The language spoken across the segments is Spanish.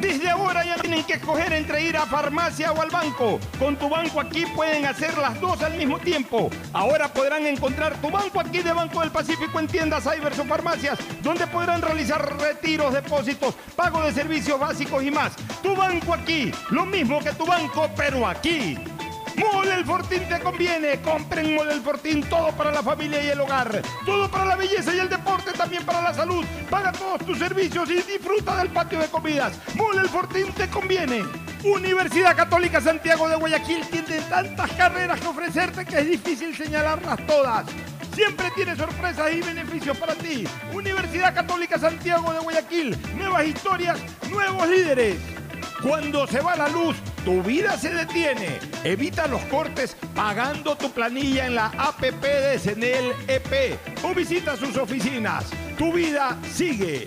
Desde ahora ya tienen que escoger entre ir a farmacia o al banco. Con tu banco aquí pueden hacer las dos al mismo tiempo. Ahora podrán encontrar tu banco aquí de Banco del Pacífico en tiendas, cybers o farmacias, donde podrán realizar retiros, depósitos, pago de servicios básicos y más. Tu banco aquí, lo mismo que tu banco, pero aquí. Mole el Fortín te conviene. Compren Mole el Fortín, todo para la familia y el hogar. Todo para la belleza y el deporte, también para la salud. Paga todos tus servicios y disfruta del patio de comidas. Mole el Fortín te conviene. Universidad Católica Santiago de Guayaquil tiene tantas carreras que ofrecerte que es difícil señalarlas todas. Siempre tiene sorpresas y beneficios para ti. Universidad Católica Santiago de Guayaquil. Nuevas historias, nuevos líderes. Cuando se va la luz, tu vida se detiene. Evita los cortes pagando tu planilla en la APP de Senel EP o visita sus oficinas. Tu vida sigue.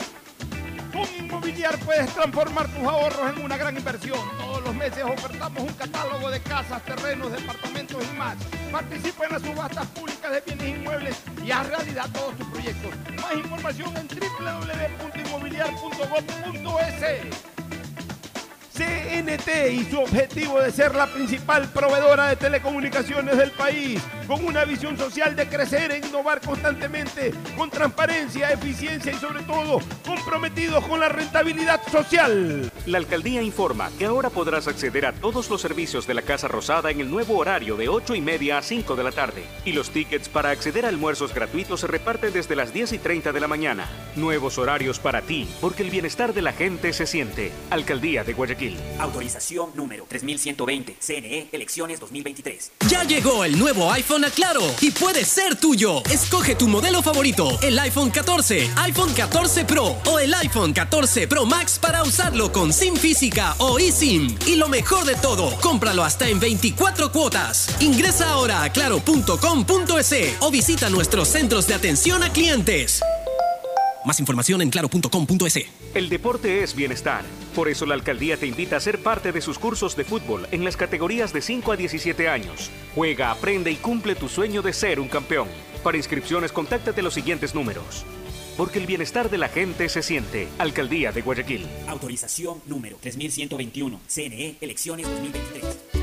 Con Inmobiliar puedes transformar tus ahorros en una gran inversión. Todos los meses ofertamos un catálogo de casas, terrenos, departamentos y más. Participa en las subastas públicas de bienes inmuebles y haz realidad todos tus proyectos. Más información en www.inmobiliar.gov.es. CNT y su objetivo de ser la principal proveedora de telecomunicaciones del país, con una visión social de crecer e innovar constantemente, con transparencia, eficiencia y sobre todo comprometidos con la rentabilidad social. La alcaldía informa que ahora podrás acceder a todos los servicios de la Casa Rosada en el nuevo horario de 8 y media a 5 de la tarde. Y los tickets para acceder a almuerzos gratuitos se reparten desde las 10 y 30 de la mañana. Nuevos horarios para ti, porque el bienestar de la gente se siente. Alcaldía de Guayaquil. Autorización número 3120. CNE Elecciones 2023. Ya llegó el nuevo iPhone a Claro y puede ser tuyo. Escoge tu modelo favorito, el iPhone 14, iPhone 14 Pro o el iPhone 14 Pro Max para usarlo con SIM física o eSIM. Y lo mejor de todo, cómpralo hasta en 24 cuotas. Ingresa ahora a claro.com.es o visita nuestros centros de atención a clientes. Más información en claro.com.es. El deporte es bienestar. Por eso la alcaldía te invita a ser parte de sus cursos de fútbol en las categorías de 5 a 17 años. Juega, aprende y cumple tu sueño de ser un campeón. Para inscripciones, contáctate los siguientes números. Porque el bienestar de la gente se siente. Alcaldía de Guayaquil. Autorización número 3121. CNE Elecciones 2023.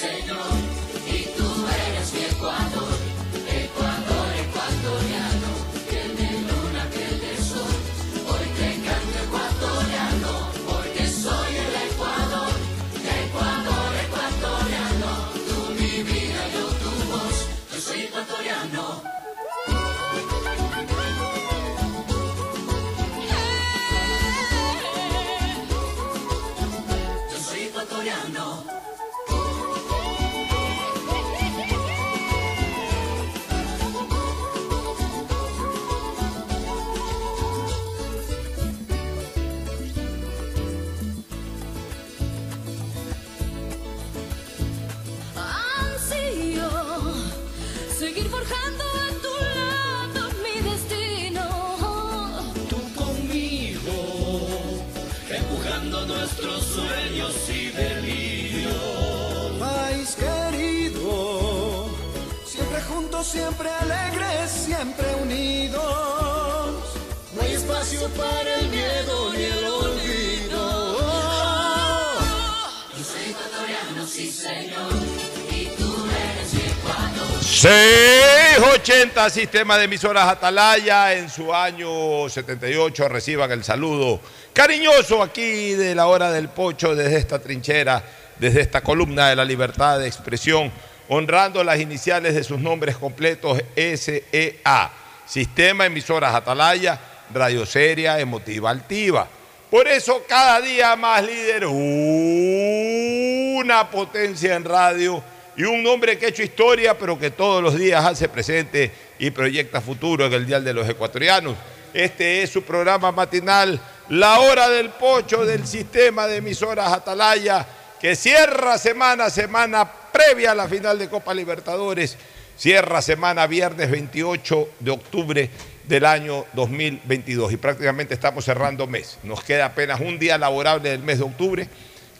señor, siempre alegres, siempre unidos. No hay espacio para el miedo ni el olvido. Yo soy ecuatoriano, sí señor, y tú eres Ecuador. 680 Sistema de Emisoras Atalaya en su año 78 reciban el saludo cariñoso aquí de la hora del pocho desde esta trinchera, desde esta columna de la libertad de expresión, honrando las iniciales de sus nombres completos SEA, Sistema Emisoras Atalaya, Radio Seria, Emotiva Altiva. Por eso cada día más líder, una potencia en radio y un hombre que ha hecho historia, pero que todos los días hace presente y proyecta futuro en el Dial de los Ecuatorianos. Este es su programa matinal, La Hora del Pocho del sistema de emisoras Atalaya, que cierra semana semana previa a la final de Copa Libertadores, cierra semana viernes 28 de octubre del año 2022 y prácticamente estamos cerrando mes. Nos queda apenas un día laborable del mes de octubre,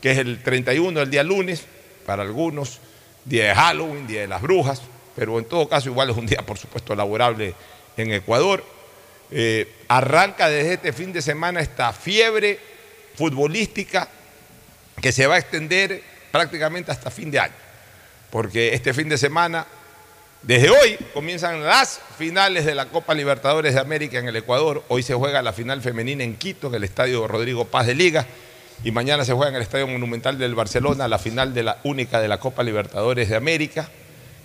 que es el 31, el día lunes, para algunos, día de Halloween, día de las brujas, pero en todo caso igual es un día, por supuesto, laborable en Ecuador. Eh, arranca desde este fin de semana esta fiebre futbolística que se va a extender prácticamente hasta fin de año, porque este fin de semana, desde hoy, comienzan las finales de la Copa Libertadores de América en el Ecuador. Hoy se juega la final femenina en Quito, en el Estadio Rodrigo Paz de Liga, y mañana se juega en el Estadio Monumental del Barcelona la final de la única de la Copa Libertadores de América,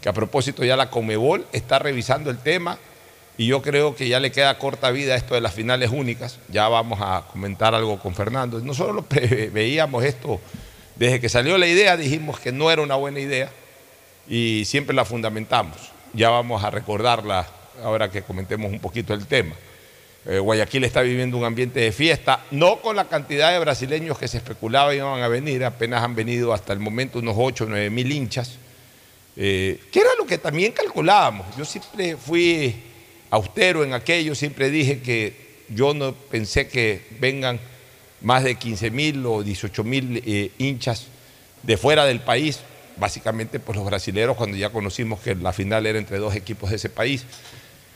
que a propósito ya la Comebol está revisando el tema y yo creo que ya le queda corta vida esto de las finales únicas. Ya vamos a comentar algo con Fernando. Nosotros lo veíamos esto desde que salió la idea, dijimos que no era una buena idea y siempre la fundamentamos. Ya vamos a recordarla ahora que comentemos un poquito el tema. Eh, Guayaquil está viviendo un ambiente de fiesta, no con la cantidad de brasileños que se especulaba iban a venir, apenas han venido hasta el momento unos 8 o 9 mil hinchas, eh, que era lo que también calculábamos. Yo siempre fui austero en aquello, siempre dije que yo no pensé que vengan más de 15 mil o 18 mil eh, hinchas de fuera del país, básicamente pues los brasileros cuando ya conocimos que la final era entre dos equipos de ese país.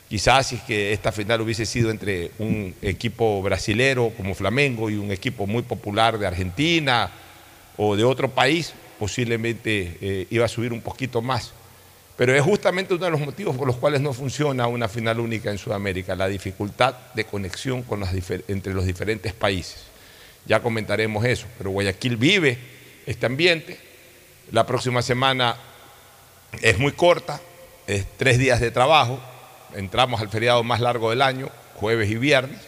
Quizás si es que esta final hubiese sido entre un equipo brasilero como Flamengo y un equipo muy popular de Argentina o de otro país, posiblemente eh, iba a subir un poquito más. Pero es justamente uno de los motivos por los cuales no funciona una final única en Sudamérica, la dificultad de conexión entre los diferentes países. Ya comentaremos eso, pero Guayaquil vive este ambiente. La próxima semana es muy corta, es tres días de trabajo, entramos al feriado más largo del año, jueves y viernes.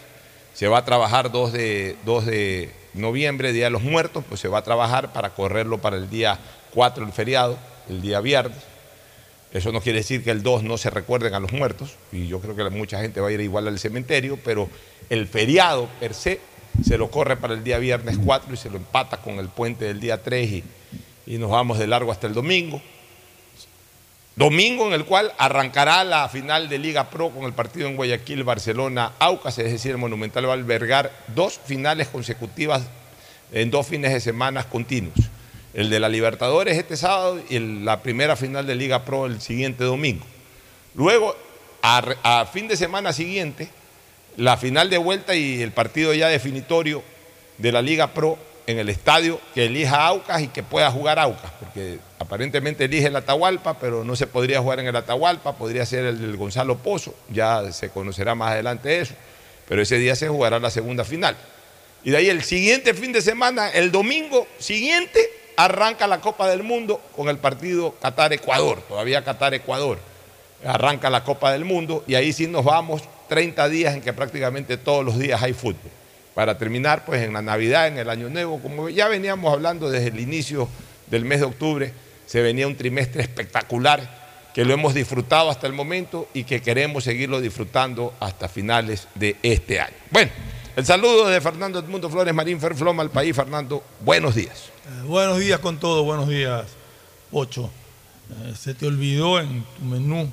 Se va a trabajar 2 de, 2 de noviembre, Día de los Muertos, pues se va a trabajar para correrlo para el día 4 el feriado, el día viernes. Eso no quiere decir que el 2 no se recuerden a los muertos, y yo creo que mucha gente va a ir igual al cementerio, pero el feriado per se se lo corre para el día viernes 4 y se lo empata con el puente del día 3 y, y nos vamos de largo hasta el domingo. Domingo en el cual arrancará la final de Liga Pro con el partido en Guayaquil, Barcelona, Aucas, es decir, el Monumental va a albergar dos finales consecutivas en dos fines de semana continuos. El de la Libertadores este sábado y la primera final de Liga Pro el siguiente domingo. Luego, a, a fin de semana siguiente, la final de vuelta y el partido ya definitorio de la Liga Pro en el estadio que elija Aucas y que pueda jugar Aucas, porque aparentemente elige el Atahualpa, pero no se podría jugar en el Atahualpa, podría ser el del Gonzalo Pozo, ya se conocerá más adelante eso, pero ese día se jugará la segunda final. Y de ahí el siguiente fin de semana, el domingo siguiente, arranca la Copa del Mundo con el partido Qatar-Ecuador, todavía Qatar-Ecuador. Arranca la Copa del Mundo y ahí sí nos vamos 30 días en que prácticamente todos los días hay fútbol. Para terminar, pues en la Navidad, en el Año Nuevo, como ya veníamos hablando desde el inicio del mes de octubre, se venía un trimestre espectacular que lo hemos disfrutado hasta el momento y que queremos seguirlo disfrutando hasta finales de este año. Bueno, el saludo de Fernando Edmundo Flores Marín Ferfloma al país. Fernando, buenos días. Eh, buenos días con todo, buenos días, Ocho. Eh, se te olvidó en tu menú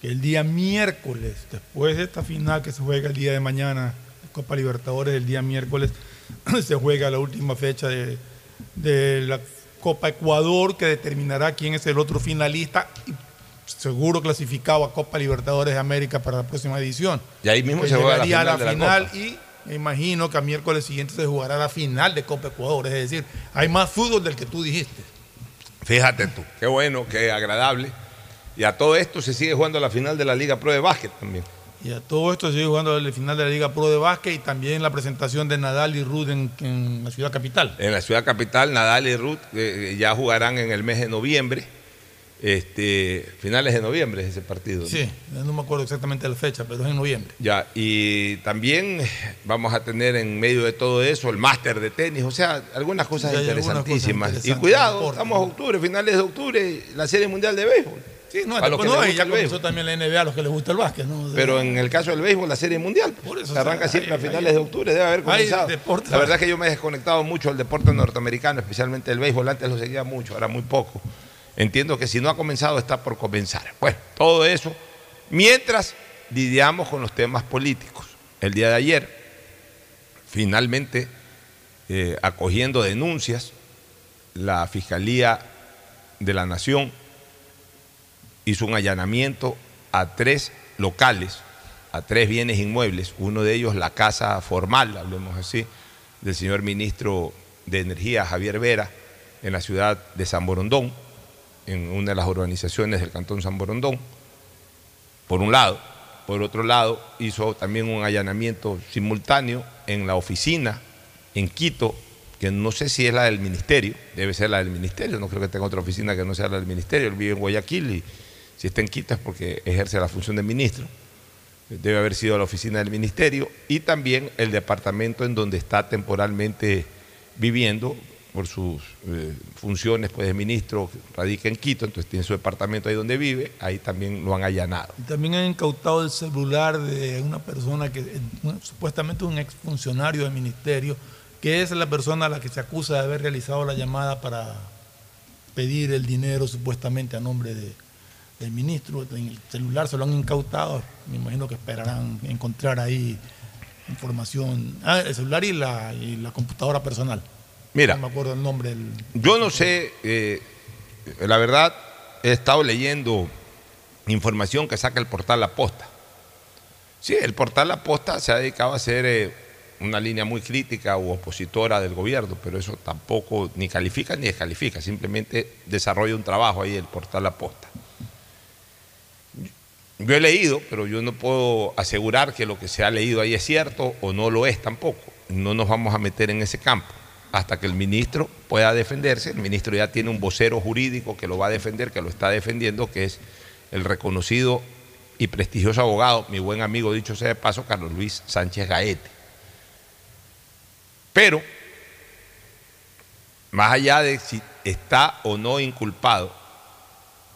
que el día miércoles, después de esta final que se juega el día de mañana, Copa Libertadores, el día miércoles se juega la última fecha de, de la Copa Ecuador que determinará quién es el otro finalista y seguro clasificado a Copa Libertadores de América para la próxima edición. Y ahí mismo Que se juega la final, a de la final Copa. y me imagino que a miércoles siguiente se jugará la final de Copa Ecuador. Es decir, hay más fútbol del que tú dijiste. Fíjate tú, qué bueno, qué agradable. Y a todo esto se sigue jugando la final de la Liga Pro de Básquet también. Y a todo esto se sigue jugando la final de la Liga Pro de Básquet y también la presentación de Nadal y en, en la ciudad capital. En la ciudad capital, Nadal y Ruth eh, ya jugarán en el mes de noviembre. Este, finales de noviembre es ese partido. ¿no? Sí, no me acuerdo exactamente la fecha, pero es en noviembre. Ya, y también vamos a tener en medio de todo eso el máster de tenis, o sea, algunas cosas algunas interesantísimas. y cuidado, deporte, estamos a octubre, finales de octubre, la Serie Mundial de Béisbol. Sí, no, A los que no, les y gusta ya comenzó también la NBA a los que les gusta el básquet. ¿no? Pero en el caso del béisbol, la Serie Mundial, Por eso, se arranca o sea, siempre a finales hay- de octubre, debe haber comenzado. deporte- La verdad es que yo me he desconectado mucho del deporte norteamericano, especialmente el béisbol, antes lo seguía mucho, ahora muy poco. Entiendo que si no ha comenzado, está por comenzar. Bueno, todo eso, mientras lidiamos con los temas políticos. El día de ayer, finalmente, eh, acogiendo denuncias, la Fiscalía de la Nación hizo un allanamiento a tres locales, a tres bienes inmuebles, uno de ellos la casa formal, hablemos así, del señor ministro de Energía, Javier Vera, en la ciudad de San Borondón, en una de las urbanizaciones del cantón San Borondón, por un lado. Por otro lado, hizo también un allanamiento simultáneo en la oficina en Quito, que no sé si es la del ministerio, debe ser la del ministerio, no creo que tenga otra oficina que no sea la del ministerio, él vive en Guayaquil y si está en Quito es porque ejerce la función de ministro, debe haber sido la oficina del ministerio y también el departamento en donde está temporalmente viviendo por sus eh, funciones pues de ministro, radica en Quito, entonces tiene su departamento ahí donde vive, ahí también lo han allanado. Y también han incautado el celular de una persona que eh, supuestamente un exfuncionario del ministerio, que es la persona a la que se acusa de haber realizado la llamada para pedir el dinero supuestamente a nombre de- del ministro. En el celular se lo han incautado, me imagino que esperarán encontrar ahí información. Ah, el celular y la, y la computadora personal. Mira. No me acuerdo el nombre del... Yo no sé, eh, la verdad, he estado leyendo información que saca el portal La Posta. Sí, el portal La Posta se ha dedicado a hacer eh, una línea muy crítica u opositora del gobierno, pero eso tampoco ni califica ni descalifica, simplemente desarrolla un trabajo ahí el portal La Posta. Yo he leído, pero yo no puedo asegurar que lo que se ha leído ahí es cierto o no lo es tampoco. No nos vamos a meter en ese campo hasta que el ministro pueda defenderse. El ministro ya tiene un vocero jurídico que lo va a defender, que lo está defendiendo, que es el reconocido y prestigioso abogado, mi buen amigo, dicho sea de paso, Carlos Luis Sánchez Gaete. Pero, más allá de si está o no inculpado,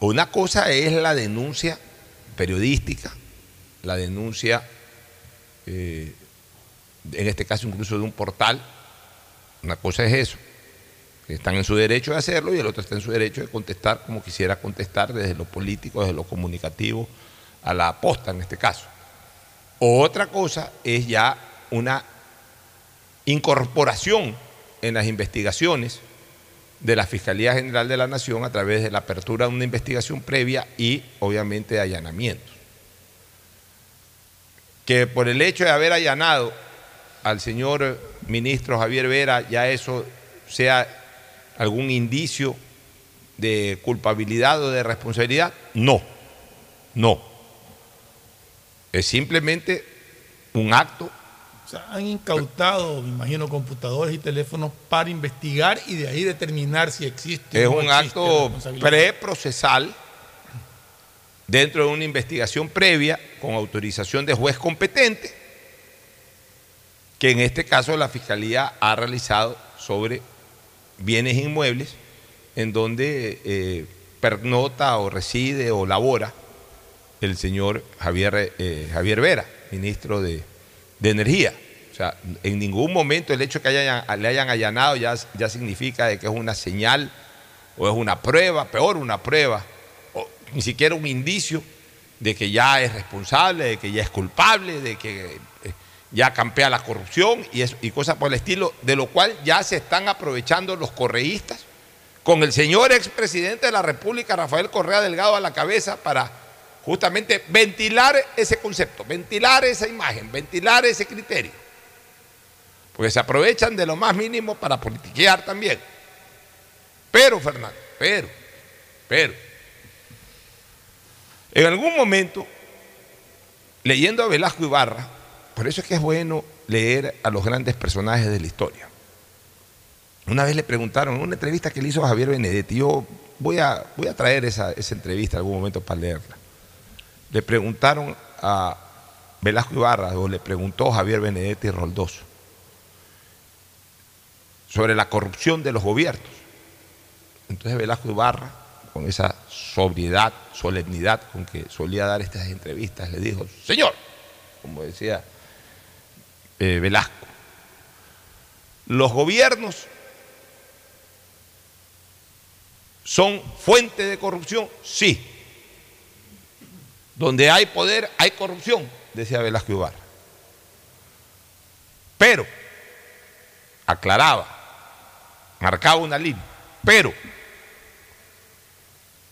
Una cosa es la denuncia periodística, la denuncia, eh, en este caso incluso de un portal. Una cosa es eso. Están en su derecho de hacerlo y el otro está en su derecho de contestar como quisiera contestar desde lo político, desde lo comunicativo, a la aposta en este caso. Otra cosa es ya una incorporación en las investigaciones de la Fiscalía General de la Nación a través de la apertura de una investigación previa y obviamente de allanamientos. Que por el hecho de haber allanado al señor ministro Javier Vera, ya eso sea algún indicio de culpabilidad o de responsabilidad, no, no. Es simplemente un acto. O sea, han incautado, me imagino, computadores y teléfonos para investigar y de ahí determinar si existe Es o no un existe acto preprocesal dentro de una investigación previa con autorización de juez competente, que en este caso la Fiscalía ha realizado sobre bienes inmuebles en donde eh, pernota o reside o labora el señor Javier, eh, Javier Vera, ministro de, de Energía. O sea, en ningún momento el hecho de que le hayan allanado ya, ya significa de que es una señal o es una prueba, peor una prueba, o ni siquiera un indicio de que ya es responsable, de que ya es culpable, de que ya campea la corrupción y, cosas por el estilo, de lo cual ya se están aprovechando los correístas con el señor expresidente de la República, Rafael Correa Delgado, a la cabeza para justamente ventilar ese concepto, ventilar esa imagen, ventilar ese criterio. Porque se aprovechan de lo más mínimo para politiquear también. Pero, Fernando, pero, pero, en algún momento, leyendo a Velasco Ibarra, por eso es que es bueno leer a los grandes personajes de la historia. Una vez le preguntaron, en una entrevista que le hizo Javier Benedetti, yo voy a, voy a traer esa, esa entrevista en algún momento para leerla. Le preguntaron a Velasco Ibarra, o le preguntó Javier Benedetti Roldoso, sobre la corrupción de los gobiernos. Entonces Velasco Ibarra, con esa sobriedad, solemnidad con que solía dar estas entrevistas, le dijo, señor, como decía eh, Velasco, los gobiernos son fuente de corrupción, sí. Donde hay poder, hay corrupción, decía Velasco Ibarra. Pero, aclaraba, marcaba una línea, pero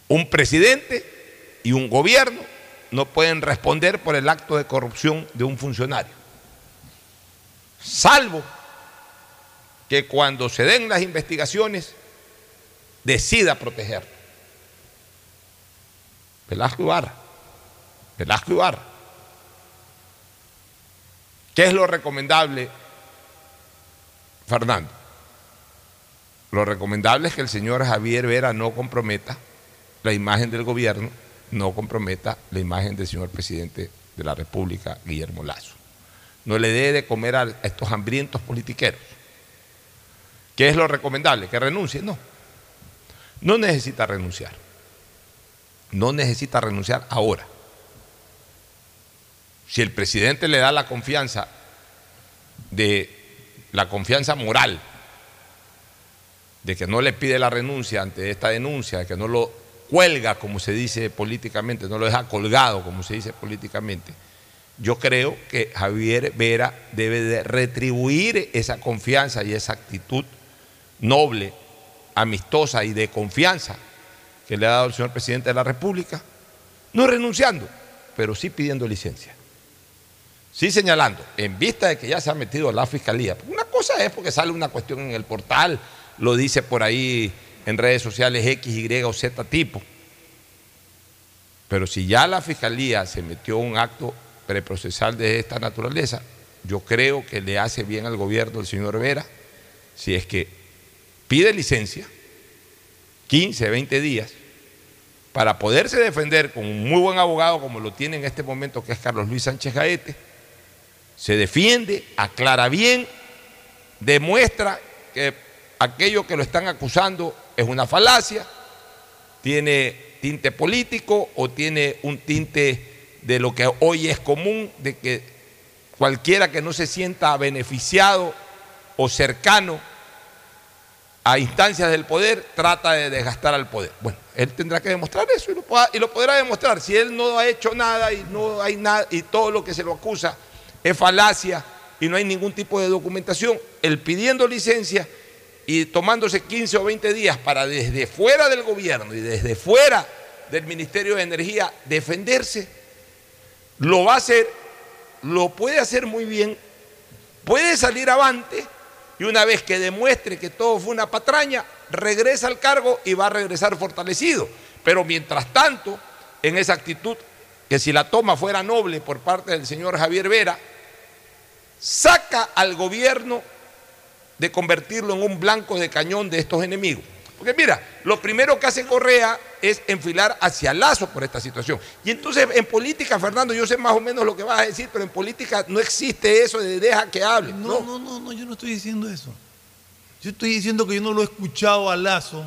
un presidente y un gobierno no pueden responder por el acto de corrupción de un funcionario, salvo que cuando se den las investigaciones decida protegerlo. Velasco Ibarra, Velasco Ibarra. ¿Qué es lo recomendable, Fernando? Lo recomendable es que el señor Javier Vera no comprometa la imagen del gobierno, no comprometa la imagen del señor presidente de la República, Guillermo Lazo. No le dé de comer a estos hambrientos politiqueros. ¿Qué es lo recomendable? ¿Que renuncie? No. No necesita renunciar. No necesita renunciar ahora. Si el presidente le da la confianza de la confianza moral de que no le pide la renuncia ante esta denuncia, de que no lo cuelga, como se dice políticamente, no lo deja colgado, como se dice políticamente, yo creo que Javier Vera debe de retribuir esa confianza y esa actitud noble, amistosa y de confianza que le ha dado el señor presidente de la República, no renunciando, pero sí pidiendo licencia. Sí señalando, en vista de que ya se ha metido la fiscalía, una cosa es porque sale una cuestión en el portal, lo dice por ahí en redes sociales X, Y o Z tipo. Pero si ya la fiscalía se metió un acto preprocesal de esta naturaleza, yo creo que le hace bien al gobierno del señor Vera si es que pide licencia, 15, 20 días, para poderse defender con un muy buen abogado como lo tiene en este momento, que es Carlos Luis Sánchez Gaete, se defiende, aclara bien, demuestra que aquello que lo están acusando es una falacia, tiene tinte político o tiene un tinte de lo que hoy es común, de que cualquiera que no se sienta beneficiado o cercano a instancias del poder trata de desgastar al poder. Bueno, él tendrá que demostrar eso y lo, podrá, demostrar. Si él no ha hecho nada y no hay nada y todo lo que se lo acusa es falacia y no hay ningún tipo de documentación, él pidiendo licencia y tomándose 15 o 20 días para desde fuera del gobierno y desde fuera del Ministerio de Energía defenderse, lo va a hacer, lo puede hacer muy bien, puede salir avante y una vez que demuestre que todo fue una patraña, regresa al cargo y va a regresar fortalecido. Pero mientras tanto, en esa actitud, que si la toma fuera noble por parte del señor Javier Vera, saca al gobierno de convertirlo en un blanco de cañón de estos enemigos. Porque mira, lo primero que hace Correa es enfilar hacia Lazo por esta situación. Y entonces en política, Fernando, yo sé más o menos lo que vas a decir, pero en política no existe eso de deja que hable. No, no, no, no, yo no estoy diciendo eso. Yo estoy diciendo que yo no lo he escuchado a Lazo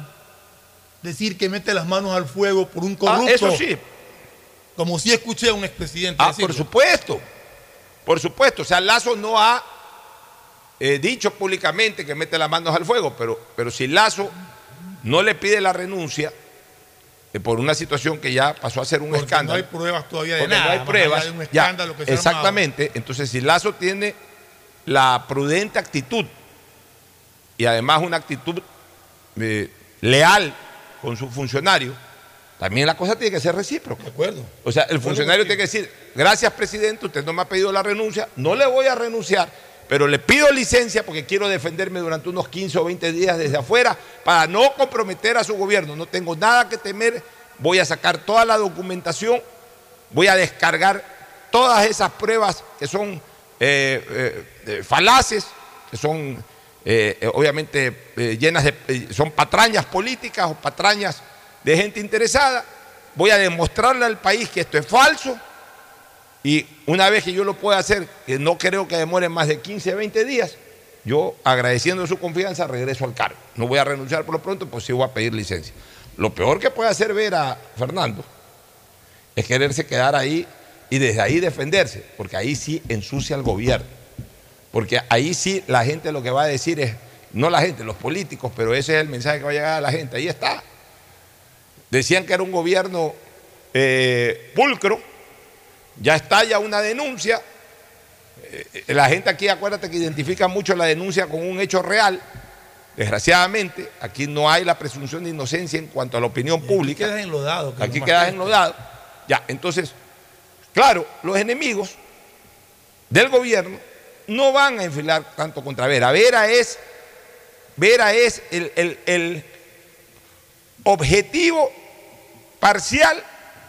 decir que mete las manos al fuego por un corrupto. Ah, eso sí. Como si escuché a un expresidente. Ah, decirlo. por supuesto. Por supuesto. O sea, Lazo no ha eh, dicho públicamente que mete las manos al fuego, pero, pero si Lazo no le pide la renuncia por una situación que ya pasó a ser un Porque escándalo. No hay pruebas todavía de porque nada. no hay pruebas. de un ya, escándalo que se armado. exactamente. Entonces, si Lazo tiene la prudente actitud y además una actitud eh, leal con su funcionario, también la cosa tiene que ser recíproca. De acuerdo. O sea, el funcionario tiene que decir, gracias presidente, usted no me ha pedido la renuncia, no le voy a renunciar, pero le pido licencia porque quiero defenderme durante unos 15 o 20 días desde afuera para no comprometer a su gobierno. No tengo nada que temer, voy a sacar toda la documentación, voy a descargar todas esas pruebas que son eh, eh, eh, falaces, que son eh, obviamente llenas de, son patrañas políticas o patrañas de gente interesada. Voy a demostrarle al país que esto es falso y una vez que yo lo pueda hacer, que no creo que demore más de 15, 20 días, yo agradeciendo su confianza regreso al cargo. No voy a renunciar por lo pronto, pues sí voy a pedir licencia. Lo peor que puede hacer ver a Fernando es quererse quedar ahí y desde ahí defenderse, porque ahí sí ensucia al gobierno. Porque ahí sí la gente lo que va a decir es, no la gente, los políticos, pero ese es el mensaje que va a llegar a la gente. Ahí está. Decían que era un gobierno eh, pulcro, ya está ya una denuncia. Eh, la gente aquí, acuérdate que identifica mucho la denuncia con un hecho real. Desgraciadamente, aquí no hay la presunción de inocencia en cuanto a la opinión pública. Aquí quedas enlodado. que Aquí quedas enlodado. Ya, entonces, claro, los enemigos del gobierno no van a enfilar tanto contra Vera. Vera es, Vera es el, el- el objetivo parcial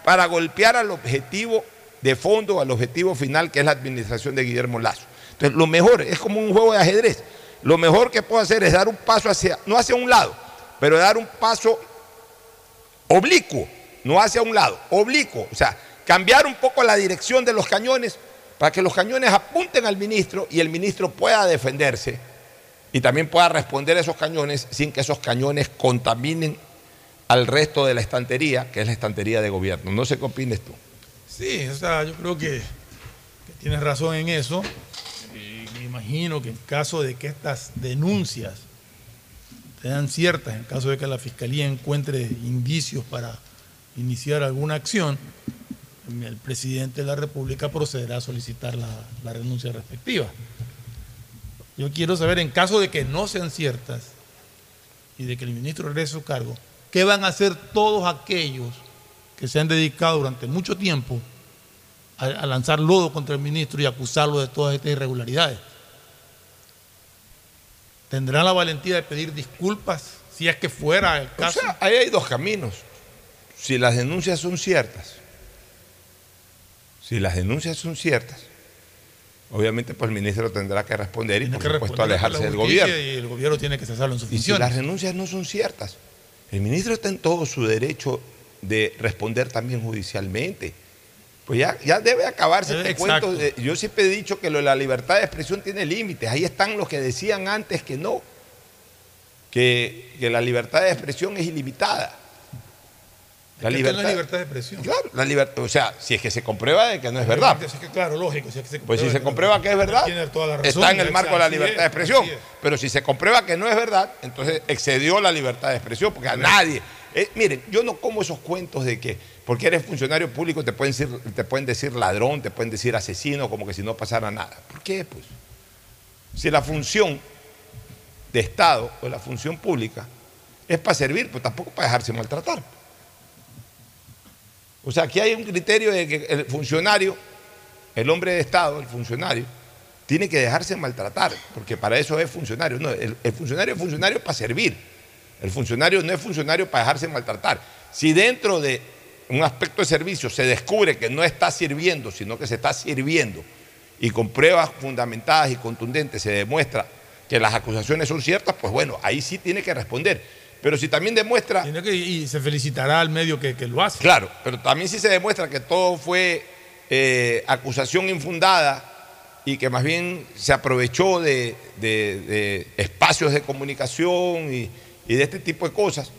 para golpear al objetivo de fondo, al objetivo final, que es la administración de Guillermo Lazo. Entonces, lo mejor, es como un juego de ajedrez. Lo mejor que puedo hacer es dar un paso hacia, no hacia un lado, pero dar un paso oblicuo, no hacia un lado, oblicuo. O sea, cambiar un poco la dirección de los cañones para que los cañones apunten al ministro y el ministro pueda defenderse y también pueda responder a esos cañones sin que esos cañones contaminen al resto de la estantería, que es la estantería de gobierno. No sé qué opines tú. Sí, o sea, yo creo que, tienes razón en eso. Y me imagino que en caso de que estas denuncias sean ciertas, en caso de que la Fiscalía encuentre indicios para iniciar alguna acción, el presidente de la República procederá a solicitar la, la renuncia respectiva. Yo quiero saber, en caso de que no sean ciertas y de que el ministro regrese a su cargo, ¿qué van a hacer todos aquellos que se han dedicado durante mucho tiempo a, a lanzar lodo contra el ministro y acusarlo de todas estas irregularidades? ¿Tendrán la valentía de pedir disculpas si es que fuera el O caso? sea, ahí hay dos caminos. Si las denuncias son ciertas, si las denuncias son ciertas, obviamente pues el ministro tendrá que responder y Tiene por que supuesto alejarse del gobierno. Y el gobierno tiene que cesarlo en sus Y si funciones. las renuncias no son ciertas, el ministro está en todo su derecho de responder también judicialmente. Pues ya, ya debe acabarse este cuento. de- yo siempre he dicho que lo de la libertad de expresión tiene límites. Ahí están los que decían antes que no, que, que la libertad de expresión es ilimitada. La libertad, no es libertad de expresión. Claro, la libertad, o sea, si es que se comprueba de que no es verdad. Es que, claro, lógico. si es que se Pues si se comprueba que es verdad, Tiene toda la razón, está en el marco de la libertad de expresión. es. Pero si se comprueba que no es verdad, entonces excedió la libertad de expresión, porque a nadie. Eh, miren, yo no como esos cuentos de que porque eres funcionario público te pueden, decir, te pueden decir ladrón, te pueden decir asesino, como que si no pasara nada. ¿Por qué? Pues si la función de Estado o la función pública es para servir, pues tampoco para dejarse maltratar. O sea, aquí hay un criterio de que el funcionario, el hombre de Estado, el funcionario, tiene que dejarse maltratar, porque para eso es funcionario. No, el, el funcionario es funcionario para servir. El funcionario no es funcionario para dejarse maltratar. Si dentro de un aspecto de servicio se descubre que no está sirviendo, sino que se está sirviendo, y con pruebas fundamentadas y contundentes se demuestra que las acusaciones son ciertas, pues bueno, ahí sí tiene que responder. Pero si también demuestra... Que- y se felicitará al medio que, que lo hace. Claro, pero también si se demuestra que todo fue eh, acusación infundada y que más bien se aprovechó de, de- de espacios de comunicación y, y de este tipo de cosas,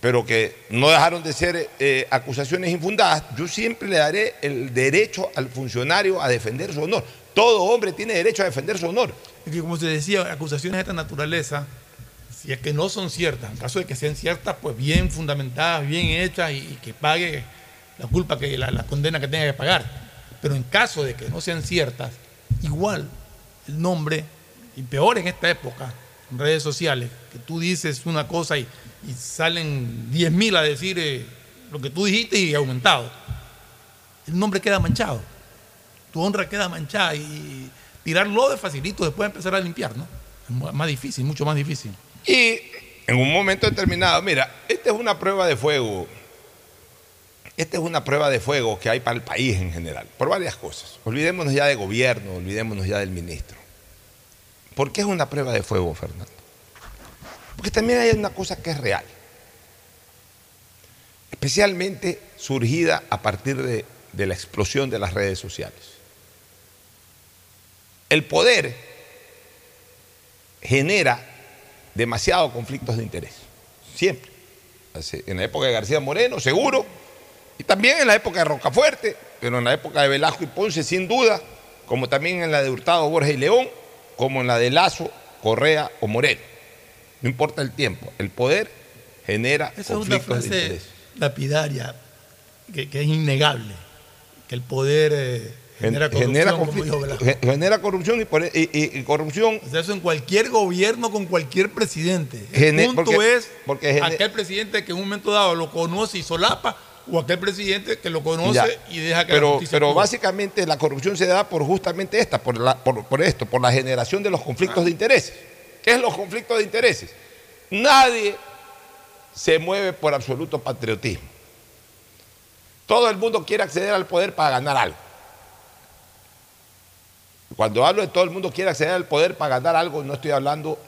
pero que no dejaron de ser eh, acusaciones infundadas, yo siempre le daré el derecho al funcionario a defender su honor. Todo hombre tiene derecho a defender su honor. Es que como se decía, acusaciones de esta naturaleza, si es que no son ciertas, en caso de que sean ciertas, pues bien fundamentadas, bien hechas y, y que pague la culpa, que la, condena que tenga que pagar. Pero en caso de que no sean ciertas, igual el nombre, y peor en esta época, redes sociales, que tú dices una cosa y, y salen 10.000 a decir eh, lo que tú dijiste y aumentado. El nombre queda manchado tu honra queda manchada y tirarlo de facilito después empezar a limpiar, ¿no? Es más difícil, mucho más difícil. Y en un momento determinado, mira, esta es una prueba de fuego. Esta es una prueba de fuego que hay para el país en general, por varias cosas. Olvidémonos ya de gobierno, olvidémonos ya del ministro. ¿Por qué es una prueba de fuego, Fernando? Porque también hay una cosa que es real, especialmente surgida a partir de, la explosión de las redes sociales. El poder genera demasiados conflictos de interés, siempre. En la época de García Moreno, seguro, y también en la época de Rocafuerte, pero en la época de Velasco y Ponce, sin duda, como también en la de Hurtado, Borges y León, como en la de Lazo, Correa o Moreno. No importa el tiempo, el poder genera Esa es una conflictos de frase lapidaria que, que es innegable, que el poder eh, genera Gen- corrupción, genera, como confli- dijo Velasco. gen- genera corrupción y, e, y- y- y corrupción O sea, eso en cualquier gobierno con cualquier presidente. El Gene- punto porque- es porque aquel presidente que en un momento dado lo conoce y solapa, o aquel presidente que lo conoce Ya. y deja que la pero, justicia pero básicamente la corrupción se da por justamente esta, por, la- por, por esto, por la generación de los conflictos de intereses. ¿Qué es los conflictos de intereses? Nadie se mueve por absoluto patriotismo. Todo el mundo quiere acceder al poder para ganar algo. Cuando hablo de todo el mundo quiere acceder al poder para ganar algo, no estoy hablando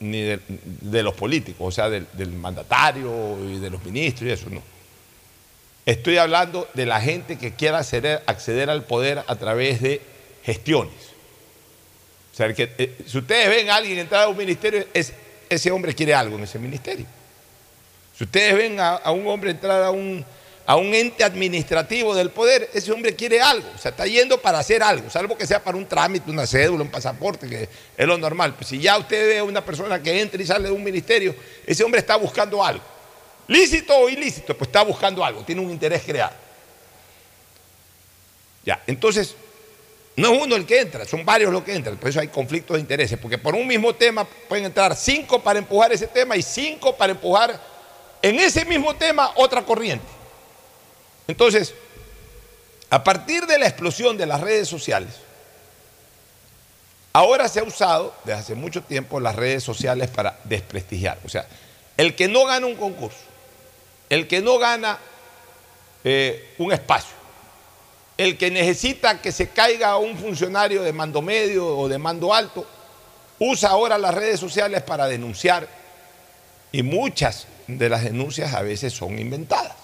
ni de, de los políticos, o sea, del, del mandatario y de los ministros y eso, no. Estoy hablando de la gente que quiera acceder, acceder al poder a través de gestiones. O sea, que, eh, si ustedes ven a alguien entrar a un ministerio, es- ese hombre quiere algo en ese ministerio. Si ustedes ven a, a un hombre entrar a un, a un ente administrativo del poder, ese hombre quiere algo. O sea, está yendo para hacer algo, salvo que sea para un trámite, una cédula, un pasaporte, que es lo normal. Pues si ya usted ve a una persona que entra y sale de un ministerio, ese hombre está buscando algo. Lícito o ilícito, pues está buscando algo, tiene un interés creado. Ya, entonces, no es uno el que entra, son varios los que entran, por eso hay conflictos de intereses, porque por un mismo tema pueden entrar cinco para empujar ese tema y cinco para empujar en ese mismo tema otra corriente. Entonces, a partir de la explosión de las redes sociales, ahora se ha usado desde hace mucho tiempo las redes sociales para desprestigiar. O sea, el que no gana un concurso, el que no gana eh, un espacio, el que necesita que se caiga un funcionario de mando medio o de mando alto, usa ahora las redes sociales para denunciar y muchas de las denuncias a veces son inventadas.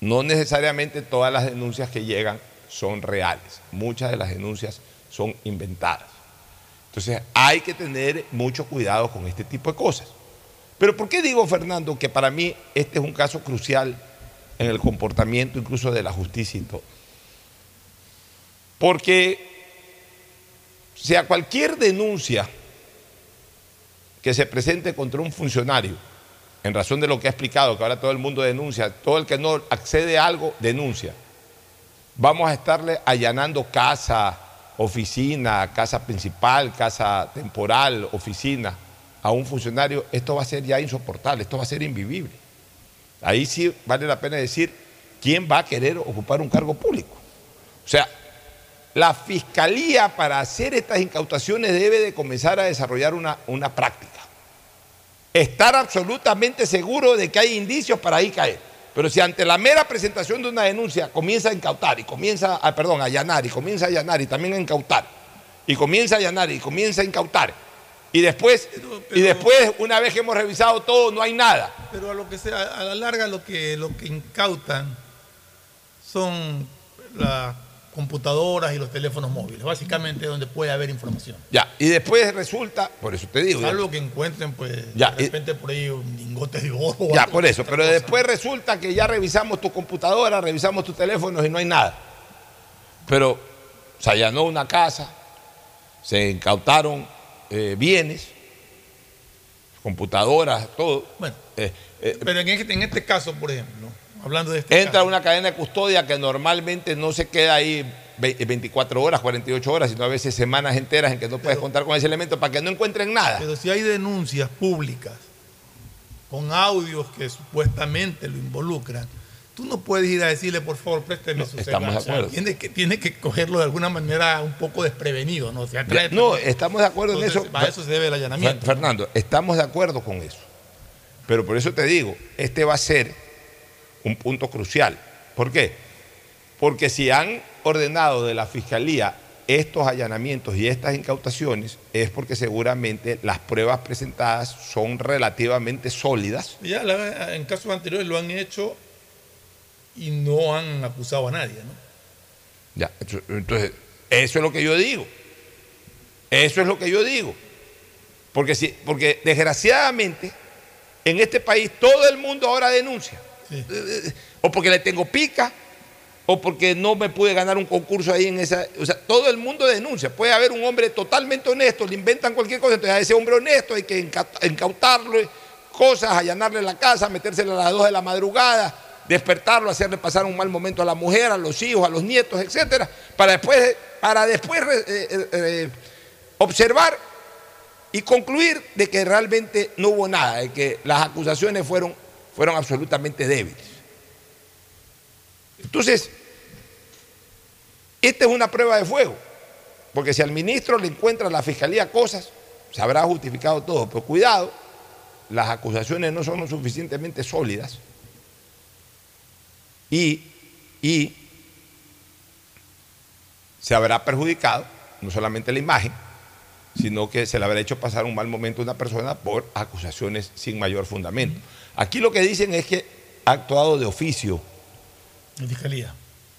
No necesariamente todas las denuncias que llegan son reales, muchas de las denuncias son inventadas. Entonces hay que tener mucho cuidado con este tipo de cosas. Pero ¿por qué digo, Fernando, que para mí este es un caso crucial en el comportamiento incluso de la justicia y todo? Porque sea cualquier denuncia que se presente contra un funcionario, en razón de lo que ha explicado, que ahora todo el mundo denuncia, todo el que no accede a algo, denuncia. Vamos a estarle allanando casa, oficina, casa principal, casa temporal, oficina a un funcionario, esto va a ser ya insoportable, esto va a ser invivible. Ahí sí vale la pena decir quién va a querer ocupar un cargo público. O sea, la fiscalía para hacer estas incautaciones debe de comenzar a desarrollar una, una práctica. Estar absolutamente seguro de que hay indicios para ahí caer. Pero si ante la mera presentación de una denuncia comienza a incautar y comienza, a, perdón, a allanar y comienza a allanar y también a incautar, y comienza a allanar y comienza a incautar, y después, y después una vez que hemos revisado todo, no hay nada. Pero a lo que sea, a la larga lo que, lo que incautan son las computadoras y los teléfonos móviles, básicamente donde puede haber información. Ya, y después resulta, por eso te digo. Salvo que encuentren, pues, Ya, de repente por ahí un lingote de oro. Ya, algo, por eso. Pero cosa. después resulta que ya revisamos tu computadora, revisamos tus teléfonos y no hay nada. Pero se allanó una casa, se incautaron eh, bienes, computadoras, todo. Bueno, Eh, eh, Pero en este, en este caso, por ejemplo, hablando de este entra caso, una cadena de custodia que normalmente no se queda ahí ve- 24 horas, 48 horas, sino a veces semanas enteras en que no puedes contar con ese elemento para que no encuentren nada. Pero si hay denuncias públicas con audios que supuestamente lo involucran, tú no puedes ir a decirle, por favor, présteme su estamos celular. de O sea, acuerdo. tiene, que, tiene que cogerlo de alguna manera un poco desprevenido, ¿no? O sea, Ya, trae- no, estamos de acuerdo Entonces, en eso. Para eso se debe el allanamiento. Fer- Fernando, estamos de acuerdo con eso. Pero por eso te digo, este va a ser un punto crucial. ¿Por qué? Porque si han ordenado de la Fiscalía estos allanamientos y estas incautaciones, es porque seguramente las pruebas presentadas son relativamente sólidas. Ya la- en casos anteriores lo han hecho y no han acusado a nadie, ¿no? Ya, entonces, eso es lo que yo digo. Eso es lo que yo digo. Porque, si, porque desgraciadamente en este país todo el mundo ahora denuncia. Sí. Eh, O porque le tengo pica, o porque no me pude ganar un concurso ahí en esa. O sea, todo el mundo denuncia. Puede haber un hombre totalmente honesto, le inventan cualquier cosa, entonces a ese hombre honesto hay que inca- incautarlo, cosas, allanarle la casa, metérsela a las 2 de la madrugada, despertarlo, hacerle pasar un mal momento a la mujer, a los hijos, a los nietos, etcétera, para después, para después eh, eh, eh, observar y concluir de que realmente no hubo nada, de que las acusaciones fueron, fueron absolutamente débiles. Entonces, esta es una prueba de fuego, porque si al ministro le encuentra a la fiscalía cosas, se habrá justificado todo, pero cuidado, las acusaciones no son lo suficientemente sólidas y, y se habrá perjudicado no solamente la imagen, sino que se le habrá hecho pasar un mal momento a una persona por acusaciones sin mayor fundamento. Aquí lo que dicen es que ha actuado de oficio En fiscalía.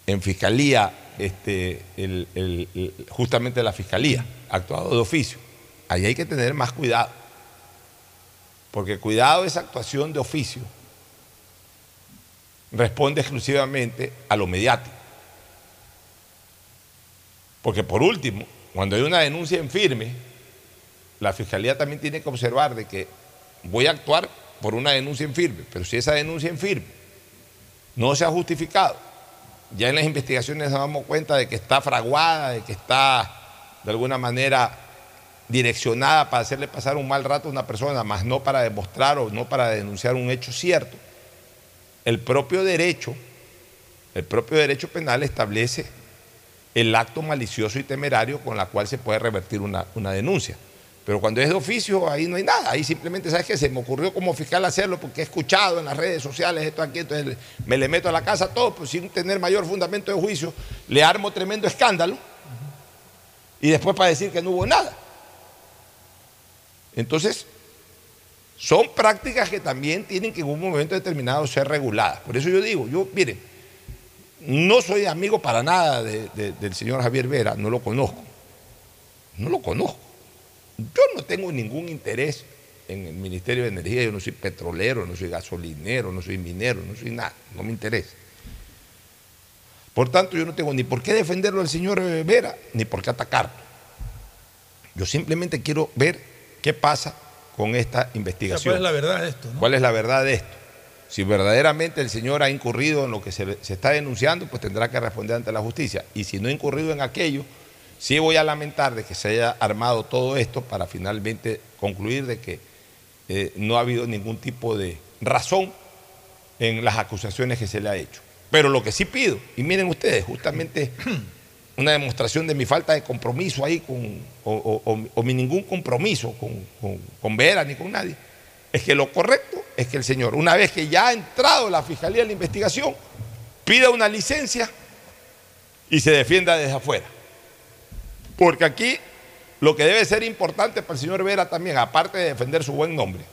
en fiscalía, este, el- el- el- justamente la fiscalía, ha actuado de oficio. Ahí hay que tener más cuidado, porque cuidado esa actuación de oficio responde exclusivamente a lo mediático. Porque por último, cuando hay una denuncia en firme, la fiscalía también tiene que observar de que voy a actuar por una denuncia en firme, pero si esa denuncia en firme no se ha justificado, ya en las investigaciones nos damos cuenta de que está fraguada, de que está de alguna manera direccionada para hacerle pasar un mal rato a una persona, más no para demostrar o no para denunciar un hecho cierto. El propio derecho, el propio derecho penal establece el acto malicioso y temerario con la cual se puede revertir una, una denuncia. Pero cuando es de oficio, ahí no hay nada. Ahí simplemente, ¿sabes qué? Se me ocurrió como fiscal hacerlo porque he escuchado en las redes sociales esto aquí, entonces me le meto a la casa todo, pues sin tener mayor fundamento de juicio, le armo tremendo escándalo y después para decir que no hubo nada. Entonces, son prácticas que también tienen que en un momento determinado ser reguladas. Por eso yo digo, yo, miren, no soy amigo para nada de- de- del señor Javier Vera, no lo conozco. No lo conozco. Yo no tengo ningún interés en el Ministerio de Energía, yo no soy petrolero, no soy gasolinero, no soy minero, no soy nada, no me interesa. Por tanto, yo no tengo ni por qué defenderlo al señor eh, Vera, ni por qué atacarlo. Yo simplemente quiero ver qué pasa con esta investigación. ¿Cuál es la verdad de esto? ¿Cuál es la verdad de esto? Si verdaderamente el señor ha incurrido en lo que se, se está denunciando, pues tendrá que responder ante la justicia. Y si no ha incurrido en aquello, sí voy a lamentar de que se haya armado todo esto para finalmente concluir de que eh, no ha habido ningún tipo de razón en las acusaciones que se le ha hecho. Pero lo que sí pido, y miren ustedes, justamente una demostración de mi falta de compromiso ahí con, o, mi ningún compromiso con, con- con Vera ni con nadie, es que lo correcto es que el señor, una vez que ya ha entrado la Fiscalía en la investigación, pida una licencia y se defienda desde afuera. Porque aquí lo que debe ser importante para el señor Vera también, aparte de defender su buen nombre,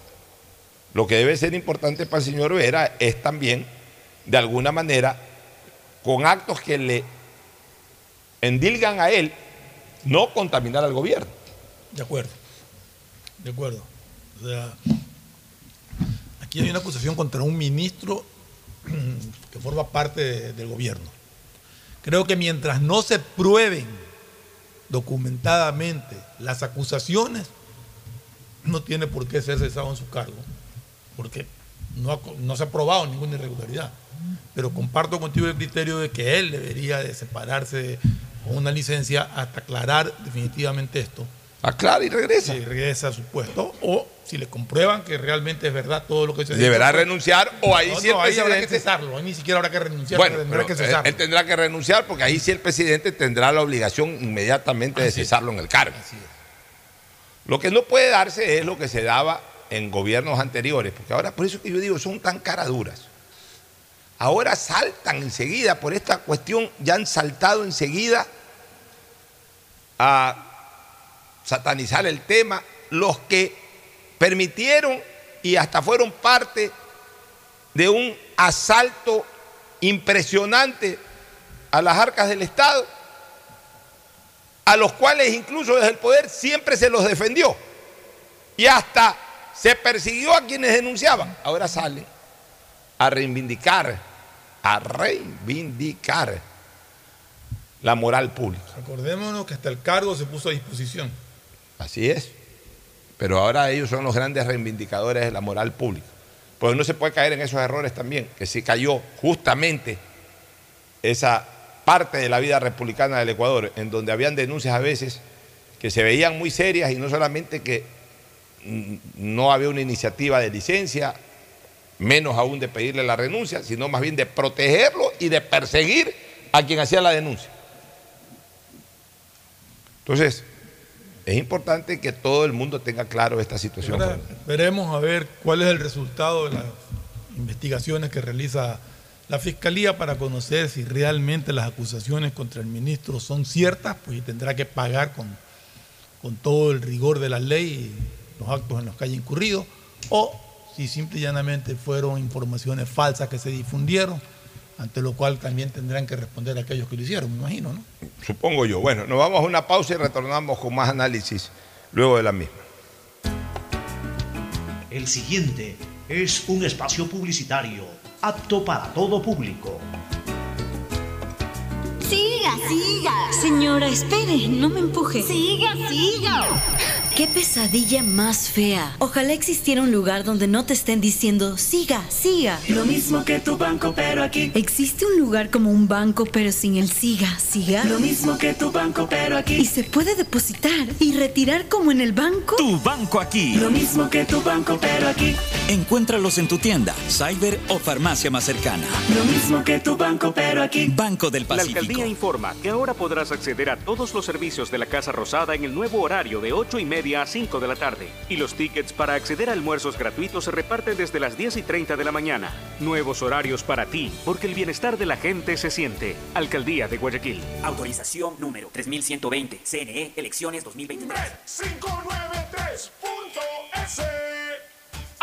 lo que debe ser importante para el señor Vera es también, de alguna manera, con actos que le endilgan a él, no contaminar al gobierno. De acuerdo. De acuerdo. O sea, aquí hay una acusación contra un ministro que forma parte de- del gobierno. Creo que mientras no se prueben documentadamente las acusaciones, no tiene por qué ser cesado en su cargo, porque no, no se ha probado ninguna irregularidad. Pero comparto contigo el criterio de que él debería de separarse una licencia hasta aclarar definitivamente esto. Aclara y regresa. Y regresa a su puesto. O si le comprueban que realmente es verdad todo lo que se dicho, Deberá pues- renunciar o ahí No, sí el no, ahí habrá que presidente- cesarlo. Ahí ni siquiera habrá que renunciar, Bueno, tendrá que cesarlo. él tendrá que renunciar porque ahí sí el presidente tendrá la obligación inmediatamente de cesarlo en el cargo. Lo que no puede darse es lo que se daba en gobiernos anteriores, porque ahora, por eso que yo digo, son tan caraduras. Ahora saltan enseguida por esta cuestión, ya han saltado enseguida a satanizar el tema los que permitieron y hasta fueron parte de un asalto impresionante a las arcas del Estado, a los cuales incluso desde el poder siempre se los defendió y hasta se persiguió a quienes denunciaban. Ahora salen a reivindicar, a reivindicar la moral pública. Acordémonos que hasta el cargo se puso a disposición. Así es. Pero ahora ellos son los grandes reivindicadores de la moral pública. Porque no se puede caer en esos errores también, que se cayó justamente esa parte de la vida republicana del Ecuador, en donde habían denuncias a veces que se veían muy serias y no solamente que no había una iniciativa de licencia, menos aún de pedirle la renuncia, sino más bien de protegerlo y de perseguir a quien hacía la denuncia. Entonces, es importante que todo el mundo tenga claro esta situación. Ahora veremos a ver cuál es el resultado de las investigaciones que realiza la Fiscalía para conocer si realmente las acusaciones contra el ministro son ciertas, pues y tendrá que pagar con, con todo el rigor de la ley los actos en los que haya incurrido, o si simple y llanamente fueron informaciones falsas que se difundieron, ante lo cual también tendrán que responder aquellos que lo hicieron, me imagino, ¿no? Supongo yo. Bueno, nos vamos a una pausa y retornamos con más análisis luego de la misma. El siguiente es un espacio publicitario apto para todo público. Siga, siga. Señora, espere, no me empuje. Siga, siga. Qué pesadilla más fea. Ojalá existiera un lugar donde no te estén diciendo siga, siga. Lo mismo que tu banco, pero aquí. ¿Existe un lugar como un banco pero sin el siga, siga? Lo mismo que tu banco, pero aquí. ¿Y se puede depositar y retirar como en el banco? Tu banco aquí. Lo mismo que tu banco, pero aquí. Encuéntralos en tu tienda, cyber o farmacia más cercana. Lo mismo que tu banco, pero aquí. Banco del La Pacífico. alcaldía informa que ahora podrás acceder a todos los servicios de la Casa Rosada en el nuevo horario de 8 y media a 5 de la tarde. Y los tickets para acceder a almuerzos gratuitos se reparten desde las 10 y 30 de la mañana. Nuevos horarios para ti, porque el bienestar de la gente se siente. Alcaldía de Guayaquil. Autorización número 3120. CNE, elecciones 2023. 593.es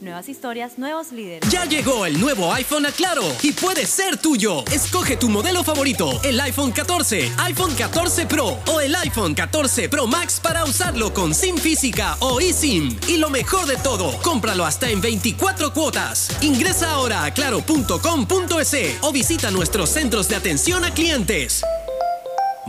Nuevas historias, nuevos líderes. Ya llegó el nuevo iPhone a Claro y puede ser tuyo. Escoge tu modelo favorito, el iPhone 14, iPhone 14 Pro o el iPhone 14 Pro Max para usarlo con SIM física o eSIM. Y lo mejor de todo, cómpralo hasta en 24 cuotas. Ingresa ahora a claro.com.es o visita nuestros centros de atención a clientes.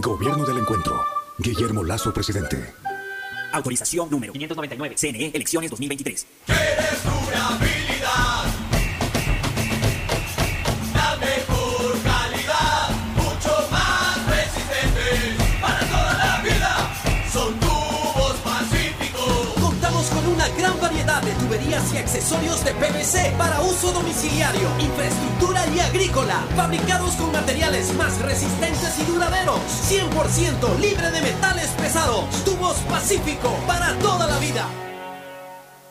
Gobierno del Encuentro. Guillermo Lazo, presidente. Autorización número 599. CNE Elecciones 2023. La tuberías y accesorios de PVC para uso domiciliario, infraestructura y agrícola, fabricados con materiales más resistentes y duraderos, 100% libre de metales pesados. Tubos Pacífico para toda la vida.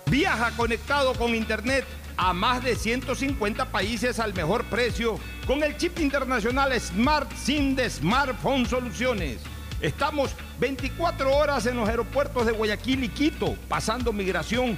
Viaja conectado con Internet a más de 150 países al mejor precio con el chip internacional Smart SIM de Smartphone Soluciones. Estamos 24 horas en los aeropuertos de Guayaquil y Quito, pasando migración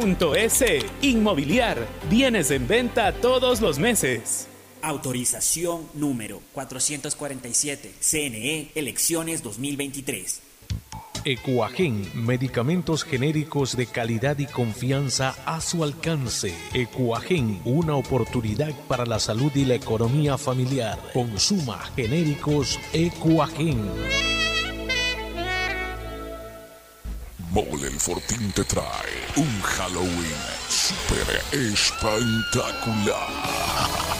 www.inmobiliariapublica.es. Inmobiliar, bienes en venta todos los meses. Autorización número 447. CNE Elecciones 2023. Ecuagen, medicamentos genéricos de calidad y confianza a su alcance. Ecuagen, una oportunidad para la salud y la economía familiar. Consuma genéricos Ecuagen. El Fortín te trae un Halloween super espectacular.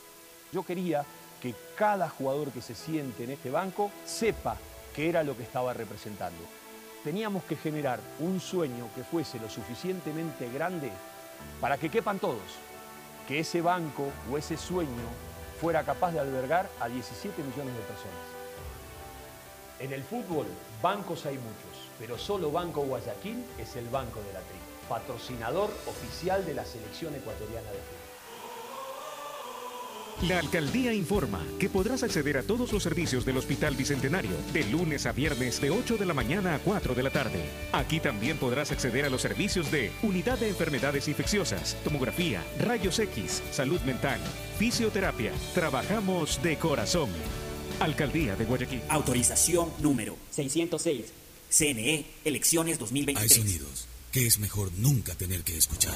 Yo quería que cada jugador que se siente en este banco sepa qué era lo que estaba representando. Teníamos que generar un sueño que fuese lo suficientemente grande para que quepan todos, que ese banco o ese sueño fuera capaz de albergar a 17 millones de personas. En el fútbol, bancos hay muchos, pero solo Banco Guayaquil es el banco de la tri, patrocinador oficial de la selección ecuatoriana de fútbol. La alcaldía informa que podrás acceder a todos los servicios del Hospital Bicentenario de lunes a viernes de 8 de la mañana a 4 de la tarde. Aquí también podrás acceder a los servicios de Unidad de Enfermedades Infecciosas, Tomografía, Rayos X, Salud Mental, Fisioterapia. Trabajamos de corazón. Alcaldía de Guayaquil. Autorización número 606. CNE Elecciones 2023. Hay sonidos que es mejor nunca tener que escuchar.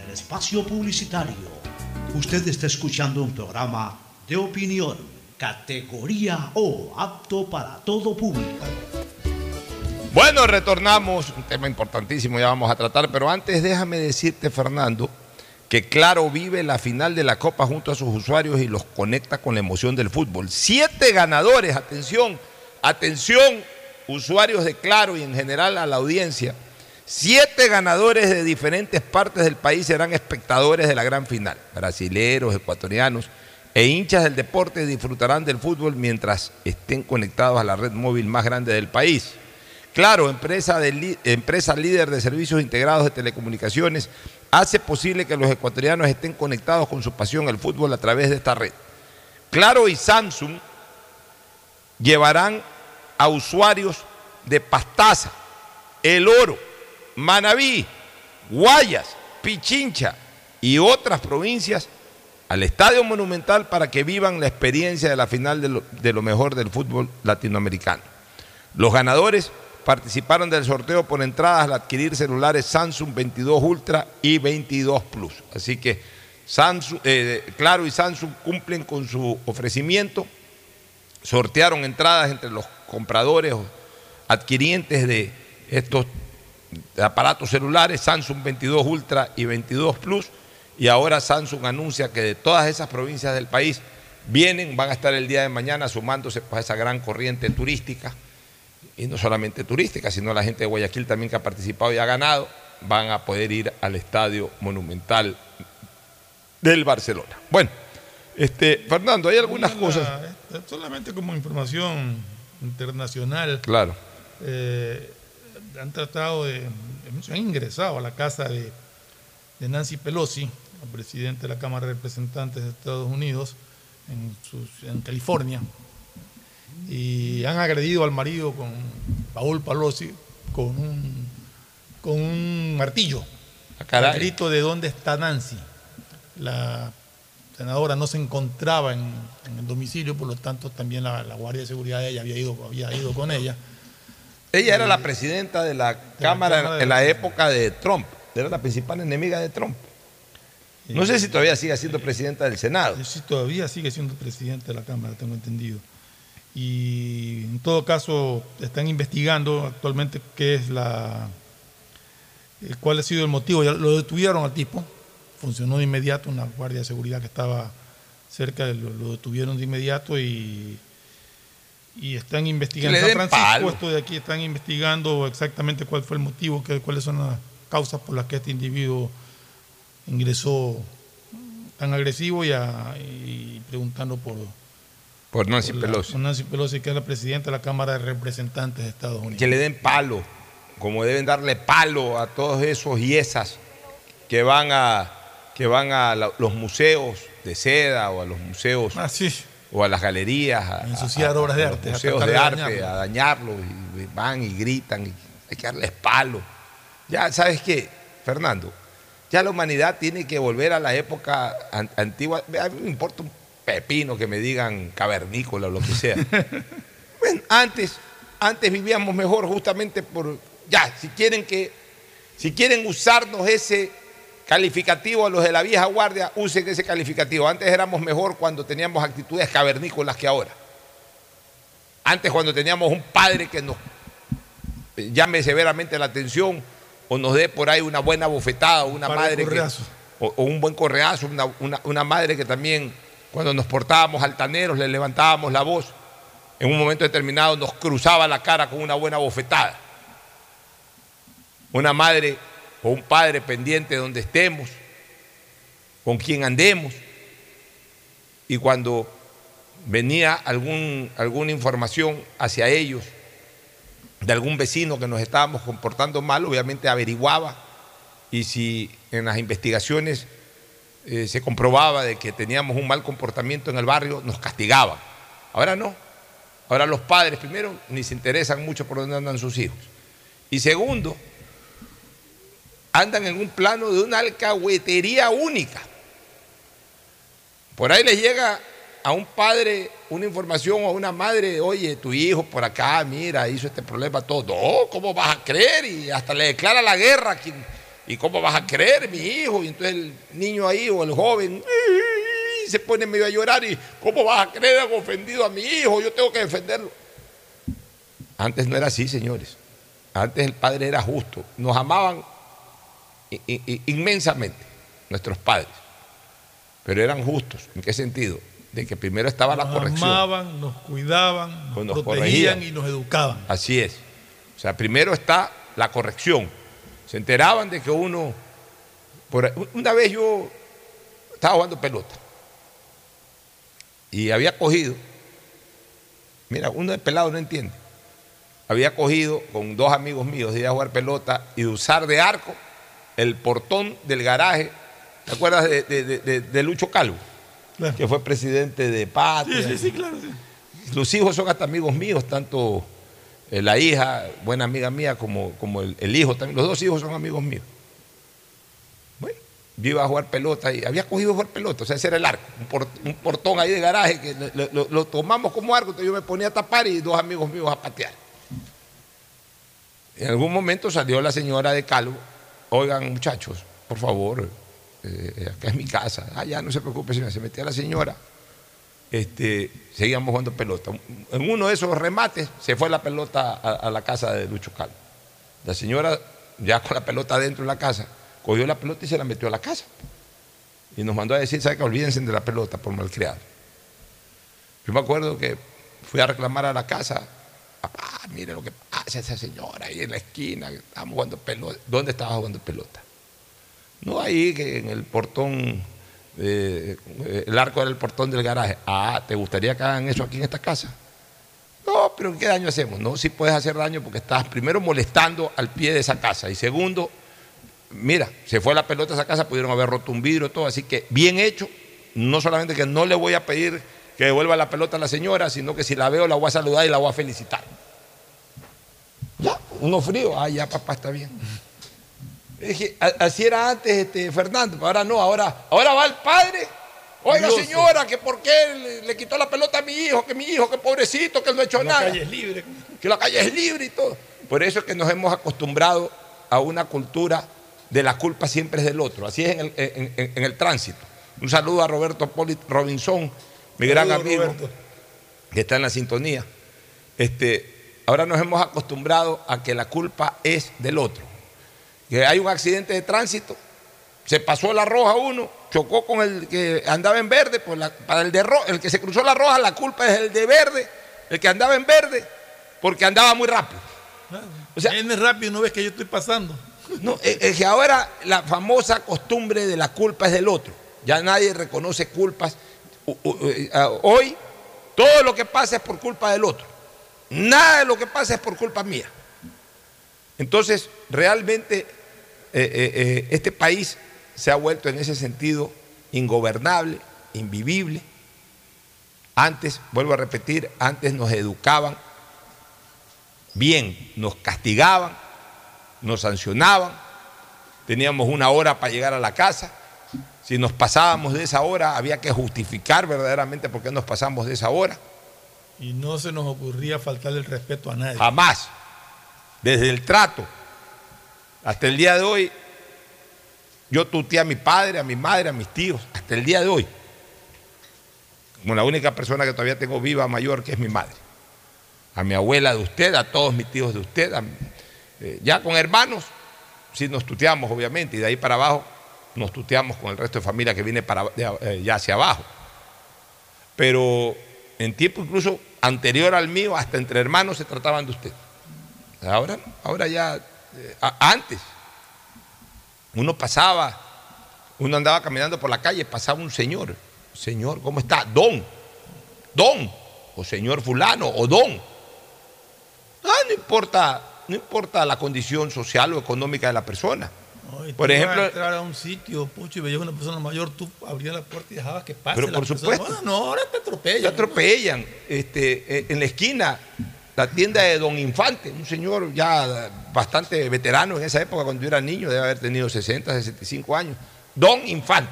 espacio publicitario. Usted está escuchando un programa de opinión, categoría O, apto para todo público. Bueno, retornamos, un tema importantísimo ya vamos a tratar, pero antes déjame decirte, Fernando, que Claro vive la final de la Copa junto a sus usuarios y los conecta con la emoción del fútbol. Siete ganadores, atención, atención, usuarios de Claro y en general a la audiencia. Siete ganadores de diferentes partes del país serán espectadores de la gran final. Brasileros, ecuatorianos e hinchas del deporte disfrutarán del fútbol mientras estén conectados a la red móvil más grande del país. Claro, empresa, empresa líder de servicios integrados de telecomunicaciones, hace posible que los ecuatorianos estén conectados con su pasión al fútbol a través de esta red. Claro y Samsung llevarán a usuarios de Pastaza, El Oro, Manabí, Guayas, Pichincha y otras provincias al Estadio Monumental para que vivan la experiencia de la final de lo, mejor del fútbol latinoamericano. Los ganadores participaron del sorteo por entradas al adquirir celulares Samsung 22 Ultra y 22 Plus. Así que Samsung, eh, Claro y Samsung cumplen con su ofrecimiento. Sortearon entradas entre los compradores o adquirientes de estos aparatos celulares, Samsung 22 Ultra y 22 Plus. Y ahora Samsung anuncia que de todas esas provincias del país vienen, van a estar el día de mañana sumándose a esa gran corriente turística y no solamente turística, sino la gente de Guayaquil también que ha participado y ha ganado, van a poder ir al estadio monumental del Barcelona. Bueno, este, Fernando, hay algunas cosas. eh, Solamente como información internacional. Claro. eh, han tratado de, han ingresado a la casa de, de Nancy Pelosi, la presidenta de la Cámara de Representantes de Estados Unidos, en, sus- en California. y han agredido al marido con Paul Palosi con un, con un martillo. Al grito de dónde está Nancy. La senadora no se encontraba en, en el domicilio, por lo tanto también la, la Guardia de Seguridad de ella había ido, había ido con ella. Ella era la presidenta de la Cámara en la época de Trump. Era la principal enemiga de Trump. No sé si todavía sigue siendo presidenta del Senado. Sí, todavía sigue siendo presidente de la Cámara, tengo entendido. Y en todo caso, están investigando actualmente qué es la. eh, cuál ha sido el motivo. Ya lo detuvieron al tipo, funcionó de inmediato, una guardia de seguridad que estaba cerca, lo, lo detuvieron de inmediato y. Y están investigando. Que San Francisco, esto de aquí, están investigando exactamente cuál fue el motivo, qué- cuáles son las causas por las que este individuo ingresó tan agresivo y, a- y preguntando por, Por Nancy por la- Pelosi. por Nancy Pelosi, que es la presidenta de la Cámara de Representantes de Estados Unidos. Que le den palo, como deben darle palo a todos esos y esas que van a, que van a la- los museos de seda o a los museos o a las galerías a, ensuciar a- obras de a arte, a museos de arte, dañarlo. a dañarlos y van y gritan y hay que darles palo. Ya sabes qué, Fernando, ya la humanidad tiene que volver a la época an- antigua. A mí me importa un pepino que me digan cavernícola o lo que sea. Bueno, antes, antes vivíamos mejor justamente por, ya, si quieren que, si quieren usarnos ese calificativo a los de la vieja guardia, usen ese calificativo. Antes éramos mejor cuando teníamos actitudes cavernícolas que ahora. Antes cuando teníamos un padre que nos llame severamente la atención o nos dé por ahí una buena bofetada o una madre que, o, o un buen correazo, una, una- una madre que también cuando nos portábamos altaneros le levantábamos la voz, en un momento determinado nos cruzaba la cara con una buena bofetada. Una madre o un padre pendiente de donde estemos, con quien andemos, y cuando venía algún, alguna información hacia ellos de algún vecino que nos estábamos comportando mal, obviamente averiguaba y si en las investigaciones eh, se comprobaba de que teníamos un mal comportamiento en el barrio, nos castigaban. Ahora no. Ahora los padres, primero, ni se interesan mucho por dónde andan sus hijos. Y segundo, andan en un plano de una alcahuetería única. Por ahí les llega a un padre una información o a una madre, oye, tu hijo por acá, mira, hizo este problema, todo. No, ¿cómo vas a creer? Y hasta le declara la guerra. ¿Y cómo vas a creer, mi hijo? Y entonces el niño ahí o el joven se pone medio a llorar y ¿cómo vas a creer? Han ofendido a mi hijo, yo tengo que defenderlo. Antes no era así, señores. Antes el padre era justo. Nos amaban inmensamente nuestros padres. Pero eran justos. ¿En qué sentido? De que primero estaba la Nos corrección. amaban, nos cuidaban, nos, nos protegían corregían. y nos educaban. Así es. O sea, primero está la corrección. Se enteraban de que uno. por una vez yo estaba jugando pelota y había cogido. Mira, uno de pelado no entiende. Había cogido con dos amigos míos de ir a jugar pelota y de usar de arco el portón del garaje. ¿Te acuerdas de, de- de- Lucho Calvo? Que fue presidente de Patria. Sí, sí, sí, claro. sí. Los hijos son hasta amigos míos, tanto eh, la hija, buena amiga mía, como, como el, el hijo también. Los dos hijos son amigos míos. Bueno, yo iba a jugar pelota y había cogido jugar pelota, o sea, ese era el arco, un, por- un portón ahí de garaje que lo, lo- lo tomamos como arco, entonces yo me ponía a tapar y dos amigos míos a patear. En algún momento salió la señora de Calvo, oigan muchachos, por favor, eh, acá es mi casa, ah, ya no se preocupe, señora, se metía la señora este, seguíamos jugando pelota. En uno de esos remates se fue la pelota a, la casa de Lucho Calvo. La señora, ya con la pelota dentro de la casa, cogió la pelota y se la metió a la casa. Y nos mandó a decir, ¿sabe que olvídense de la pelota por malcriado? Yo me acuerdo que fui a reclamar a la casa, papá, mire lo que pasa esa señora ahí en la esquina, estábamos jugando pelota. ¿Dónde estaba jugando pelota? No ahí, que en el portón, eh, el arco del portón del garaje. Ah, ¿te gustaría que hagan eso aquí en esta casa? No, pero ¿qué daño hacemos? No, sí puedes hacer daño porque estás primero molestando al pie de esa casa y segundo, mira, se fue la pelota a esa casa, pudieron haber roto un vidrio, todo, así que bien hecho, no solamente que no le voy a pedir que devuelva la pelota a la señora, sino que si la veo la voy a saludar y la voy a felicitar. Uno frío, ah, ya papá está bien. Así era antes este, Fernando, ahora no, ahora, ahora va el padre. Oiga señora, que por qué le, le quitó la pelota a mi hijo, que mi hijo, que pobrecito, que él no ha hecho La nada. calle es libre. Que la calle es libre y todo. Por eso es que nos hemos acostumbrado a una cultura de la culpa siempre es del otro. Así es en el, en- en- en el tránsito. Un saludo a Roberto Poli Robinson, mi gran amigo, Roberto. que está en la sintonía. Este, ahora nos hemos acostumbrado a que la culpa es del otro. Que hay un accidente de tránsito, se pasó la roja uno, chocó con el que andaba en verde, pues la- para el de ro- el que se cruzó la roja, la culpa es el de verde, el que andaba en verde, porque andaba muy rápido. O sea, viene rápido, no ves que yo estoy pasando. No, es es que ahora la famosa costumbre de la culpa es del otro. Ya nadie reconoce culpas. Eh, Hoy todo lo que pasa es por culpa del otro. Nada de lo que pasa es por culpa mía. Entonces, realmente eh, eh, eh, este país se ha vuelto en ese sentido ingobernable, invivible. Antes, vuelvo a repetir, antes nos educaban bien, nos castigaban, nos sancionaban, teníamos una hora para llegar a la casa. Si nos pasábamos de esa hora, había que justificar verdaderamente por qué nos pasamos de esa hora. Y no se nos ocurría faltarle el respeto a nadie. Jamás. Desde el trato hasta el día de hoy, yo tuteé a mi padre, a mi madre, a mis tíos, hasta el día de hoy. Como la única persona que todavía tengo viva mayor, que es mi madre. A mi abuela de usted, a todos mis tíos de usted. eh, ya con hermanos, sí nos tuteamos, obviamente, y de ahí para abajo nos tuteamos con el resto de familia que viene para, eh, ya hacia abajo. Pero en tiempo incluso anterior al mío, hasta entre hermanos se trataban de usted. Ahora ahora ya, eh, antes, uno pasaba, uno andaba caminando por la calle, pasaba un señor, señor, ¿cómo está? Don, don, o señor fulano, o don. Ah, no importa, no importa la condición social o económica de la persona. Oye, Por ejemplo- a entrar a un sitio, pucho, y veías una persona mayor, tú abrías la puerta y dejabas que pase. Pero por persona. supuesto. Bueno, no, ahora te atropellan. Te atropellan. Este, eh, en la esquina, la tienda de Don Infante, un señor ya bastante veterano en esa época, cuando yo era niño, debe haber tenido 60, 65 años. Don Infante.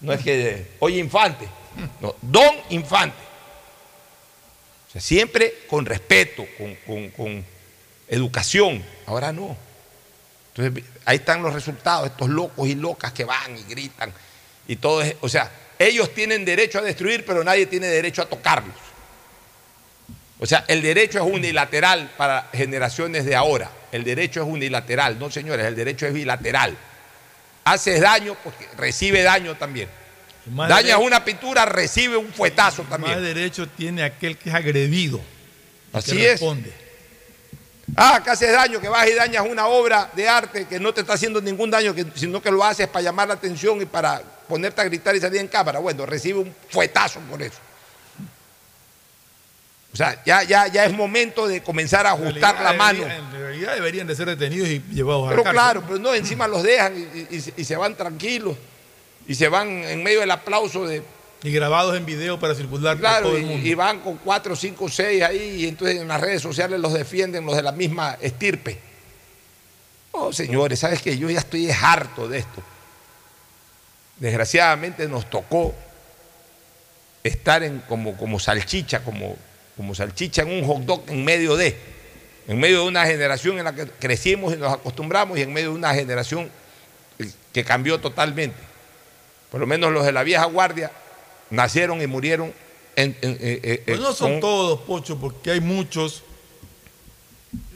No es que, oye Infante, no, Don Infante. O sea, siempre con respeto, con, con- con educación. Ahora no. Entonces, ahí están los resultados, estos locos y locas que van y gritan y todo es, o sea, ellos tienen derecho a destruir, pero nadie tiene derecho a tocarlos. O sea, el derecho es unilateral para generaciones de ahora. El derecho es unilateral, no señores, el derecho es bilateral. Haces daño porque recibe daño también. Más Dañas derecho- una pintura, recibe un fuetazo Más también. derecho tiene aquel que es agredido. Así que es. responde. Ah, que haces daño, que vas y dañas una obra de arte que no te está haciendo ningún daño, que, sino que lo haces para llamar la atención y para ponerte a gritar y salir en cámara. Bueno, recibe un fuetazo por eso. O sea, ya, ya, ya es momento de comenzar a ajustar realidad la mano. debería- En realidad deberían de ser detenidos y llevados a Pero la cárcel. claro, pero no, encima los dejan y, y- y se van tranquilos y se van en medio del aplauso de, Y grabados en video para circular por Claro, todo el y, mundo. y van con cuatro, cinco, seis ahí, y entonces en las redes sociales los defienden los de la misma estirpe. Oh, señores, ¿sabes qué? Yo ya estoy harto de esto. Desgraciadamente nos tocó estar en, como, como salchicha, como, como salchicha en un hot dog en medio de, en medio de una generación en la que crecimos y nos acostumbramos y en medio de una generación que cambió totalmente. Por lo menos los de la vieja guardia nacieron y murieron en, en- en- en- Pues no son con- todos, Pocho, porque hay muchos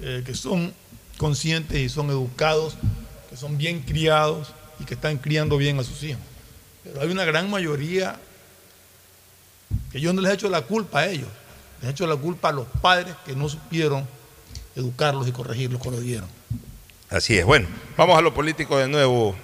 eh, que son conscientes y son educados, que son bien criados y que están criando bien a sus hijos. Pero hay una gran mayoría que yo no les he hecho la culpa a ellos, les he hecho la culpa a los padres que no supieron educarlos y corregirlos cuando dieron. Así es. Bueno, vamos a lo político de nuevo.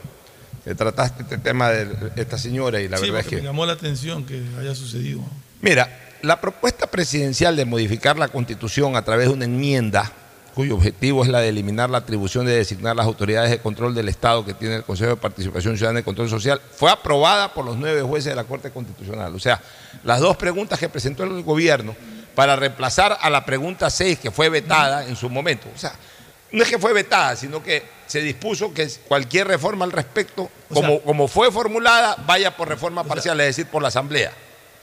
Que trataste este tema de esta señora y la sí, verdad es que... me llamó la atención que haya sucedido. Mira, la propuesta presidencial de modificar la constitución a través de una enmienda cuyo objetivo es la de eliminar la atribución de designar las autoridades de control del Estado que tiene el Consejo de Participación Ciudadana y Control Social, fue aprobada por los nueve jueces de la Corte Constitucional. O sea, las dos preguntas que presentó el gobierno para reemplazar a la pregunta 6 que fue vetada en su momento. O sea, no es que fue vetada, sino que se dispuso que cualquier reforma al respecto, como, como fue formulada, vaya por reforma parcial, es decir, por la Asamblea.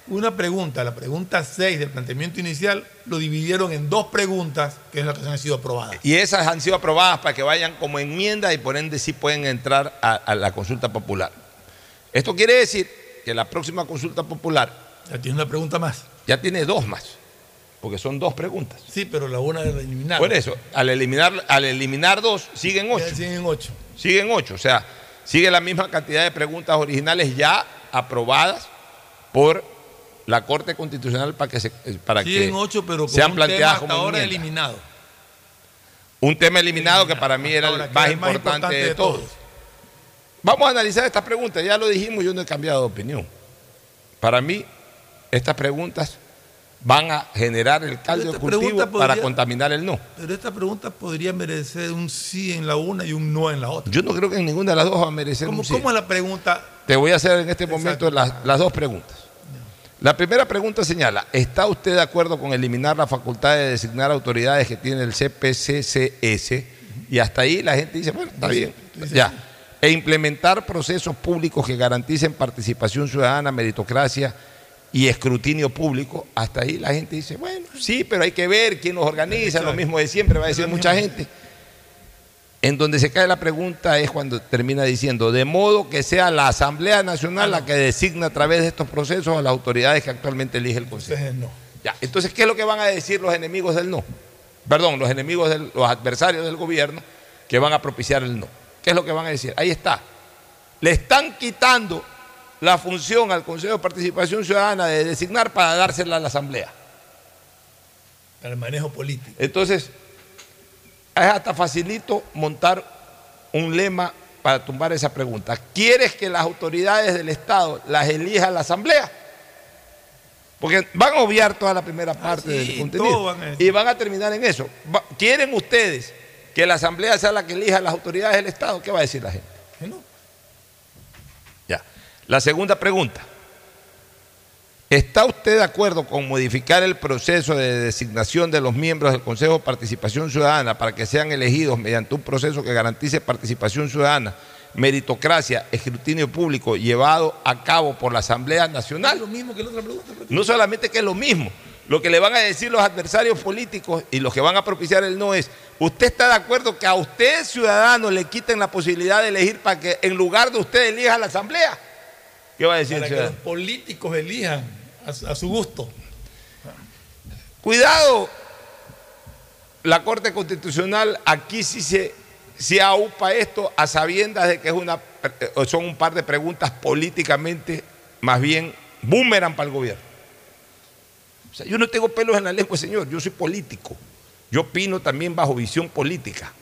Una pregunta, la pregunta 6 del planteamiento inicial, lo dividieron en dos preguntas, que es la que han sido aprobadas. Y esas han sido aprobadas para que vayan como enmienda y por ende sí pueden entrar a, a la consulta popular. Esto quiere decir que la próxima consulta popular... Ya tiene una pregunta más. Ya tiene dos más, porque son dos preguntas. Sí, pero la una la eliminar. Por eso, al eliminar, al eliminar dos, siguen ocho. Ya siguen ocho. Siguen ocho, o sea, sigue la misma cantidad de preguntas originales ya aprobadas por la Corte Constitucional para que, se, para siguen que ocho, pero sean un planteadas tema hasta como ahora enmienda. eliminado. Un tema eliminado que para mí era el más es el más importante, importante de de todos. todos. Vamos a analizar estas preguntas, ya lo dijimos, yo no he cambiado de opinión. Para mí, estas preguntas van a generar el caldo cultivo para podría- contaminar el no. Pero esta pregunta podría merecer un sí en la una y un no en la otra. Yo no creo que en ninguna de las dos va a merecer ¿Cómo, un sí. cómo es la pregunta? Te voy a hacer en este momento las, las dos preguntas. La primera pregunta señala, ¿está usted de acuerdo con eliminar la facultad de designar autoridades que tiene el CPCCS? Y hasta ahí la gente dice, bueno, está bien, ya. E implementar procesos públicos que garanticen participación ciudadana, meritocracia y escrutinio público. Hasta ahí la gente dice, bueno, sí, pero hay que ver quién los organiza, lo mismo de siempre, va a decir mucha gente. En donde se cae la pregunta es cuando termina diciendo, de modo que sea la Asamblea Nacional la que designa a través de estos procesos a las autoridades que actualmente elige el Consejo. Entonces, no. Ya, entonces, ¿qué es lo que van a decir los enemigos del no? Perdón, los enemigos, del- los adversarios del gobierno que van a propiciar el no. ¿Qué es lo que van a decir? Ahí está. Le están quitando la función al Consejo de Participación Ciudadana de designar para dársela a la Asamblea. Para el manejo político. Entonces, es hasta facilito montar un lema para tumbar esa pregunta. ¿Quieres que las autoridades del Estado las elija la Asamblea? Porque van a obviar toda la primera parte Ah, sí, del contenido van a y van a terminar en eso. ¿Quieren ustedes que la Asamblea sea la que elija a las autoridades del Estado? ¿Qué va a decir la gente? La segunda pregunta. ¿Está usted de acuerdo con modificar el proceso de designación de los miembros del Consejo de Participación Ciudadana para que sean elegidos mediante un proceso que garantice participación ciudadana, meritocracia, escrutinio público llevado a cabo por la Asamblea Nacional? lo mismo que la otra pregunta. No solamente que es lo mismo, lo que le van a decir los adversarios políticos y los que van a propiciar el no es, ¿usted está de acuerdo que a usted, ciudadano, le quiten la posibilidad de elegir para que en lugar de usted elija la Asamblea? ¿Qué va a decir Para que los políticos elijan a, su- a su gusto. Cuidado, la Corte Constitucional aquí sí se, se aupa esto a sabiendas de que es una, eh, son un par de preguntas políticamente más bien boomerang para el gobierno. O sea, yo no tengo pelos en la lengua, señor, yo soy político. Yo opino también bajo visión política.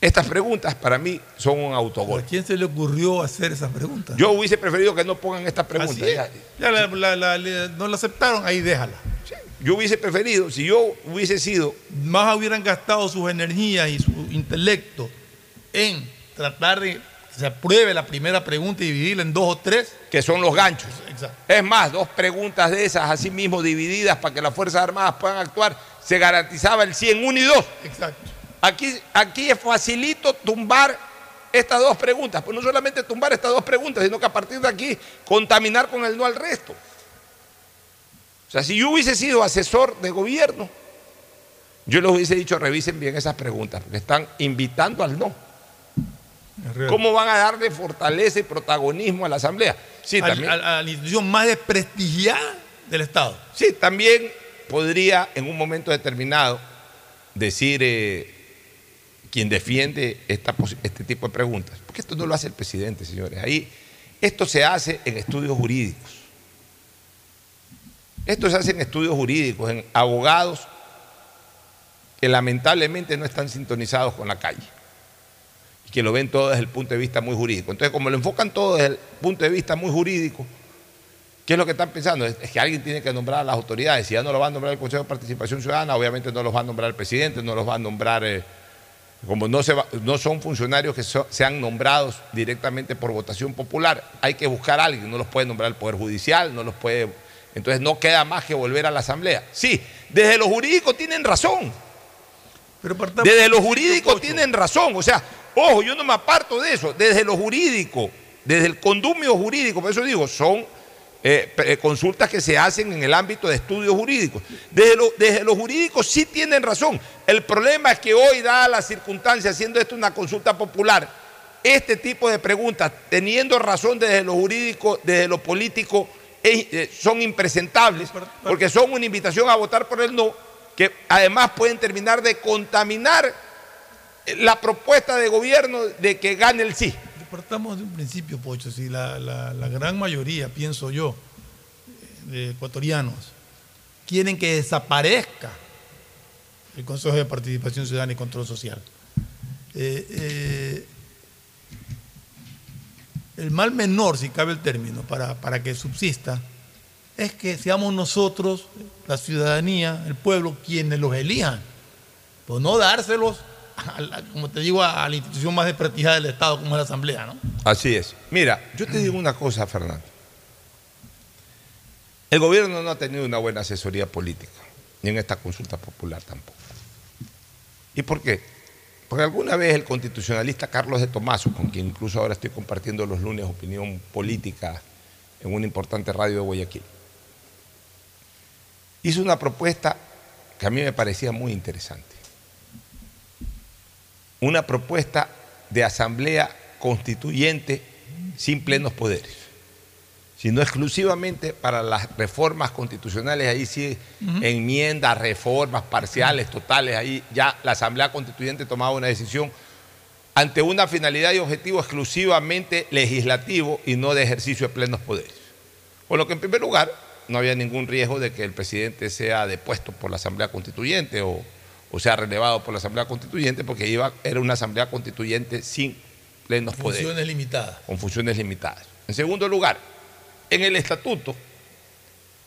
Estas preguntas para mí son un autogol. ¿A quién se le ocurrió hacer esas preguntas? Yo hubiese preferido que no pongan estas preguntas. Es. ya. Ya la- la- la- le- no la aceptaron, ahí déjala. Yo hubiese preferido, si yo hubiese sido Más hubieran gastado sus energías y su intelecto en tratar de que se apruebe la primera pregunta y dividirla en dos o tres. que son los ganchos. Exacto. Es más, dos preguntas de esas, así mismo divididas para que las Fuerzas Armadas puedan actuar, se garantizaba el 100, 1 y 2. Exacto. Aquí, aquí es facilito tumbar estas dos preguntas, pues no solamente tumbar estas dos preguntas, sino que a partir de aquí contaminar con el no al resto. O sea, si yo hubiese sido asesor de gobierno, yo les hubiese dicho revisen bien esas preguntas, porque están invitando al no. ¿Cómo van a darle fortaleza y protagonismo a la Asamblea? Sí, Al- también. a la institución más desprestigiada del Estado. Sí, también podría en un momento determinado decir eh, quien defiende esta este tipo de preguntas, porque esto no lo hace el presidente, señores. Ahí esto se hace en estudios jurídicos. Esto se hace en estudios jurídicos, en abogados que lamentablemente no están sintonizados con la calle y que lo ven todo desde el punto de vista muy jurídico. Entonces, como lo enfocan todo desde el punto de vista muy jurídico, ¿Qué es lo que están pensando? Es, es que alguien tiene que nombrar a las autoridades. Si ya no lo va a nombrar el Consejo de Participación Ciudadana, obviamente no los va a nombrar el presidente, no los va a nombrar, eh, como no, se va- no son funcionarios que so- sean nombrados directamente por votación popular, hay que buscar a alguien, no los puede nombrar el Poder Judicial, no los puede... Entonces no queda más que volver a la Asamblea. Sí, desde los jurídicos tienen razón. Desde lo jurídico tienen razón. O sea, ojo, yo no me aparto de eso. Desde lo jurídico, desde el condumio jurídico, por eso digo, son eh, eh, consultas que se hacen en el ámbito de estudios jurídicos. Desde lo, desde lo jurídico sí tienen razón. El problema es que hoy, dadas las circunstancias, siendo esto una consulta popular, este tipo de preguntas, teniendo razón desde lo jurídico, desde lo político, eh, son impresentables, porque son una invitación a votar por el no, que además pueden terminar de contaminar eh, la propuesta de gobierno de que gane el sí. Partamos de un principio, Pocho, si la, gran mayoría, pienso yo, de ecuatorianos, quieren que desaparezca el Consejo de Participación Ciudadana y Control Social. Eh, eh, el mal menor, si cabe el término, para, para que subsista, es que seamos nosotros, la ciudadanía, el pueblo, quienes los elijan. Pues no dárselos, como te digo, a la institución más desprestigiada del Estado, como es la Asamblea, ¿no? Así es. Mira, yo te digo una cosa, Fernando. El gobierno no ha tenido una buena asesoría política, ni en esta consulta popular tampoco. ¿Y por qué? Porque alguna vez el constitucionalista Carlos de Tomaso, con quien incluso ahora estoy compartiendo los lunes opinión política en una importante radio de Guayaquil, hizo una propuesta que a mí me parecía muy interesante. Una propuesta de asamblea constituyente sin plenos poderes, sino exclusivamente para las reformas constitucionales, ahí sí, enmiendas, reformas parciales, totales, ahí ya la asamblea constituyente tomaba una decisión ante una finalidad y objetivo exclusivamente legislativo y no de ejercicio de plenos poderes. Con lo que en primer lugar no había ningún riesgo de que el presidente sea depuesto por la Asamblea Constituyente o, o sea relevado por la Asamblea Constituyente porque iba, era una Asamblea Constituyente sin plenos poderes Funciones limitadas. con funciones limitadas. En segundo lugar, en el estatuto,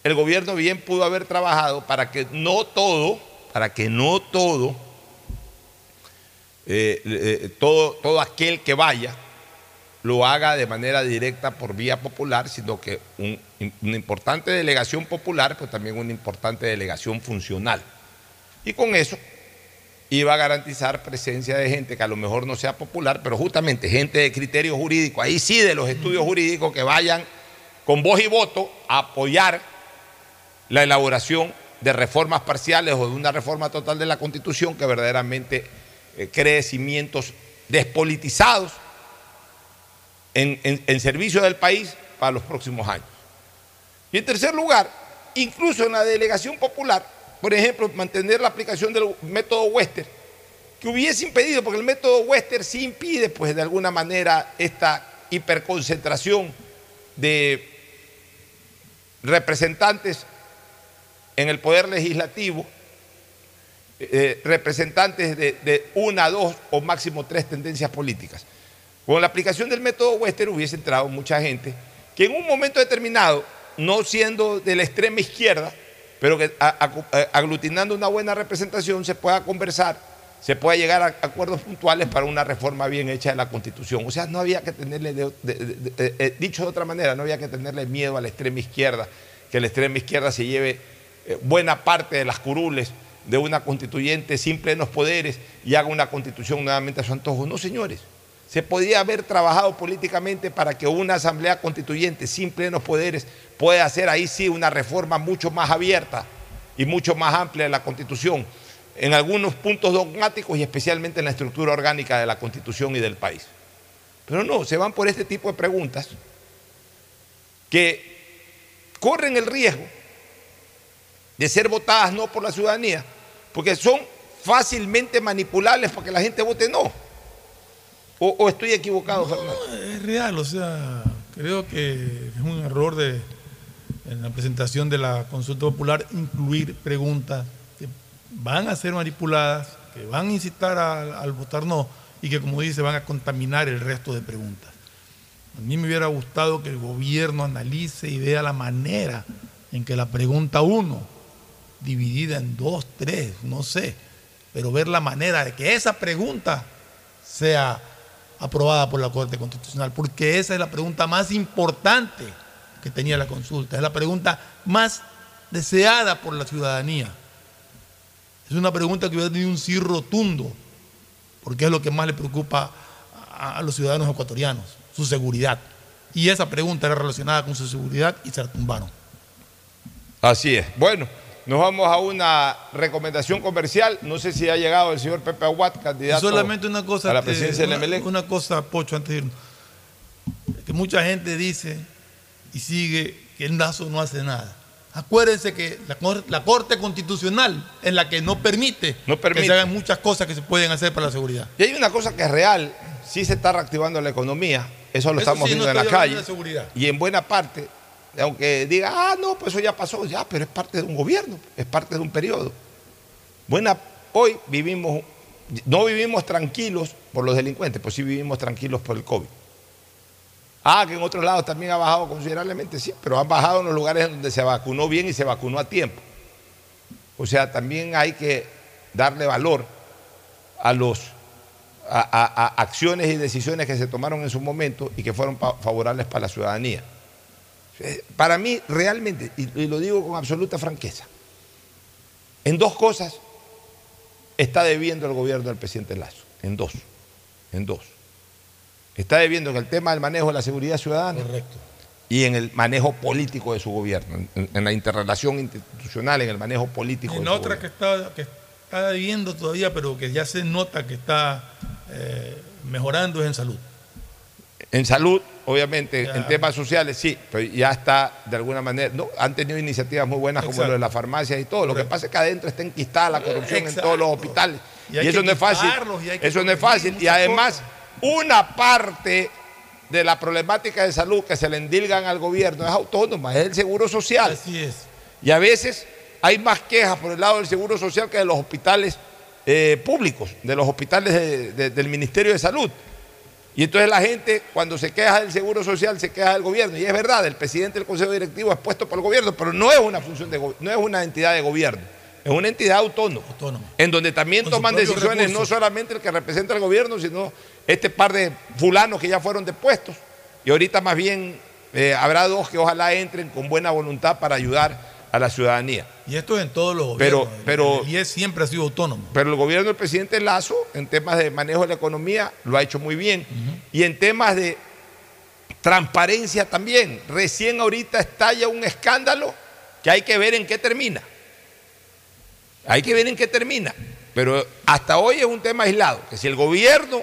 el gobierno bien pudo haber trabajado para que no todo, para que no todo, eh, eh, todo, todo aquel que vaya lo haga de manera directa por vía popular, sino que un- una importante delegación popular, pero también una importante delegación funcional. Y con eso iba a garantizar presencia de gente que a lo mejor no sea popular, pero justamente gente de criterio jurídico, ahí sí de los estudios jurídicos que vayan con voz y voto a apoyar la elaboración de reformas parciales o de una reforma total de la Constitución que verdaderamente eh, cree cimientos despolitizados en- en servicio del país para los próximos años. Y en tercer lugar, incluso en la delegación popular, por ejemplo, mantener la aplicación del método Wester, que hubiese impedido, porque el método Wester sí impide, pues de alguna manera, esta hiperconcentración de representantes en el poder legislativo, eh, representantes de, de una, dos o máximo tres tendencias políticas. Con la aplicación del método Wester hubiese entrado mucha gente que en un momento determinado, no siendo de la extrema izquierda, pero que a- aglutinando una buena representación se pueda conversar, se pueda llegar a acuerdos puntuales para una reforma bien hecha de la Constitución. O sea, no había que tenerle, de- eh, dicho de otra manera, no había que tenerle miedo a la extrema izquierda, que la extrema izquierda se lleve eh, buena parte de las curules de una constituyente sin plenos poderes y haga una constitución nuevamente a su antojo. No, señores. Se podía haber trabajado políticamente para que una asamblea constituyente sin plenos poderes pueda hacer ahí sí una reforma mucho más abierta y mucho más amplia de la constitución, en algunos puntos dogmáticos y especialmente en la estructura orgánica de la constitución y del país. Pero no, se van por este tipo de preguntas que corren el riesgo de ser votadas no por la ciudadanía, porque son fácilmente manipulables para que la gente vote no. ¿O, o estoy equivocado, Fernando? Es real, o sea, creo que es un error de en la presentación de la consulta popular incluir preguntas que van a ser manipuladas, que van a incitar al, al votar no y que como dice van a contaminar el resto de preguntas. A mí me hubiera gustado que el gobierno analice y vea la manera en que la pregunta uno, dividida en dos, tres, no sé, pero ver la manera de que esa pregunta sea aprobada por la Corte Constitucional, porque esa es la pregunta más importante que tenía la consulta, es la pregunta más deseada por la ciudadanía. Es una pregunta que hubiera tenido un sí rotundo, porque es lo que más le preocupa a, los ciudadanos ecuatorianos, su seguridad. Y esa pregunta era relacionada con su seguridad y se la tumbaron. Así es. Bueno, nos vamos a una recomendación comercial. No sé si ha llegado el señor Pepe Aguat, candidato Solamente una cosa, a la eh, presidencia una, del MLE. una cosa, Pocho, antes de irnos. Que mucha gente dice y sigue que el Lazo no hace nada. Acuérdense que la, Cor- la Corte Constitucional es la que no permite, permite. que se hagan muchas cosas que se pueden hacer para la seguridad. Y hay una cosa que es real, sí se está reactivando la economía, eso lo Eso estamos sí, viendo no en la calle. Y en buena parte, aunque diga, ah, no, pues eso ya pasó, ya, pero es parte de un gobierno, es parte de un periodo. Buena, hoy vivimos, no vivimos tranquilos por los delincuentes, pues sí vivimos tranquilos por el COVID. Ah, que en otros lados también ha bajado considerablemente, sí, pero han bajado en los lugares donde se vacunó bien y se vacunó a tiempo. O sea, también hay que darle valor a los a, acciones y decisiones que se tomaron en su momento y que fueron favorables para la ciudadanía. Eh, Para mí, realmente, y, y lo digo con absoluta franqueza, en dos cosas está debiendo el gobierno del presidente Lazo. En dos. En dos. Está debiendo en el tema del manejo de la seguridad ciudadana y en el manejo político de su gobierno, en, en la interrelación institucional, en el manejo político. de En su otra que está, que está viviendo todavía, pero que ya se nota que está eh, mejorando es en salud. En salud, obviamente, en temas sociales, sí, pero ya está de alguna manera. No, han tenido iniciativas muy buenas como lo de las farmacias y todo. Lo que pasa es que adentro está enquistada la corrupción en todos los hospitales. Y eso no es fácil. Eso no es fácil. Y además, una parte de la problemática de salud que se le endilgan al gobierno es autónoma, es el seguro social. Así es. Y a veces hay más quejas por el lado del seguro social que de los hospitales eh, públicos, de los hospitales de- de- del Ministerio de Salud. Y entonces la gente, cuando se queja del seguro social, se queja del gobierno. Y es verdad, el presidente del Consejo Directivo es puesto por el gobierno, pero no es una función de no es una entidad de gobierno, es una entidad autónoma. En donde también Con toman decisiones no solamente el que representa al gobierno, sino este par de fulanos que ya fueron depuestos. Y ahorita más bien eh, habrá dos que ojalá entren con buena voluntad para ayudar a la ciudadanía. Y esto es en todos los Pero- gobiernos. pero- el IES siempre ha sido autónomo. Pero el gobierno del presidente Lazo, en temas de manejo de la economía, lo ha hecho muy bien. Y en temas de transparencia también. Recién ahorita estalla un escándalo que hay que ver en qué termina. Hay que ver en qué termina. Pero hasta hoy es un tema aislado. Que si el gobierno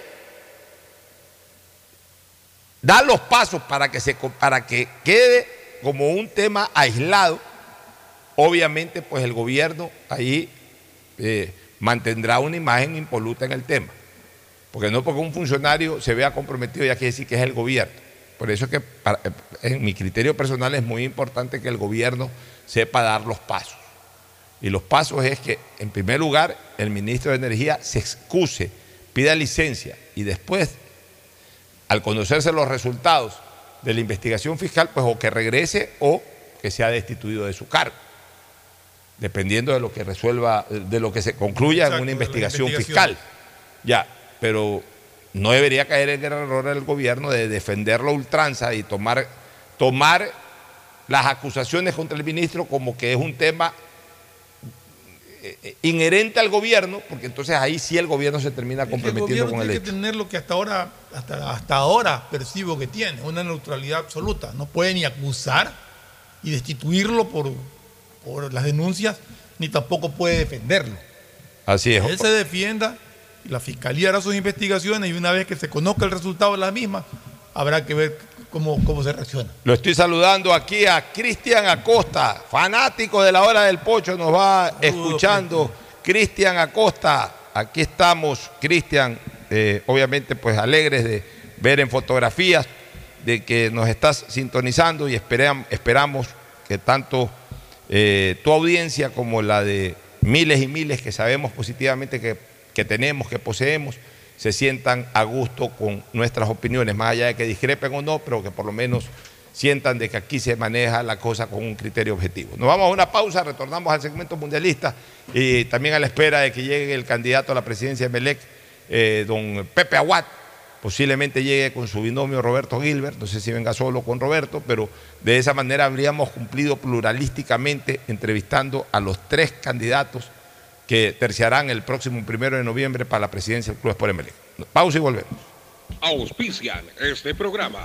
da los pasos para que, se, para que quede como un tema aislado, obviamente pues el gobierno ahí eh, mantendrá una imagen impoluta en el tema. Porque no porque un funcionario se vea comprometido ya quiere decir que es el gobierno. Por eso es que eh, en mi criterio personal es muy importante que el gobierno sepa dar los pasos. Y los pasos es que, en primer lugar, el ministro de Energía se excuse, pida licencia y después, al conocerse los resultados de la investigación fiscal, pues o que regrese o que sea destituido de su cargo dependiendo de lo que resuelva, de lo que se concluya Exacto, en una la investigación investigación. fiscal. Ya, pero no debería caer en el error del gobierno de defenderlo a ultranza y tomar, tomar las acusaciones contra el ministro como que es un tema eh, eh, inherente al gobierno, porque entonces ahí sí el gobierno se termina el comprometiendo gobierno con el tiene hecho. que tener lo que hasta ahora, hasta, hasta ahora percibo que tiene, una neutralidad absoluta. No puede ni acusar y destituirlo por, por las denuncias, ni tampoco puede defenderlo. Así es. Él se defienda, la fiscalía hará sus investigaciones y una vez que se conozca el resultado de las mismas, habrá que ver cómo, cómo se reacciona. Lo estoy saludando aquí a Cristian Acosta, fanático de la hora del pocho, nos va escuchando. Cristian Acosta, aquí estamos, Cristian, eh, obviamente pues alegres de ver en fotografías de que nos estás sintonizando y esperam- esperamos que tanto eh, tu audiencia como la de miles y miles que sabemos positivamente que, que tenemos, que poseemos, se sientan a gusto con nuestras opiniones, más allá de que discrepen o no, pero que por lo menos sientan de que aquí se maneja la cosa con un criterio objetivo. Nos vamos a una pausa, retornamos al segmento mundialista y también a la espera de que llegue el candidato a la presidencia de Melec, eh, don Pepe Aguat, posiblemente llegue con su binomio Roberto Gilbert, no sé si venga solo con Roberto, pero de esa manera habríamos cumplido pluralísticamente entrevistando a los tres candidatos que terciarán el próximo primero de noviembre para la presidencia del Club Sport Emelec. Pausa y volvemos. Auspician este programa.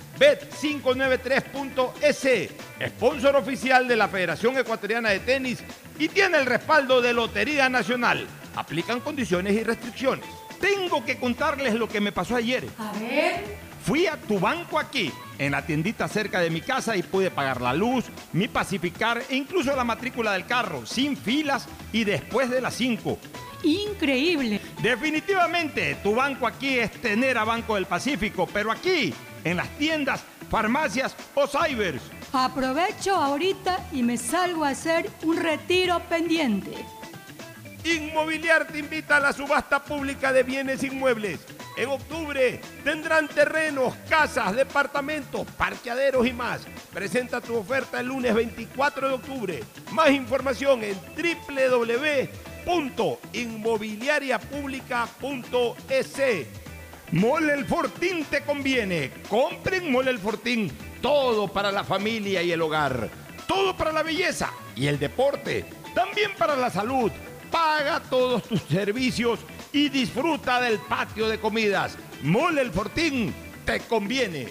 Bet593.es, sponsor oficial de la Federación Ecuatoriana de Tenis y tiene el respaldo de Lotería Nacional. Aplican condiciones y restricciones. Tengo que contarles lo que me pasó ayer. A ver. Fui a tu banco aquí, en la tiendita cerca de mi casa y pude pagar la luz, mi pacificar e incluso la matrícula del carro, sin filas y después de las 5. Increíble. Definitivamente, tu banco aquí es tener a Banco del Pacífico, pero aquí, en las tiendas, farmacias o cybers. Aprovecho ahorita y me salgo a hacer un retiro pendiente. Inmobiliar te invita a la subasta pública de bienes inmuebles. En octubre tendrán terrenos, casas, departamentos, parqueaderos y más. Presenta tu oferta el lunes 24 de octubre. Más información en www.inmobiliariapublica.es. Mole el Fortín te conviene. Compren Mole el Fortín. Todo para la familia y el hogar. Todo para la belleza y el deporte. También para la salud. Paga todos tus servicios y disfruta del patio de comidas. Mole el Fortín te conviene.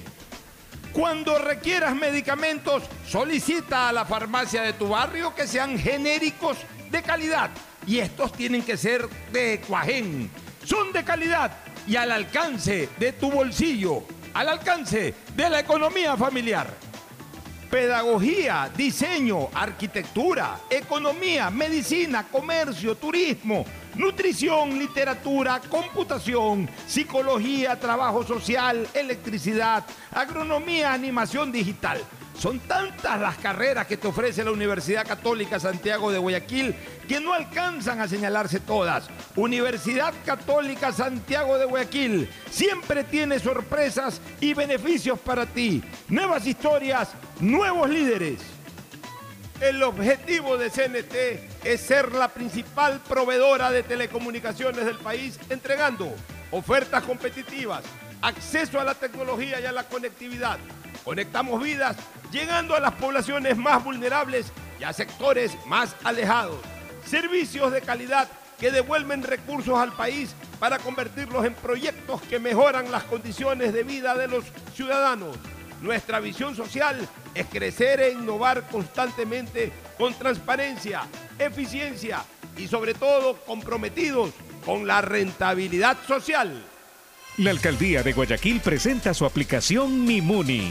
Cuando requieras medicamentos, solicita a la farmacia de tu barrio que sean genéricos de calidad. Y estos tienen que ser de Cuajén. Son de calidad y al alcance de tu bolsillo, al alcance de la economía familiar. Pedagogía, diseño, arquitectura, economía, medicina, comercio, turismo, nutrición, literatura, computación, psicología, trabajo social, electricidad, agronomía, animación digital. Son tantas las carreras que te ofrece la Universidad Católica Santiago de Guayaquil que no alcanzan a señalarse todas. Universidad Católica Santiago de Guayaquil siempre tiene sorpresas y beneficios para ti. Nuevas historias, nuevos líderes. El objetivo de CNT es ser la principal proveedora de telecomunicaciones del país, entregando ofertas competitivas, acceso a la tecnología y a la conectividad. Conectamos vidas, llegando a las poblaciones más vulnerables y a sectores más alejados. Servicios de calidad que devuelven recursos al país para convertirlos en proyectos que mejoran las condiciones de vida de los ciudadanos. Nuestra visión social es crecer e innovar constantemente con transparencia, eficiencia y sobre todo comprometidos con la rentabilidad social. La alcaldía de Guayaquil presenta su aplicación Mimuni.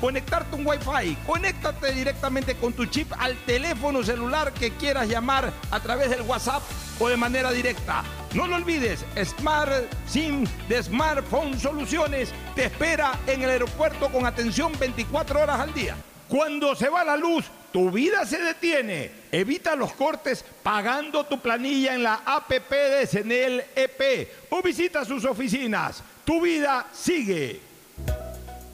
conectarte un Wi-Fi. Conéctate directamente con tu chip al teléfono celular que quieras llamar a través del WhatsApp o de manera directa. No lo olvides, Smart SIM de Smartphone Soluciones te espera en el aeropuerto con atención 24 horas al día. Cuando se va la luz, tu vida se detiene. Evita los cortes pagando tu planilla en la APP de Senel EP o visita sus oficinas. Tu vida sigue.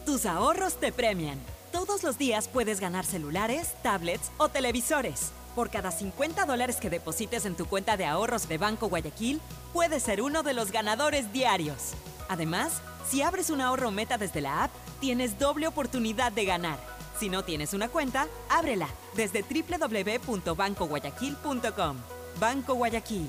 Tus ahorros te premian. Todos los días puedes ganar celulares, tablets o televisores. Por cada 50 dólares que deposites en tu cuenta de ahorros de Banco Guayaquil, puedes ser uno de los ganadores diarios. Además, si abres un ahorro meta desde la app, tienes doble oportunidad de ganar. Si no tienes una cuenta, ábrela desde www.bancoguayaquil.com. Banco Guayaquil.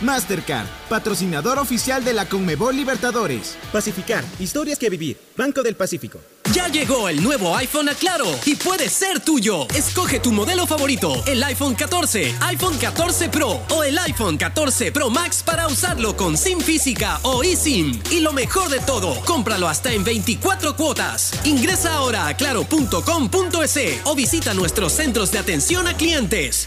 Mastercard, patrocinador oficial de la Conmebol Libertadores. Pacificar, historias que vivir. Banco del Pacífico. Ya llegó el nuevo iPhone a Claro y puede ser tuyo. Escoge tu modelo favorito, el iPhone 14, iPhone 14 Pro o el iPhone 14 Pro Max para usarlo con SIM física o eSIM. Y lo mejor de todo, cómpralo hasta en 24 cuotas. Ingresa ahora a claro.com.es o visita nuestros centros de atención a clientes.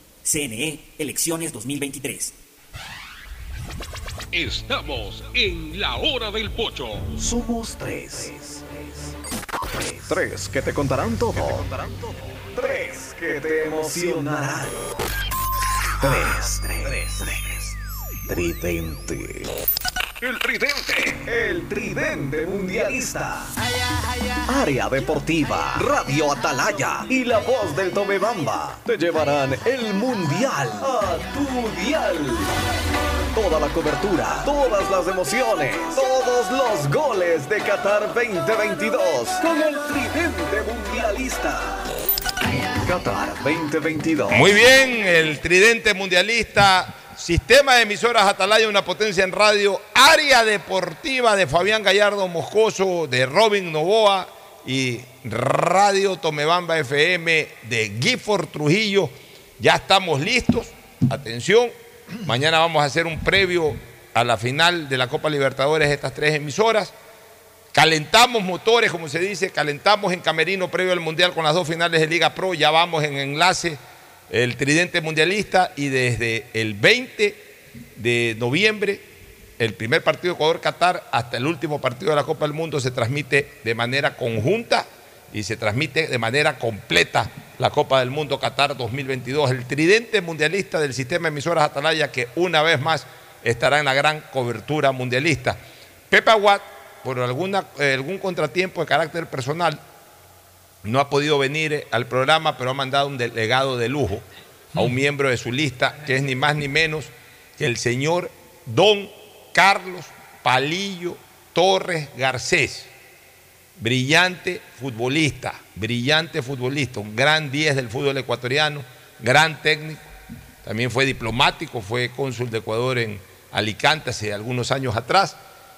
CNE Elecciones 2023. Estamos en la hora del pocho. Somos tres. Tres que te contarán todo. Tres que te emocionarán. Tres, tres, tres. Tridente. El tridente. El tridente mundialista. Área Deportiva, Radio Atalaya y la voz del Tomebamba te llevarán el mundial a tu dial. Toda la cobertura, todas las emociones, todos los goles de Qatar 2022 con el tridente mundialista. Qatar 2022. Muy bien, el tridente mundialista, sistema de emisoras Atalaya, una potencia en radio, área deportiva de Fabián Gallardo Moscoso, de Robin Novoa y Radio Tomebamba FM de Gifford Trujillo. Ya estamos listos. Atención, mañana vamos a hacer un previo a la final de la Copa Libertadores de estas tres emisoras. Calentamos motores, como se dice, calentamos en Camerino previo al Mundial con las dos finales de Liga Pro, ya vamos en enlace el tridente mundialista y desde el 20 de noviembre, el primer partido Ecuador-Qatar hasta el último partido de la Copa del Mundo se transmite de manera conjunta y se transmite de manera completa la Copa del Mundo Qatar 2022. El tridente mundialista del sistema de emisoras Atalaya que una vez más estará en la gran cobertura mundialista. Pepe Aguat, por alguna, eh, algún contratiempo de carácter personal, no ha podido venir al programa, pero ha mandado un delegado de lujo a un miembro de su lista, que es ni más ni menos que el señor Don Carlos Palillo Torres Garcés, brillante futbolista, brillante futbolista, un gran 10 del fútbol ecuatoriano, gran técnico, también fue diplomático, fue cónsul de Ecuador en Alicante hace algunos años atrás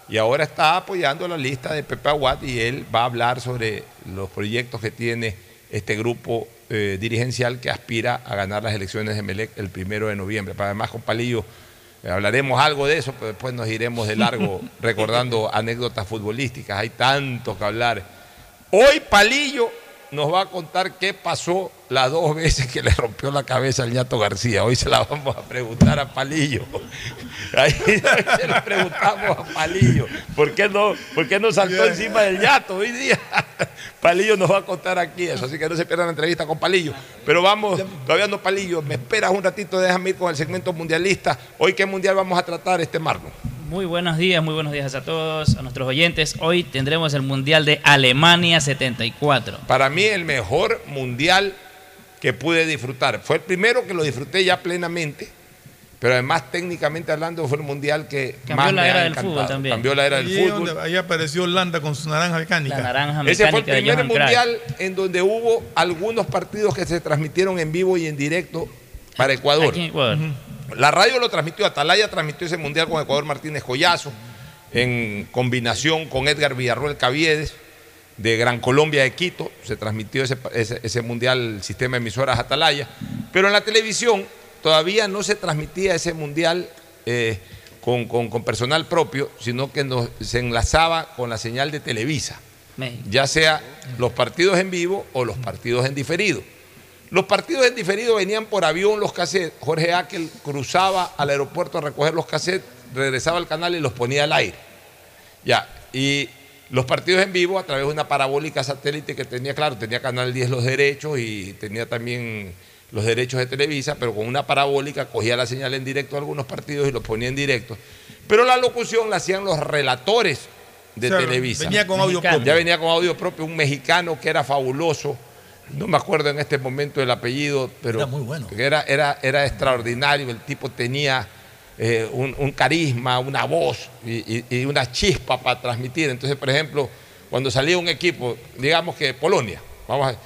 y ahora está apoyando la lista de Pepe Aguad y él va a hablar sobre los proyectos que tiene este grupo eh, dirigencial que aspira a ganar las elecciones de Melec el primero de noviembre. Para además con Palillo eh, hablaremos algo de eso, pero después nos iremos de largo recordando anécdotas futbolísticas. Hay tanto que hablar. Hoy Palillo nos va a contar qué pasó las dos veces que le rompió la cabeza al ñato García. Hoy se la vamos a preguntar a Palillo. Ahí se la preguntamos a Palillo. ¿Por qué no, por qué no saltó encima del ñato hoy día? Palillo nos va a contar aquí eso, así que no se pierdan la entrevista con Palillo. Pero vamos, todavía no Palillo, me esperas un ratito, déjame ir con el segmento mundialista. Hoy, ¿qué mundial vamos a tratar este Marlon? Muy buenos días, muy buenos días a todos, a nuestros oyentes. Hoy tendremos el Mundial de Alemania 74. Para mí el mejor mundial que pude disfrutar. Fue el primero que lo disfruté ya plenamente, pero además técnicamente hablando fue el mundial que Cambió más la me era ha del encantado. fútbol también. Cambió la era del ahí, fútbol. donde- ahí apareció Holanda con su naranja mecánica. La naranja Ese fue el primer mundial en donde hubo algunos partidos que se transmitieron en vivo y en directo para Ecuador. Aquí en Ecuador. La radio lo transmitió, Atalaya transmitió ese mundial con Ecuador Martínez Collazo, en combinación con Edgar Villarroel Caviedes, de Gran Colombia de Quito, se transmitió ese, ese- ese mundial, el sistema de emisoras Atalaya, pero en la televisión todavía no se transmitía ese mundial eh, con, con- con personal propio, sino que nos- se enlazaba con la señal de Televisa ya sea los partidos en vivo o los partidos en diferido. Los partidos en diferido venían por avión los cassettes. Jorge Akel cruzaba al aeropuerto a recoger los cassettes, regresaba al canal y los ponía al aire. Ya, y los partidos en vivo a través de una parabólica satélite que tenía, claro, tenía Canal 10 los derechos y tenía también los derechos de Televisa, pero con una parabólica cogía la señal en directo de algunos partidos y los ponía en directo. Pero la locución la hacían los relatores de O sea, Televisa. venía con audio Mexicano. propio. Ya venía con audio propio, un mexicano que era fabuloso. No me acuerdo en este momento el apellido, pero Era muy bueno. Era, era, era extraordinario. El tipo tenía eh, un, un carisma, una voz y, y- y una chispa para transmitir. Entonces, por ejemplo, cuando salía un equipo, digamos que Polonia, vamos a ver,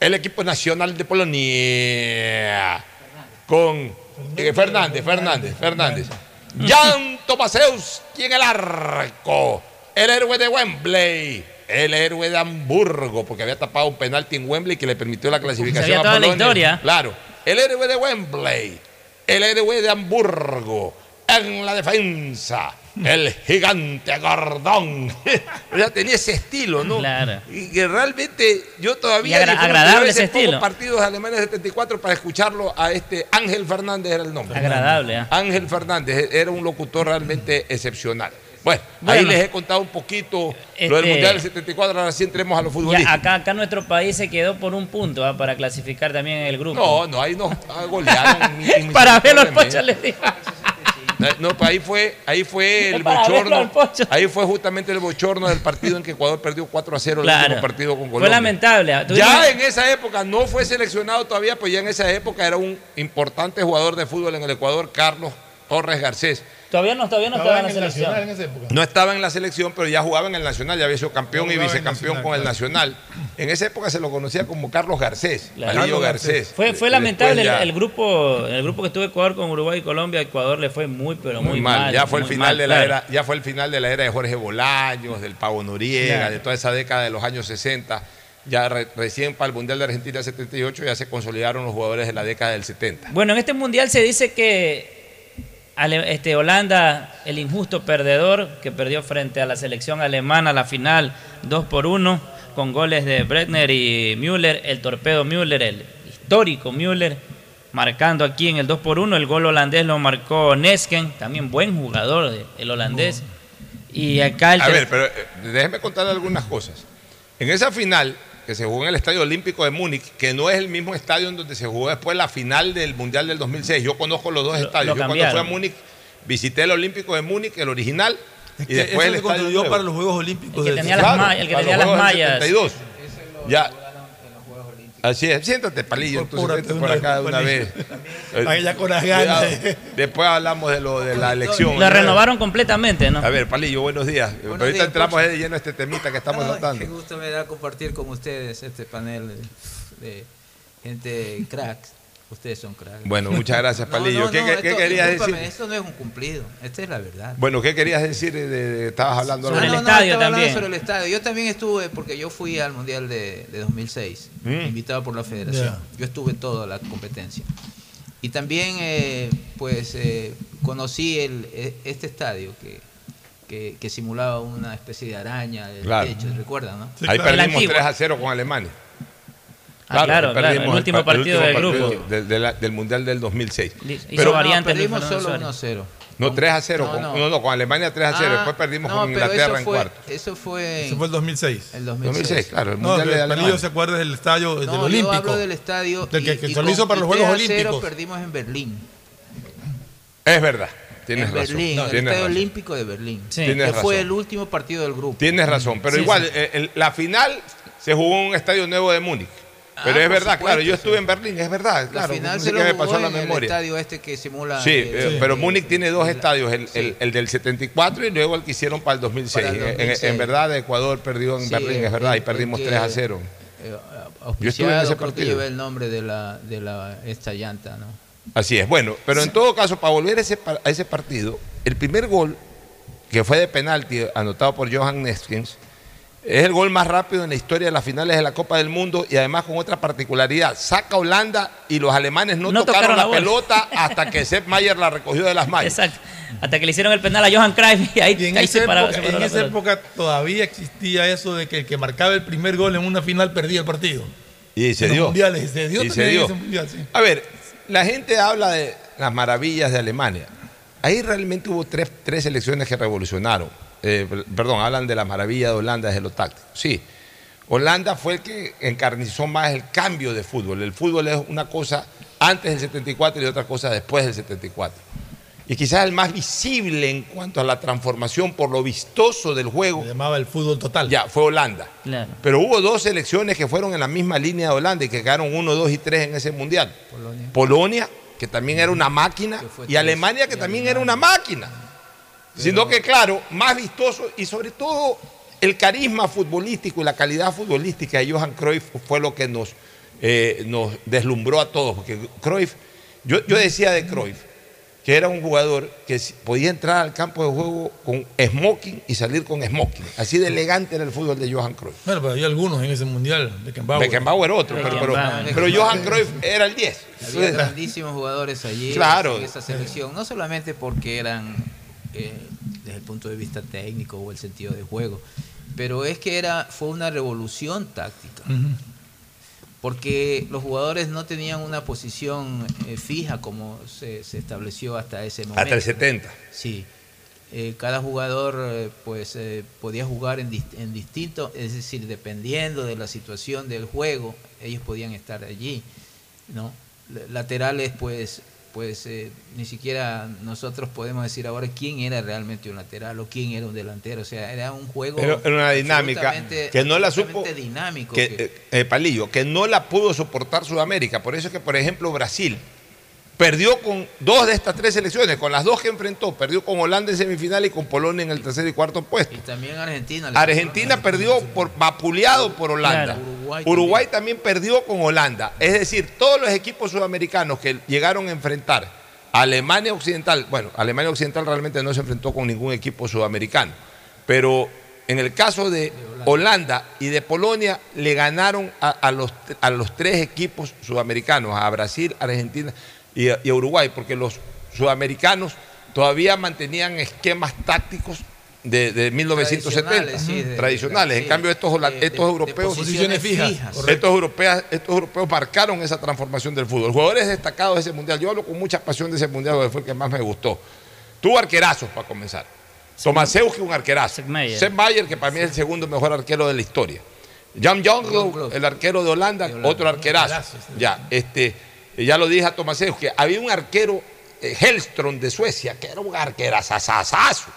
el equipo nacional de Polonia con eh, Fernández, Fernández, Fernández. Jan Tomaszewski en el arco. El héroe de Wembley. El héroe de Hamburgo, porque había tapado un penalti en Wembley que le permitió la clasificación Sabía a toda la Polonia. historia. Claro. El héroe de Wembley. El héroe de Hamburgo. En la defensa. El gigante Gordón. o sea, tenía ese estilo, ¿no? Claro. Y que realmente yo todavía. Agra- agradable ese estilo. partidos de Alemania 74 para escucharlo a este Ángel Fernández era el nombre. Agradable, ¿ah? Ángel Fernández era un locutor realmente excepcional. Bueno, ahí les he contado un poquito lo del Este- Mundial del 74, ahora sí entremos a los Ya, futbolistas. acá, acá nuestro país se quedó por un punto ¿ah? para clasificar también en el grupo. No, no, ahí nos ah, golearon. para ver los inmisericordiamente. pochos, les digo. No, pues ahí fue, ahí fue el Para verlo bochorno. al Pocho. Ahí fue justamente el bochorno del partido en que Ecuador perdió 4 a 0 el Claro. último partido con Fue Colombia. lamentable. ¿ah? Ya en esa época no fue seleccionado todavía, pues ya en esa época era un importante jugador de fútbol en el Ecuador, Carlos Torres Garcés. Todavía no, todavía no estaba en la selección. No estaba en la selección, pero ya jugaba en el Nacional, ya había sido campeón y vicecampeón Nacional, con el claro. Nacional. En esa época se lo conocía como Carlos Garcés, Claro. Carlos Garcés. Fue, lamentable el, ya- el grupo el grupo que estuvo Ecuador con Uruguay y Colombia. Ecuador le fue muy, pero muy, muy mal. Ya fue el final mal, de la claro. era, ya fue el final de la era de Jorge Bolaños, del Pavo Noriega, Claro. de toda esa década de los años 60. Ya re- recién para el Mundial de Argentina 78 ya se consolidaron los jugadores de la década del 70. Bueno, en este mundial se dice que este, Holanda, el injusto perdedor, que perdió frente a la selección alemana la final 2 por 1 con goles de Bretner y Müller, el torpedo Müller, el histórico Müller, marcando aquí en el 2 por 1 El gol holandés lo marcó Nesken, también buen jugador el holandés. Y acá el A ver, pero eh, déjeme contarle algunas cosas. En esa final que se jugó en el Estadio Olímpico de Múnich, que no es el mismo estadio en donde se jugó después la final del Mundial del 2006. Yo conozco los dos Lo- estadios. lo Yo cuando fui a. Múnich visité el Olímpico de Múnich, el original, y que después eso el se estadio construyó para los Juegos Olímpicos El que del- tenía las ma- el que tenía las mallas. 72. Ya. Así es, siéntate, palillo, entonces por una acá de una vez. Ahí ya con las ganas. Después hablamos de lo de la elección. la renovaron completamente, ¿no? A ver, Palillo, buenos días. Pero ahorita días, entramos Pocho. de lleno a este temita que estamos Ay, tratando. Qué gusto me da compartir con ustedes este panel de, de gente cracks. Ustedes son cracks. Bueno, muchas gracias, No, Palillo. no, ¿Qué, no, qué- qué esto- querías decir? Esto no es un cumplido. Esta es la verdad. Bueno, ¿qué querías decir? De, de- estabas hablando algo Ah, no, no, estaba hablando sobre el estadio. Yo también estuve, porque yo fui al Mundial de, de 2006, Mm. invitado por la federación. Ya. Yo estuve en toda la competencia. Y también, eh, pues, eh, conocí el, e- este estadio que, que, que simulaba una especie de araña del Claro. techo, ¿recuerdan, no? Ahí perdimos 3 a 0 con Alemania. Ah, claro, claro, el último pa- partido del partido grupo. de- de la- del Mundial del 2006. hizo Pero variante No, perdimos solo Suárez. 1-0. No, 3 a 0. No, con, no. no, no, con Alemania 3 a 0. Ah, Después perdimos no, con Inglaterra eso en fue- cuarto. Eso fue. Ese fue el 2006. El 2006. 2006, claro, el No, Mundial de Alemania. se acuerda del estadio del No, yo Olímpico. hablo del estadio. Del que, y- que y se lo hizo con- para los Juegos 3 a 0 Olímpicos. perdimos en Berlín. Es verdad. Tienes en razón. Berlín, el tienes Estadio razón. Olímpico de Berlín. Tienes que fue razón. el último partido del grupo. Tienes razón, pero Sí, igual, sí. eh, el- la final se jugó en un estadio nuevo de Múnich. Pero Ah, es por verdad, supuesto, claro, yo sí. estuve en Berlín, es verdad, La claro. final no se lo me pasó en la en el memoria. estadio este que simula. Sí, eh, eh, pero Múnich tiene dos estadios, el, el- el del 74 y luego el que hicieron para el 2006. Para el En- en- 2006. Verdad, Ecuador perdió en Sí, Berlín, es verdad, y el- perdimos el que- 3 a 0. eh, Yo estuve en ese partido. lleva el nombre de la de la esta llanta, ¿no? Así es, bueno, pero en todo caso, para volver a ese, a ese partido, el primer gol, que fue de penalti, anotado por Johan Neskens, es el gol más rápido en la historia de las finales de la Copa del Mundo y además con otra particularidad. Saca Holanda y los alemanes no, No tocaron, tocaron la, pelota hasta que Sepp Mayer la recogió de las mallas. Exacto. Hasta que le hicieron el penal a Johan Cruyff y ahí, Y en ahí esa, se paró. época, se paró en esa pelota. época todavía existía eso de que el que marcaba el primer gol en una final perdía el partido. Y se En los dio. mundiales, se dio Y se dio. ese mundial, sí. A ver, la gente habla de las maravillas de Alemania. Ahí realmente hubo tres, tres elecciones que revolucionaron. Eh, per- perdón, hablan de las maravillas de Holanda desde lo táctico. Sí, Holanda fue el que encarnizó más el cambio de fútbol. El fútbol es una cosa antes del 74 y otra cosa después del 74. Y quizás el más visible en cuanto a la transformación por lo vistoso del juego. Se llamaba el fútbol total. Ya, fue Holanda. Claro. Pero hubo dos selecciones que fueron en la misma línea de Holanda y que quedaron 1, 2 y 3 en ese mundial. Polonia. Polonia, que también era una máquina, y Alemania, que también era una máquina. Sino que, claro, más vistoso y sobre todo el carisma futbolístico y la calidad futbolística de Johan Cruyff fue lo que nos, eh, nos deslumbró a todos. Porque Cruyff, yo, yo decía de Cruyff que era un jugador que podía entrar al campo de juego con smoking y salir con smoking. Así de elegante era el fútbol de Johan Cruyff. Bueno, pero había algunos en ese mundial. Beckenbauer. Beckenbauer otro, pero, pero, pero Johan Cruyff era el 10. Había grandísimos jugadores allí Claro. en esa selección, no solamente porque eran eh, desde el punto de vista técnico o el sentido de juego, pero es que era fue una revolución táctica, porque los jugadores no tenían una posición eh, fija como se, se estableció hasta ese momento. Hasta el 70. Sí. Eh, cada jugador eh, pues eh, podía jugar en, dist- en distinto, es decir, dependiendo de la situación del juego, ellos podían estar allí, ¿no? Laterales, pues, pues eh, ni siquiera nosotros podemos decir ahora quién era realmente un lateral o quién era un delantero, o sea, era un juego Pero era una dinámica que no la supo. dinámico. que, que- eh, eh, Palillo, que no la pudo soportar Sudamérica. Por eso es que, por ejemplo, Brasil perdió con dos de estas tres selecciones, con las dos que enfrentó. Perdió con Holanda en semifinal y con Polonia en el tercer y cuarto puesto. y también Argentina. Argentina perdió por vapuleado por Holanda. Claro. Uruguay Uruguay, también perdió con Holanda. Es decir, todos los equipos sudamericanos que llegaron a enfrentar a Alemania Occidental, bueno, Alemania Occidental realmente no se enfrentó con ningún equipo sudamericano, pero en el caso de Holanda y de Polonia le ganaron a, a los, a los tres equipos sudamericanos, a Brasil, Argentina y a, y a Uruguay, porque los sudamericanos todavía mantenían esquemas tácticos de, de 1970 Tradicionales, sí, de- tradicionales. sí, en cambio, estos, estos de europeos, posiciones fijas, fijas. estos europeos, estos europeos marcaron esa transformación del fútbol. Jugadores destacados de ese mundial. Yo hablo con mucha pasión de ese mundial, porque fue el que más me gustó. Tuvo arquerazos para comenzar. Tomaseuski, un arquerazo. Sepp Mayer. que para mí es el segundo mejor arquero de la historia. Jan Jonglou, el arquero de Holanda, otro arquerazo. Ya, este, ya lo dije a Tomaseuski. Había un arquero, eh, Hellström de Suecia, que era un arquerazazazazo.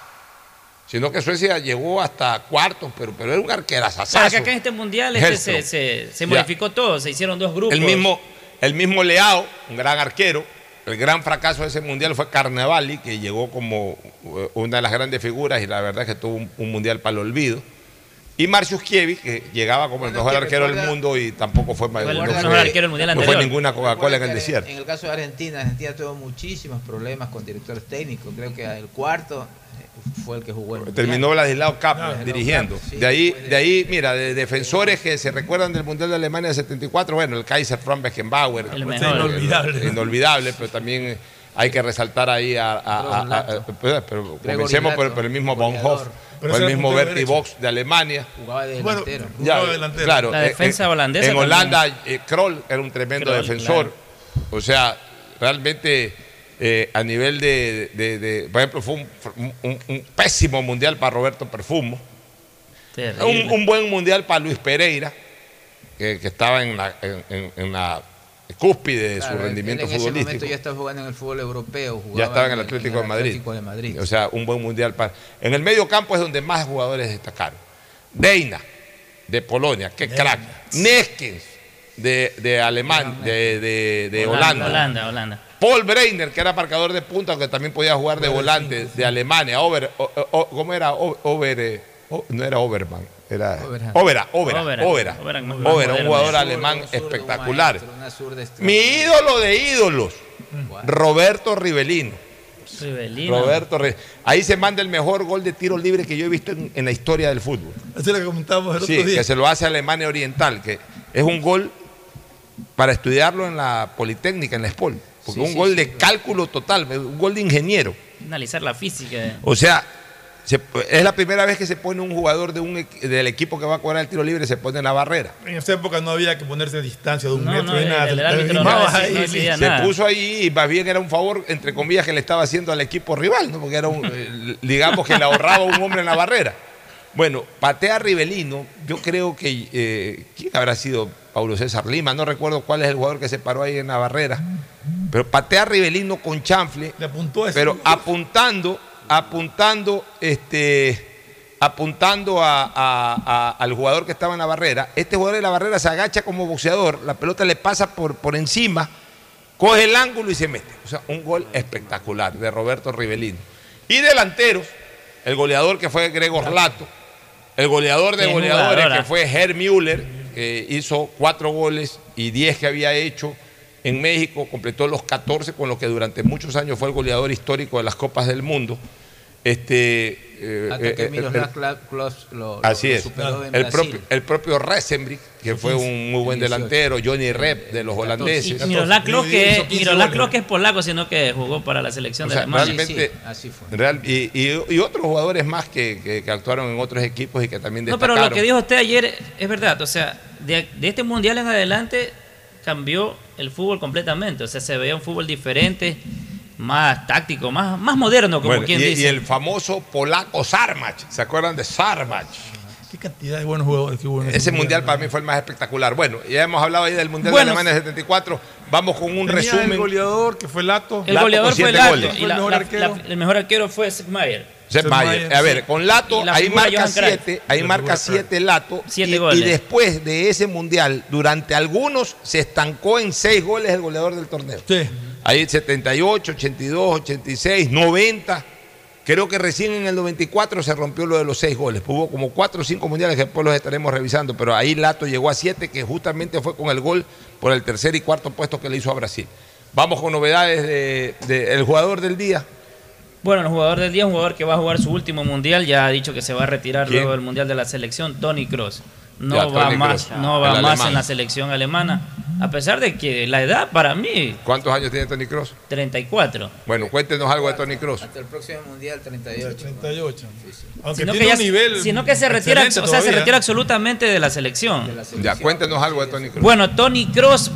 Sino que Suecia llegó hasta cuartos, pero, pero era un arquerazazazo. Claro, que acá en este mundial este se, Ya. modificó todo, se hicieron dos grupos. El mismo, el mismo Leao, un gran arquero. El gran fracaso de ese mundial fue Carnevali, que llegó como eh, una de las grandes figuras y la verdad es que tuvo un, un mundial para el olvido. Y Marciuskiewicz, que llegaba como el mejor arquero del mundo y tampoco fue, Fue el no mejor fue- arquero del mundial no fue ninguna Coca-Cola en el desierto. En el caso de Argentina, Argentina tuvo muchísimos problemas con directores técnicos. Creo que el cuarto eh, fue el que jugó el. Terminó Vladislao Kapp Vladislao dirigiendo. Sí, de ahí, de ahí, mira, de defensores que se recuerdan del Mundial de Alemania del 74, bueno, el Kaiser Frank Beckenbauer. El mejor. Inolvidable. Inolvidable, pero también hay que resaltar ahí a. a- a- a- a- pero, pero comencemos por, por el mismo Bonhoff, Pero por el mismo derecho. Box de Alemania. Jugaba de Bueno, delantero. jugaba Ya, delantero. Claro, La eh, defensa eh, holandesa En. Holanda, eh, Kroll era un tremendo Kroll, defensor. O sea, realmente eh, a nivel de, de- de- Por ejemplo, fue un, un- un pésimo mundial para Roberto Perfumo. Terrible. Un, un buen mundial para Luis Pereira, que, que estaba en la, en, en- en la cúspide de Claro, su rendimiento él en ese futbolístico. momento ya estaba jugando en el fútbol europeo. Ya estaba en el Atlético, de, Madrid. Atlético de Madrid. O sea, un buen mundial para. En el medio campo es donde más jugadores destacaron. Deina, de Polonia, qué crack. Neskens, de, de Alemán, de, de- de Holanda. Holanda, Holanda. Paul Breiner, que era marcador de punta, aunque también podía jugar de volante, de Alemania. Over, o- o- ¿Cómo era? Over, eh, o- no era Overman, era. Overa, Overa, Overa, Overa. Un jugador alemán espectacular. zurda Mi ídolo de ídolos, Roberto Rivelino. Rivelino. Roberto Ri- Ahí se manda el mejor gol de tiro libre que yo he visto en, en la historia del fútbol. Eso es lo que comentábamos el Sí, otro día. que se lo hace a Alemania Oriental, que es un gol para estudiarlo en la Politécnica, en la SPOL. Porque Sí, un sí, gol sí, de cálculo total, un gol de ingeniero. Analizar la física. O sea, se- es la primera vez que se pone un jugador de un, equ- del equipo que va a cobrar el tiro libre, se pone en la barrera. En esa época no había que ponerse a distancia de un No, metro no, ni el- nada. el Te árbitro no animabas decía- ahí, no listo. decía Se nada. puso ahí y más bien era un favor, entre comillas, que le estaba haciendo al equipo rival, ¿no? porque era un, eh, digamos que le ahorraba un hombre en la barrera. Bueno, patea Rivelino, yo creo que, eh, ¿quién habrá sido Paulo César Lima? No recuerdo cuál es el jugador que se paró ahí en la barrera, pero patea Rivelino con chanfle, Le apuntó a ese- pero apuntando, apuntando, este, apuntando a- a- a- al jugador que estaba en la barrera. Este jugador de la barrera se agacha como boxeador, la pelota le pasa por, por encima, coge el ángulo y se mete. O sea, un gol espectacular de Roberto Rivelino. Y delanteros, el goleador que fue Gregor Lato, el goleador de goleadores que fue Herr Müller, que hizo cuatro goles y diez que había hecho en México, completó los 14 con lo que durante muchos años fue el goleador histórico de las Copas del Mundo. Este, eh, Hasta eh, eh, el- lo, Así lo es. superó en El propio, el propio que fue un muy buen 18. delantero, Johnny Rep de los holandeses. Y Miroslav Klose, que, Hizo 15 Miroslav goles. Klose que es polaco, sino que jugó para la selección O de Alemania. realmente, Sí, así fue. real- y, y- y otros jugadores más que, que- que actuaron en otros equipos y que también No, destacaron. pero lo que dijo usted ayer es verdad. O sea, de, de este mundial en adelante cambió el fútbol completamente. O sea, se veía un fútbol diferente, más táctico, más, más moderno, como Bueno, quien y, dice. y el famoso polaco Sarmach, ¿se acuerdan de Sarmach? Qué cantidad de buenos jugadores que hubo en Ese mundial para mí fue el más espectacular. Bueno, ya hemos hablado ahí del Mundial Bueno, de Alemania del 74. Vamos con un resumen. el goleador que fue Lato. el Lato goleador fue Lato. goles. Y Fue la- el mejor la- el mejor arquero fue Sepp Maier. Sepp A ver, con Lato, ahí marca Johan Cruyff. 7, ahí marca figura Cruyff. 7 Lato. Siete y, goles. y después de ese mundial, durante algunos se estancó en 6 goles el goleador del torneo. Sí. Ahí 78, 82, 86, 90. Creo que recién en el 94 se rompió lo de los 6 goles. Hubo como 4 o 5 mundiales que después los estaremos revisando, pero ahí Lato llegó a 7, que justamente fue con el gol por el tercer y cuarto puesto que le hizo a Brasil. Vamos con novedades del de, el jugador del día. Bueno, el jugador del día es un jugador que va a jugar su último mundial. Ya ha dicho que se va a retirar ¿Quién? luego del mundial de la selección, Tony Cross. No Ya, va más, Kroos. no va El más alemán. en la selección alemana. A pesar de que la edad para mí, ¿Cuántos años tiene Tony Cross? 34. Bueno, cuéntenos algo de Tony Cross. Hasta el próximo mundial 38. 38. Aunque Sino tiene que, un ya- nivel. sino que se retira, o sea, se retira absolutamente de la selección. Ya, cuéntenos algo de Tony Cross. Bueno, Tony Cross,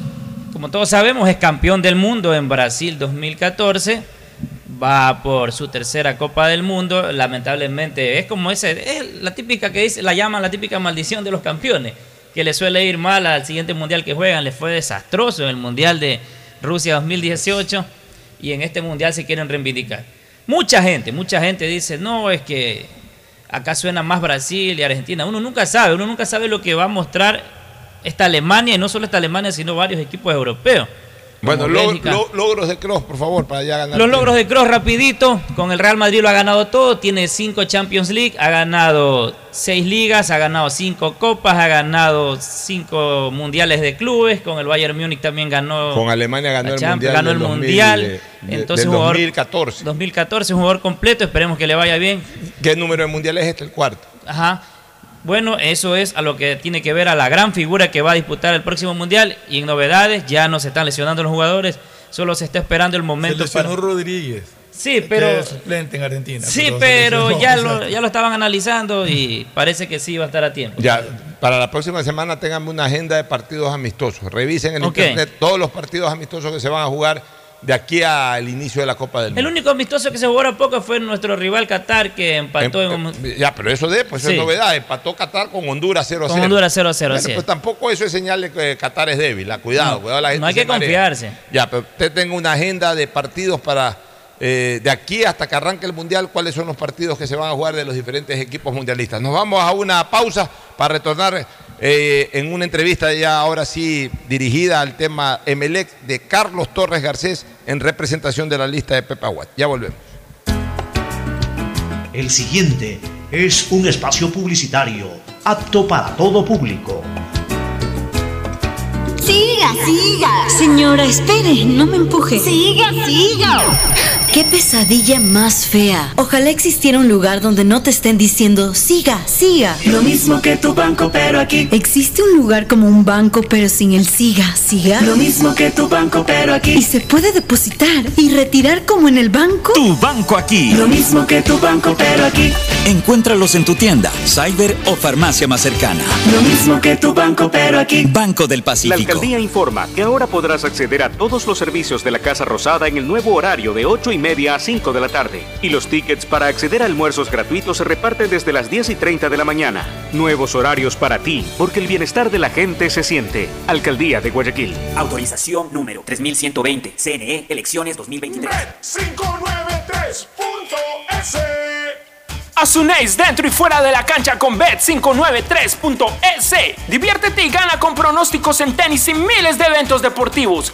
como todos sabemos, es campeón del mundo en Brasil 2014. Va por su tercera Copa del Mundo. Lamentablemente, es como ese, es la típica que dice, la llaman la típica maldición de los campeones, que le suele ir mal al siguiente mundial que juegan. Les fue desastroso el mundial de Rusia 2018 y en este mundial se quieren reivindicar. Mucha gente, mucha gente dice, no, es que acá suena más Brasil y Argentina. Uno nunca sabe, uno nunca sabe lo que va a mostrar esta Alemania, y no solo esta Alemania, sino varios equipos europeos. Bueno, lo- logros de Cross, por favor, para ya ganar. Los logros de Cross rapidito, con el Real Madrid lo ha ganado todo, tiene cinco Champions League, ha ganado seis ligas, ha ganado cinco copas, ha ganado cinco mundiales de clubes, con el Bayern Múnich también ganó Con Alemania ganó el Mundial. ganó el 2000, Mundial, de- de- entonces del jugador 2014. 2014 un jugador completo, esperemos que le vaya bien. ¿Qué número de Mundial es este? El cuarto. Ajá. Bueno, eso es a lo que tiene que ver a la gran figura que va a disputar el próximo mundial y en novedades ya no se están lesionando los jugadores, solo se está esperando el Se momento lesionó para Rodríguez. Sí, pero suplente en Argentina. Sí, se pero ya lo, ya lo estaban analizando y parece que sí va a estar a tiempo. Ya, para la próxima semana tengan una agenda de partidos amistosos. Revisen en internet todos los partidos amistosos que se van a jugar de aquí al inicio de la Copa del El Mundo. único amistoso que se jugó a poco fue nuestro rival Qatar que empató en un- Ya, pero eso de, pues Sí. es novedad. Empató Qatar con Honduras 0 a 0. Con Honduras 0 a 0, Bueno, pues tampoco eso es señal de que Qatar es débil. ah, Cuidado, No, cuidado. La gente no hay que marea. confiarse. Ya, pero usted tenga una agenda de partidos para eh, de aquí hasta que arranque el Mundial, cuáles son los partidos que se van a jugar de los diferentes equipos mundialistas. Nos vamos a una pausa para retornar eh, en una entrevista ya ahora sí dirigida al tema Emelec de Carlos Torres Garcés en representación de la lista de Pepa Aguat. Ya volvemos. El siguiente es un espacio publicitario apto para todo público. Siga, siga. Señora, espere, no me empuje. Siga, siga. Qué pesadilla más fea. Ojalá existiera un lugar donde no te estén diciendo, siga, siga. Lo mismo que tu banco, pero aquí. ¿Existe un lugar como un banco pero sin el siga, siga? Lo mismo que tu banco, pero aquí. ¿Y se puede depositar y retirar como en el banco? Tu banco aquí. Lo mismo que tu banco, pero aquí. Encuéntralos en tu tienda, cyber o farmacia más cercana. Lo mismo que tu banco, pero aquí. Banco del La Pacífico. alcaldía informa que ahora podrás acceder a todos los servicios de la Casa Rosada en el nuevo horario de 8 y media a 5 de la tarde. Y los tickets para acceder a almuerzos gratuitos se reparten desde las 10 y 30 de la mañana. Nuevos horarios para ti, porque el bienestar de la gente se siente. Alcaldía de Guayaquil. Autorización número 3120. CNE, elecciones 2023. 593.es Asunéis dentro y fuera de la cancha con Bet593.es. Diviértete y gana con pronósticos en tenis y miles de eventos deportivos.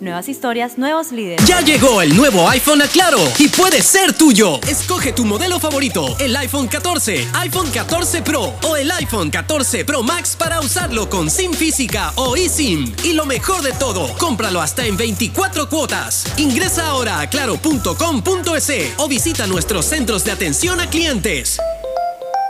Nuevas historias, nuevos líderes. Ya llegó el nuevo iPhone a Claro y puede ser tuyo. Escoge tu modelo favorito, el iPhone 14, iPhone 14 Pro o el iPhone 14 Pro Max para usarlo con SIM física o eSIM. Y lo mejor de todo, cómpralo hasta en 24 cuotas. Ingresa ahora a claro.com.es o visita nuestros centros de atención a clientes.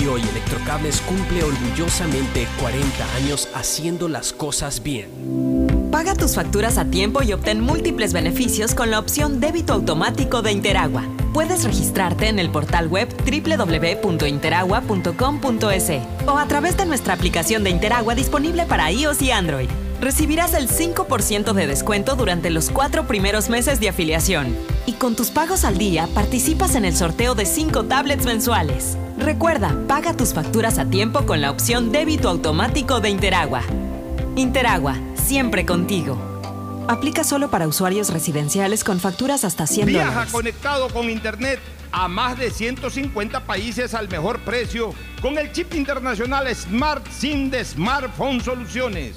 y hoy Electrocables cumple orgullosamente 40 años haciendo las cosas bien. Paga tus facturas a tiempo y obtén múltiples beneficios con la opción débito automático de Interagua. Puedes registrarte en el portal web www.interagua.com.es o a través de nuestra aplicación de Interagua disponible para iOS y Android. Recibirás el 5% de descuento durante los cuatro primeros meses de afiliación. Y con tus pagos al día participas en el sorteo de 5 tablets mensuales. Recuerda, paga tus facturas a tiempo con la opción débito automático de Interagua. Interagua, siempre contigo. Aplica solo para usuarios residenciales con facturas hasta 100 Viaja dólares. conectado con Internet a más de 150 países al mejor precio con el chip internacional Smart SIM de Smartphone Soluciones.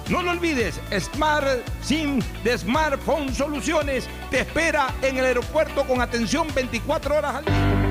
No lo olvides, Smart SIM de Smartphone Soluciones te espera en el aeropuerto con atención 24 horas al día.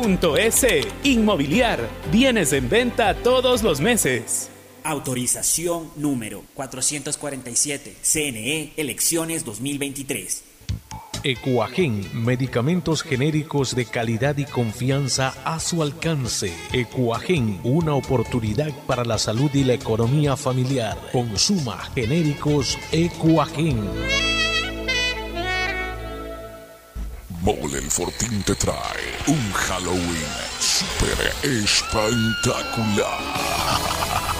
www.inmobiliariapublica.es. Inmobiliar, bienes en venta todos los meses. Autorización número 447. CNE, elecciones 2023. Ecuagen, medicamentos genéricos de calidad y confianza a su alcance. Ecuagen, una oportunidad para la salud y la economía familiar. Consuma genéricos Ecuagen. Mole el Fortín te trae un Halloween super espectacular.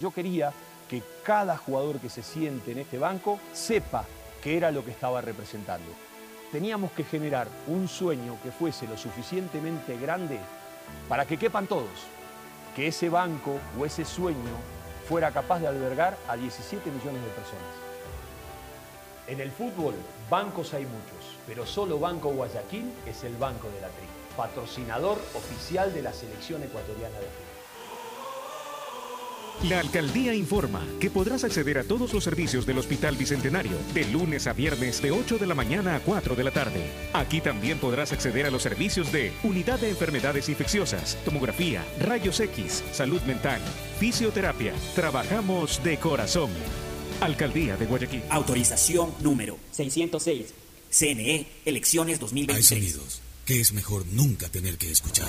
Yo quería que cada jugador que se siente en este banco sepa qué era lo que estaba representando. Teníamos que generar un sueño que fuese lo suficientemente grande para que quepan todos, que ese banco o ese sueño fuera capaz de albergar a 17 millones de personas. En el fútbol, bancos hay muchos, pero solo Banco Guayaquil es el banco de la tri, patrocinador oficial de la selección ecuatoriana de fútbol. La alcaldía informa que podrás acceder a todos los servicios del Hospital Bicentenario de lunes a viernes de 8 de la mañana a 4 de la tarde. Aquí también podrás acceder a los servicios de Unidad de Enfermedades Infecciosas, Tomografía, Rayos X, Salud Mental, Fisioterapia. Trabajamos de corazón. Alcaldía de Guayaquil. Autorización número 606. CNE, elecciones 2023. Hay sonidos que es mejor nunca tener que escuchar.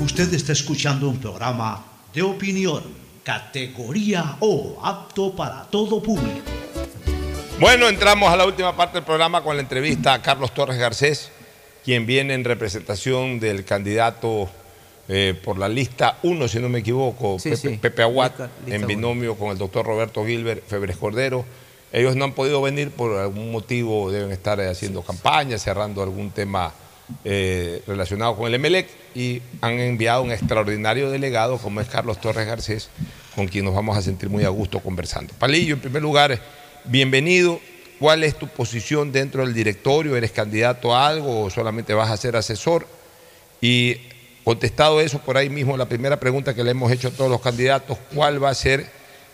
Usted está escuchando un programa de opinión, categoría O, apto para todo público. Bueno, entramos a la última parte del programa con la entrevista a Carlos Torres Garcés, quien viene en representación del candidato eh, por la lista 1, si no me equivoco, Sí, Pepe, sí. Pepe Aguat, Lista- lista en uno. binomio con el doctor Roberto Gilbert Febres Cordero. Ellos no han podido venir por algún motivo, deben estar eh, haciendo campaña, cerrando algún tema eh, relacionado con el EMELEC y han enviado un extraordinario delegado como es Carlos Torres Garcés, con quien nos vamos a sentir muy a gusto conversando. Palillo, en primer lugar, bienvenido. ¿Cuál es tu posición dentro del directorio? ¿Eres candidato a algo o solamente vas a ser asesor? Y contestado eso, por ahí mismo la primera pregunta que le hemos hecho a todos los candidatos, ¿cuál va a ser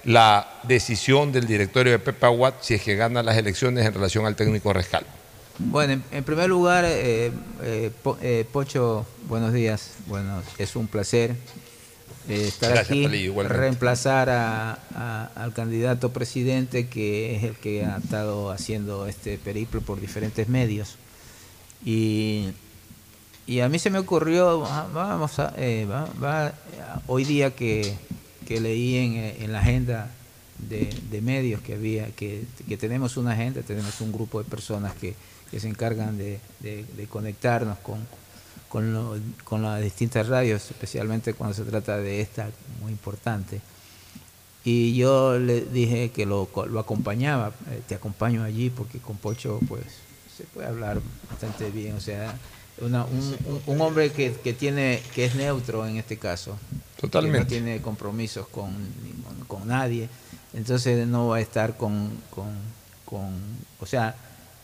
la decisión del directorio de Pepe Aguat si es que gana las elecciones en relación al técnico Rescal? Bueno, en, primer lugar, eh, eh, Po- eh, Pocho, buenos días. Bueno, es un placer eh, estar Gracias, aquí, Palillo, reemplazar a- a- al candidato presidente que es el que ha estado haciendo este periplo por diferentes medios. Y, y a mí se me ocurrió, vamos a, eh, va- va- hoy día que, que leí en, eh, en la agenda de, de medios que había, que, que tenemos una agenda, tenemos un grupo de personas que, que se encargan de, de- de conectarnos con, con, lo- con las distintas radios, especialmente cuando se trata de esta muy importante. Y yo le dije que lo, lo acompañaba, eh, te acompaño allí porque con Pocho pues se puede hablar bastante bien, o sea, una- un, un- un hombre que, que tiene que es neutro en este caso, Totalmente. que no tiene compromisos con, con, con nadie, entonces no va a estar con, con, con o sea,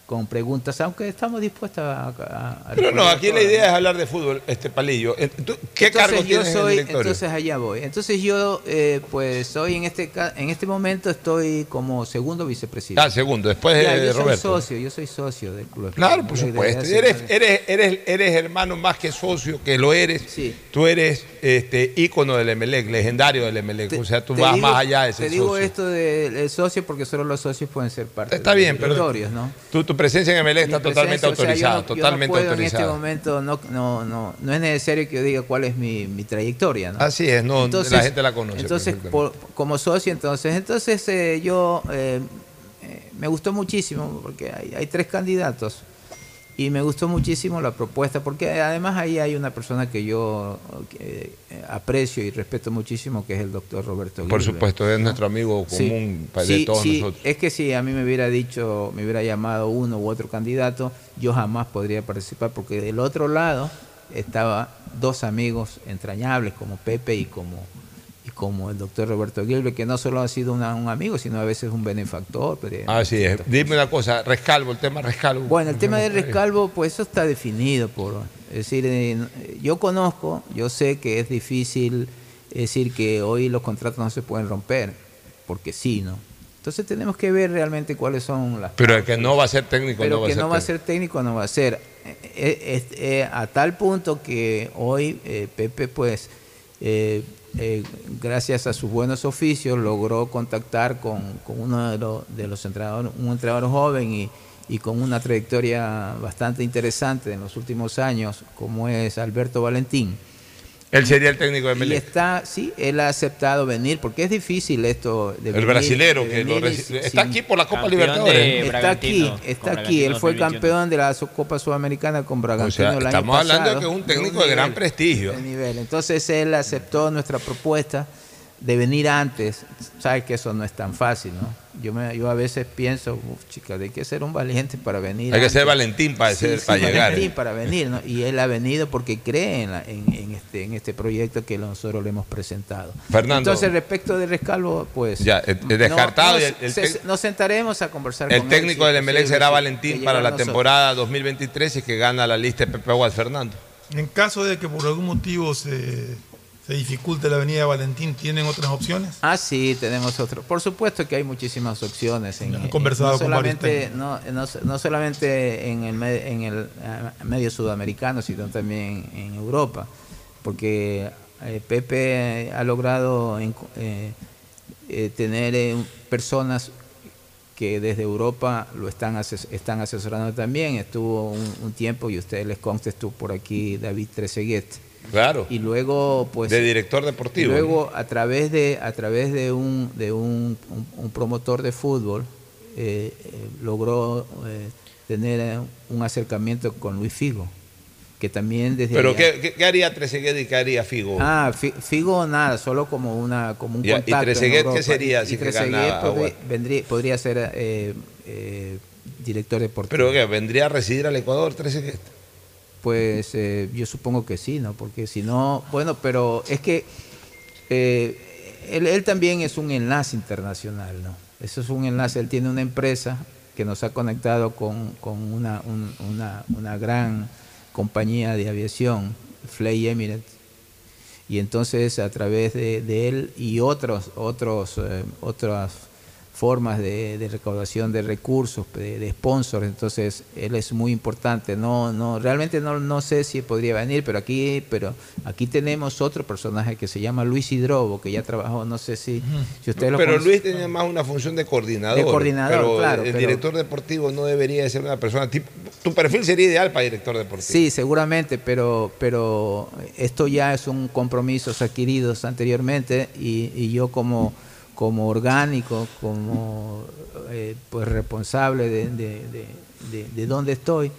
con preguntas, aunque estamos dispuestos a, a- a Pero no, aquí la idea es hablar de fútbol, este Palillo. Eh, ¿tú- ¿Qué entonces cargo yo tienes en el entonces allá voy. Entonces yo, eh, pues soy en este en este momento estoy como segundo vicepresidente. Ah, segundo, después de Ya, yo soy socio, yo soy socio del club. Claro, por supuesto. Eres, eres, eres, eres hermano más que socio, que lo eres. Tú eres este ícono del Emelec, legendario del Emelec. o sea, tú Te vas digo- más allá de Te ese digo socio. esto del del socio porque solo los socios pueden ser parte Está de bien, los pero ¿no? tu, tu presencia en Emelec Mi está totalmente o sea, autorizada, no- yo no totalmente autorizada. En este momento no, no, no, no es necesario que yo diga cuál es mi, mi trayectoria, ¿no? Así es, no, la gente la conoce Entonces, por- como socio, entonces, entonces eh, yo eh, eh, me gustó muchísimo porque hay, hay tres candidatos y me gustó muchísimo la propuesta porque además ahí hay una persona que yo eh, aprecio y respeto muchísimo que es el doctor Roberto Por Gilbert, supuesto, es ¿no? nuestro amigo común de Sí, todos sí, nosotros. Es que si a mí me hubiera dicho, me hubiera llamado uno u otro candidato, yo jamás podría participar porque del otro lado estaba dos amigos entrañables como Pepe y como como el doctor Roberto Gilbert, que no solo ha sido una- un amigo, sino a veces un benefactor. pero- Así es. Dime una cosa, rescalvo, el tema rescalvo. bueno, el tema del rescalvo, pues eso está definido por, es decir, eh, yo conozco, yo sé que es difícil decir que hoy los contratos no se pueden romper, porque sí, ¿no? Entonces tenemos que ver realmente cuáles son las Pero el que no va a ser técnico pero no va a que ser no va a ser técnico no va a ser Eh, eh, eh, a tal punto que hoy eh, Pepe pues eh, eh, gracias a sus buenos oficios logró contactar con, con uno de los, de los entrenadores un entrenador joven y, y con una trayectoria bastante interesante en los últimos años como es Alberto Valentín Él sería el técnico de y Emelec. está, sí, él ha aceptado venir, porque es difícil esto de El venir- brasilero de que lo y- está aquí por la Copa Libertadores. Está aquí, está aquí. Él fue 2021. campeón de la Copa Sudamericana con O Bragantino sea, el año estamos hablando de que es un un técnico de gran prestigio. de nivel. Entonces él aceptó nuestra propuesta de venir antes. Sabes que eso no es tan fácil, ¿no? Yo, me, yo a veces pienso, "Uf, chicas, hay que ser un valiente para venir. Hay que ser antes". Valentín para ser- para llegar. Valentín para venir, ¿no? Y él ha venido porque cree en, la- en, en este, en este proyecto que nosotros le hemos presentado. Fernando. Entonces, respecto de Rescalvo, pues... Ya, es- es descartado no- y el- el nos sentaremos a conversar El con él, técnico si del Emelec será Valentín para la temporada 2023 y que gana la lista de Pepe Aguas, Fernando. En caso de que por algún motivo se, se dificulte la avenida Valentín, ¿tienen otras opciones? Ah, sí, tenemos otro. Por supuesto que hay muchísimas opciones. En, He conversado no con solamente, no, no, no solamente en el, en el eh, medio sudamericano, sino también en Europa. Porque eh, Pepe ha logrado eh, eh, tener eh, personas que desde Europa lo están, ases- están asesorando también. Estuvo un, un tiempo, y ustedes les consta, estuvo por aquí David Trezeguet. Claro. Y luego, pues. De director deportivo. Y luego, a través de, a través de un, de un, un- un promotor de fútbol, eh, eh, logró eh, tener un acercamiento con Luis Figo, que también desde. Pero allá- ¿qué, qué, haría Trezeguet y qué haría Figo? Ah, Fi- Figo nada, solo como una como un Ya, ¿y contacto. en Trezeguet qué sería Y si Trezeguet gana podría, vendría- podría ser director deportivo. ¿Pero qué? ¿Vendría a residir al Ecuador Trezeguet? Pues eh, yo supongo que sí, ¿no? Porque si no, bueno, pero es que eh, él, también es un enlace internacional, ¿no? Eso es un enlace, él tiene una empresa que nos ha conectado con, con una, un- una, una gran compañía de aviación, Flay Emirates, y entonces a través de, de él y otros, otros, eh, otras formas de, de recaudación de recursos, de, de sponsors, entonces él es muy importante. No, no, realmente no, no sé si podría venir, pero aquí, pero aquí tenemos otro personaje que se llama Luis Hidrobo, que ya trabajó, no sé si, si ustedes lo Pero conocen. Luis tenía más una función de coordinador. De coordinador, pero claro, El pero- director deportivo no debería de ser una persona tipo. Tu perfil sería ideal para director deportivo. Sí, seguramente, pero, pero esto ya es un compromisos adquiridos anteriormente y, y yo como, como orgánico, como eh, pues responsable de, de, de, de- de dónde estoy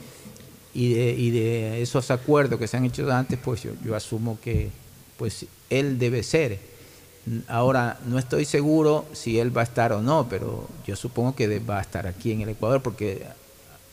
y de, y de esos acuerdos que se han hecho antes, pues yo, yo asumo que pues él debe ser. Ahora, no estoy seguro si él va a estar o no, pero yo supongo que va a estar aquí en el Ecuador porque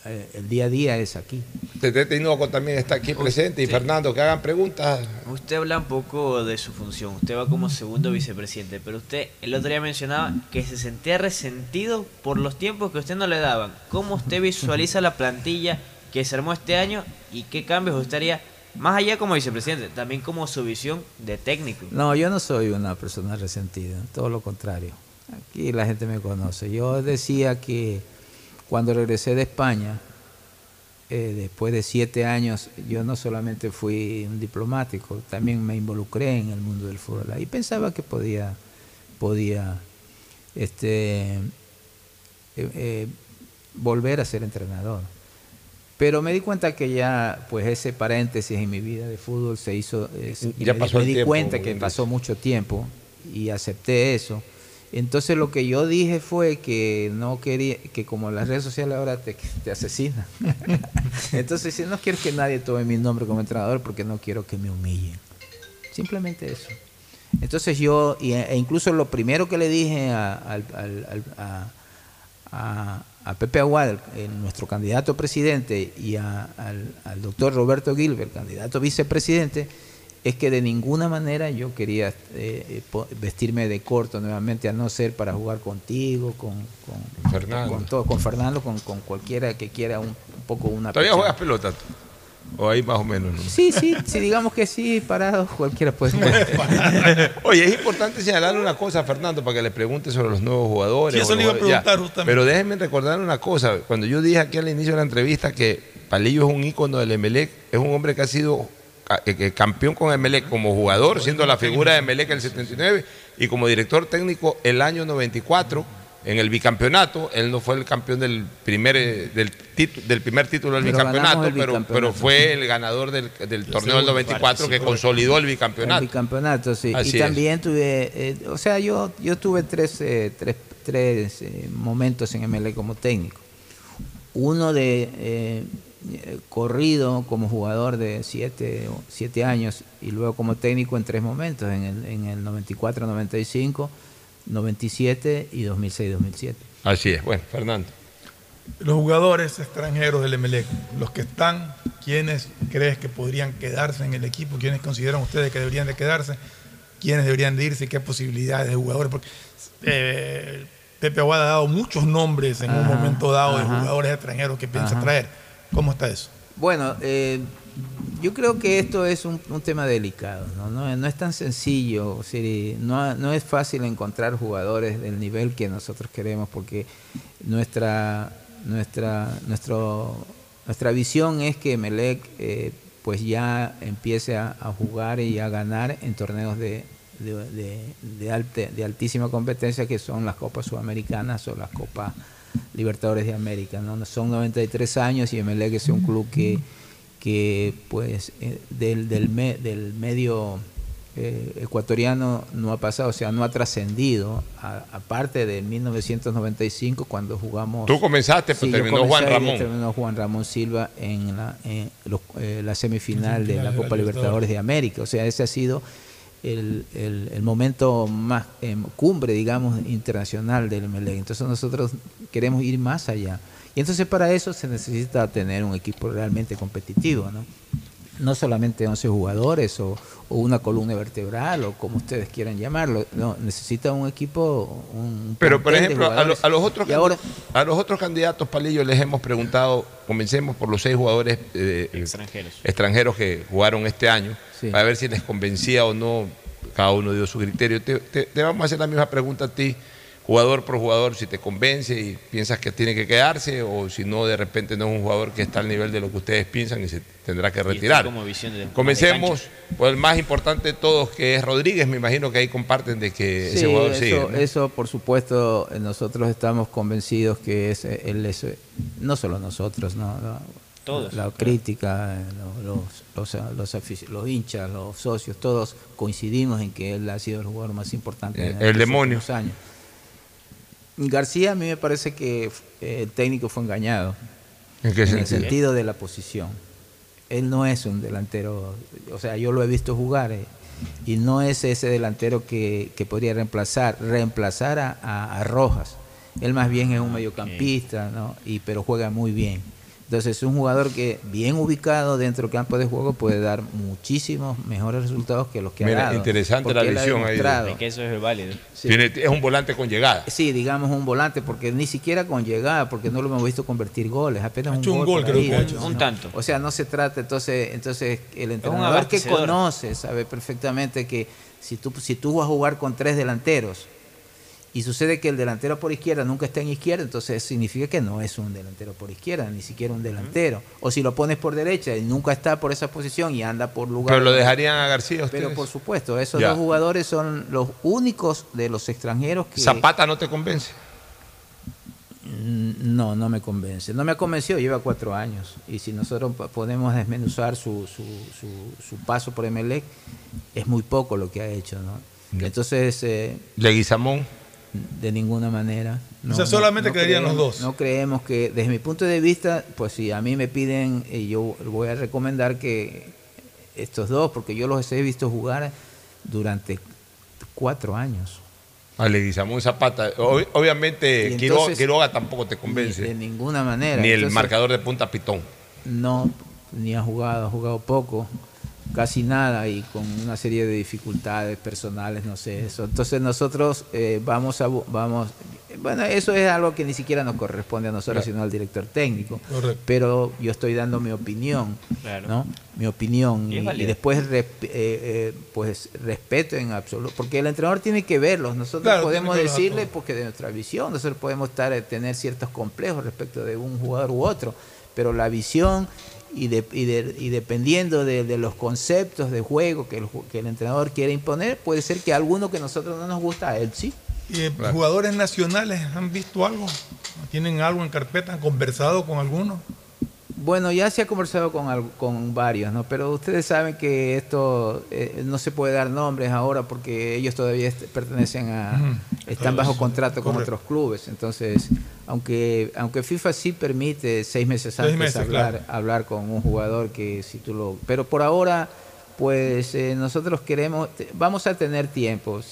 eh, el día a día es aquí. Tete Tinoco también está aquí presente y Fernando, que hagan preguntas. Usted habla un poco de su función, usted va como segundo vicepresidente, pero usted el otro día mencionaba que se sentía resentido por los tiempos que usted no le daban. ¿Cómo usted visualiza la plantilla que se armó este año y qué cambios usted haría, más allá como vicepresidente, también como su visión de técnico? No, yo no soy una persona resentida, todo lo contrario. Aquí la gente me conoce. Yo decía que cuando regresé de España, eh, después de siete años, yo no solamente fui un diplomático, también me involucré en el mundo del fútbol. Ahí pensaba que podía, podía este, eh, eh, volver a ser entrenador. Pero me di cuenta que ya, pues ese paréntesis en mi vida de fútbol se hizo, eh, y Ya me, pasó me di tiempo, cuenta que pasó mucho tiempo y acepté eso. Entonces lo que yo dije fue que no quería, que como las redes sociales ahora te, asesinan. Entonces si no quiero que nadie tome mi nombre como entrenador porque no quiero que me humillen. Simplemente eso. Entonces yo, e incluso lo primero que le dije a, Pepe Aguad, nuestro candidato a presidente, y al, al doctor Roberto Gilbert, candidato a vicepresidente, es que de ninguna manera yo quería eh, eh, vestirme de corto nuevamente, a no ser para jugar contigo, con, con Fernando. con, todo, con Fernando, con, con cualquiera que quiera un, un poco una... ¿Todavía pecha- juegas pelota? O ahí más o menos, ¿no? Sí, sí, sí, digamos que sí, parado, cualquiera puede Oye, es importante señalar una cosa, Fernando, para que le pregunte sobre los nuevos jugadores. Sí, eso le iba a preguntar ya. justamente. Pero déjenme recordar una cosa. Cuando yo dije aquí al inicio de la entrevista que Palillo es un ícono del Emelec, es un hombre que ha sido campeón con Emelec como jugador, siendo la figura de Emelec el 79 y como director técnico el año 94 en el bicampeonato. Él no fue el campeón del primer, eh, del, primer título del Pero bicampeonato, pero, bicampeonato. pero fue el ganador del, del torneo del 94 que consolidó el bicampeonato. El bicampeonato, sí. Así y es. también tuve, eh, o sea, yo, yo tuve tres, eh, tres, tres eh, momentos en MLE como técnico. Uno de eh, eh, corrido como jugador de siete, o- siete años y luego como técnico en tres momentos, en el, en el 94, 95, 97 y 2006, 2007. Así es. Bueno, Fernando. Los jugadores extranjeros del Emelec, los que están, ¿quiénes crees que podrían quedarse en el equipo? ¿Quiénes consideran ustedes que deberían de quedarse? ¿Quiénes deberían de irse? ¿Qué posibilidades de jugadores? Porque eh, Pepe Aguada ha dado muchos nombres en un momento dado de jugadores extranjeros que piensa Ajá. traer. ¿Cómo está eso? Bueno, eh, yo creo que esto es un, tema delicado, ¿no? No, es tan sencillo, no, es fácil encontrar jugadores del nivel que nosotros queremos porque nuestra, nuestra, nuestro, nuestra visión es que Melec eh, pues ya empiece a, a jugar y a ganar en torneos de, de, de- de alte- de altísima competencia que son las Copas Sudamericanas o las Copas Libertadores de América. ¿no? Son 93 años y Emelec es un club que, que pues eh, del, del, me- del medio eh, ecuatoriano no ha pasado, o sea, no ha trascendido, a- aparte de 1995 cuando jugamos... Tú comenzaste, pero Sí, terminó Juan Ramón. terminó Juan Ramón Silva en la, en los- eh, la semifinal de la Semifinal de la Copa Libertadores. de América. O sea, ese ha sido el, el- el momento más em, cumbre, digamos, internacional del Emelec. Entonces nosotros queremos ir más allá. Y entonces para eso se necesita tener un equipo realmente competitivo, ¿no? No solamente 11 jugadores o, o una columna vertebral o como ustedes quieran llamarlo. No, necesita un equipo, un Pero, por ejemplo, a, lo- jugadores. a los otros ahora, a los otros candidatos, Palillo, les hemos preguntado, comencemos por los seis jugadores eh, Extranjeros. extranjeros que jugaron este año, Sí. para ver si les convencía o no, cada uno dio su criterio. Te, te- te vamos a hacer la misma pregunta a ti, jugador por jugador, si te convence y piensas que tiene que quedarse, o si no, de repente no es un jugador que está al nivel de lo que ustedes piensan y se tendrá que retirar. como visión de- Comencemos de por el más importante de todos, que es Rodríguez. Me imagino que ahí comparten de que ese jugador eso, sigue. ¿no? eso, por supuesto, nosotros estamos convencidos que es, él es, no solo nosotros, ¿no? La, Todos, la crítica, lo- los, los, los, hinchas, los socios, todos coincidimos en que él ha sido el jugador más importante Eh, en el demonio. años. García a mí me parece que eh, el técnico fue engañado. ¿En qué el sentido? sentido de la posición. Él no es un delantero, o sea, yo lo he visto jugar eh, y no es ese delantero que, que podría reemplazar, reemplazar a, a- a Rojas. Él más bien es un mediocampista, ¿no? Y, pero juega muy bien. Entonces es un jugador que bien ubicado dentro del campo de juego puede dar muchísimos mejores resultados que los que Mira, ha dado. interesante la visión ahí de- que eso es válido. Sí. Tiene- es un volante con llegada. Sí, digamos un volante, porque ni siquiera con llegada, porque no lo hemos visto convertir goles, apenas Ha un hecho un gol. gol, creo ahí, que ha ¿no? hecho. Un tanto. O sea, no se trata, entonces, entonces el entrenador que conoce sabe perfectamente que si tú, si tú vas a jugar con tres delanteros y sucede que el delantero por izquierda nunca está en izquierda, entonces significa que no es un delantero por izquierda, ni siquiera un delantero. O si lo pones por derecha y nunca está por esa posición y anda por lugar. Pero lo dejarían a García ustedes. Pero por supuesto, esos Ya. dos jugadores son los únicos de los extranjeros que... Zapata no te convence. Mm, No, no me convence. No me ha convencido, lleva cuatro años. Y si nosotros po- podemos desmenuzar su, su, su, su paso por Emelec, es muy poco lo que ha hecho. ¿no? Entonces, eh, Leguizamón. De ninguna manera. O sea, solamente quedarían los creemos- dos. No creemos que, desde mi punto de vista, pues si a mí me piden, eh, yo voy a recomendar que estos dos, porque yo los he visto jugar durante cuatro años. A Leguizamón Zapata. Ob- obviamente, Quiroga, entonces- Quiroga tampoco te convence. Ni- de ninguna manera. Ni el Entonces, marcador de punta pitón. No, ni ha jugado, ha jugado poco, casi nada y con una serie de dificultades personales, no sé eso. Entonces nosotros eh, vamos a bu- vamos, bueno, eso es algo que ni siquiera nos corresponde a nosotros, Claro. sino al director técnico. Correcto. Pero yo estoy dando mi opinión, Claro. ¿no? Mi opinión Y después resp- eh, eh, pues respeto en absoluto, porque el entrenador tiene que verlos. Nosotros Claro, podemos decirle porque de nuestra visión nosotros podemos estar eh, tener ciertos complejos respecto de un jugador u otro, pero la visión y, de- y, de- y dependiendo de, de los conceptos de juego que el, ju- que el entrenador quiere imponer, puede ser que alguno que a nosotros no nos gusta, a él sí. ¿Y eh, jugadores nacionales han visto algo? ¿Tienen algo en carpeta? ¿Han conversado con alguno? Bueno, ya se ha conversado con, al- con varios, ¿no? Pero ustedes saben que esto eh, no se puede dar nombres ahora porque ellos todavía pertenecen a, están bajo contrato con otros clubes. Entonces, aunque aunque FIFA sí permite seis meses Seis antes meses, hablar, claro. hablar con un jugador que si tú lo, pero por ahora, pues eh, nosotros queremos, vamos a tener tiempo,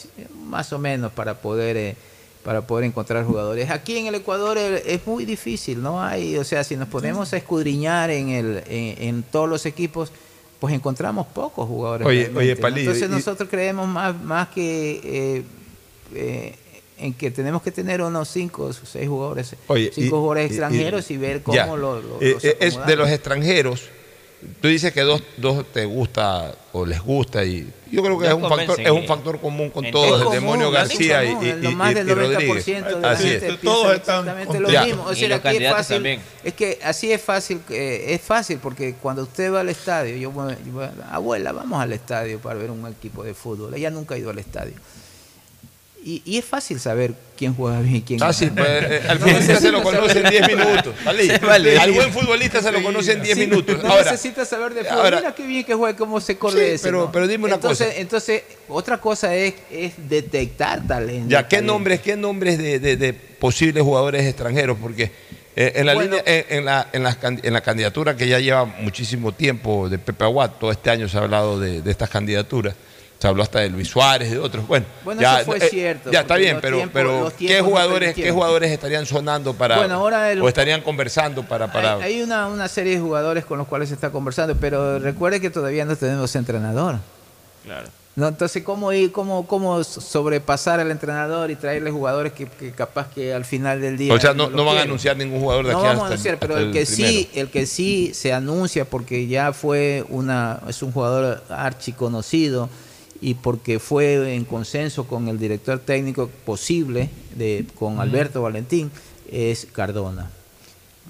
más o menos para poder eh, para poder encontrar jugadores. Aquí en el Ecuador es muy difícil, no hay, o sea, si nos ponemos a escudriñar en, el, en, en todos los equipos, pues encontramos pocos jugadores. Oye, oye, Entonces y- nosotros creemos más, más que eh, eh, en que tenemos que tener unos cinco o seis jugadores, Oye, cinco y- jugadores extranjeros y, ver cómo Ya. lo, lo- Eh, los eh, es de los extranjeros. Tú dices que dos, dos te gusta o les gusta y yo creo que es un factor es un factor común con todos, el demonio García y, común, y, lo y- más y del Rodríguez. 90% de Así es. piensa exactamente lo Ya. mismo. O Y sea, los aquí es fácil, también. es que así es fácil, eh, es fácil porque cuando usted va al estadio, yo, voy- yo abuela, vamos al estadio para ver un equipo de fútbol. Ella nunca ha ido al estadio. Y, y es fácil saber quién juega bien y quién Fácil, no. pues, eh, al No futbolista se lo conoce en saber- 10 minutos. ¿vale? Sí, vale. Al buen futbolista se lo conoce en 10 Sí, minutos. No Ahora, necesita saber de fútbol. ahora- Mira qué bien que juega, cómo se corre Sí, ese, pero- ¿no? pero dime una entonces, cosa. Entonces, otra cosa es, es detectar talento. ya, ¿qué talento. nombres, qué nombres de, de- de posibles jugadores extranjeros? Porque eh, en, la Bueno. línea, en, en la, en, can- en la candidatura que ya lleva muchísimo tiempo de Pepe Aguad, todo este año se ha hablado de, de estas candidaturas. Se habló hasta de Luis Suárez, de otros. Bueno, Bueno, ya, eso fue eh, cierto, Ya está bien, pero, tiempos- pero los ¿qué no jugadores, ¿qué jugadores estarían sonando para Bueno, ahora el- o estarían conversando para, para Hay, hay una, una serie de jugadores con los cuales se está conversando, pero recuerde que todavía no tenemos entrenador. Claro. No, entonces, ¿cómo, ir, cómo, ¿cómo sobrepasar al entrenador y traerle jugadores que, que capaz que al final del día... O sea, no, van a anunciar ningún jugador de No aquí vamos hasta, a anunciar, pero hasta el que primero. sí, el que sí se anuncia porque ya fue una, es un jugador archiconocido y porque fue en consenso con el director técnico posible de con Alberto Valentín es Cardona.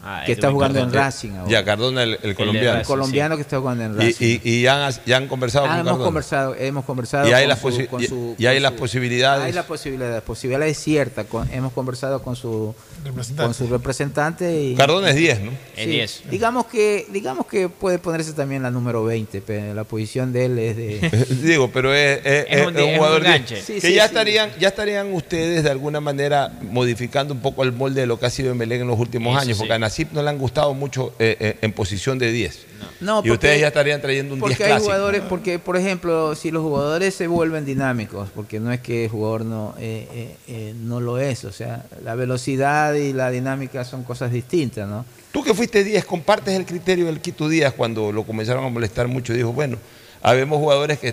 Ah, que está jugando en. Racing ahora. Ya, Cardona, el, el colombiano. El colombiano que está jugando en Racing. y, y ya, han, ya han conversado Ah, con hemos Cardona. conversado, hemos conversado Y hay con las su- posi- con y- su- y hay con las posibilidades. Hay la posibilidad, la posibilidad es cierta. con- hemos conversado con su Representante. con su representante y Cardona es 10, ¿no? Es Sí, 10. Digamos que digamos que puede ponerse también la número 20, pero la posición de él es de Digo, pero es, es- Es es- un es di- un es un jugador de-. Sí, que sí, ya sí. estarían ya estarían ustedes de alguna manera modificando un poco el molde de lo que ha sido Emelec en los últimos Eso años, sí. porque a Nasip no le han gustado mucho eh, eh, en posición de 10. No, y ustedes ya estarían trayendo un 10 Porque hay clásico. jugadores, porque por ejemplo, si los jugadores se vuelven dinámicos, porque no es que el jugador no, eh, eh, eh, no lo es, o sea, la velocidad y la dinámica son cosas distintas, ¿no? Tú que fuiste 10, compartes el criterio del Quito Díaz cuando lo comenzaron a molestar mucho. Dijo, bueno, habemos jugadores que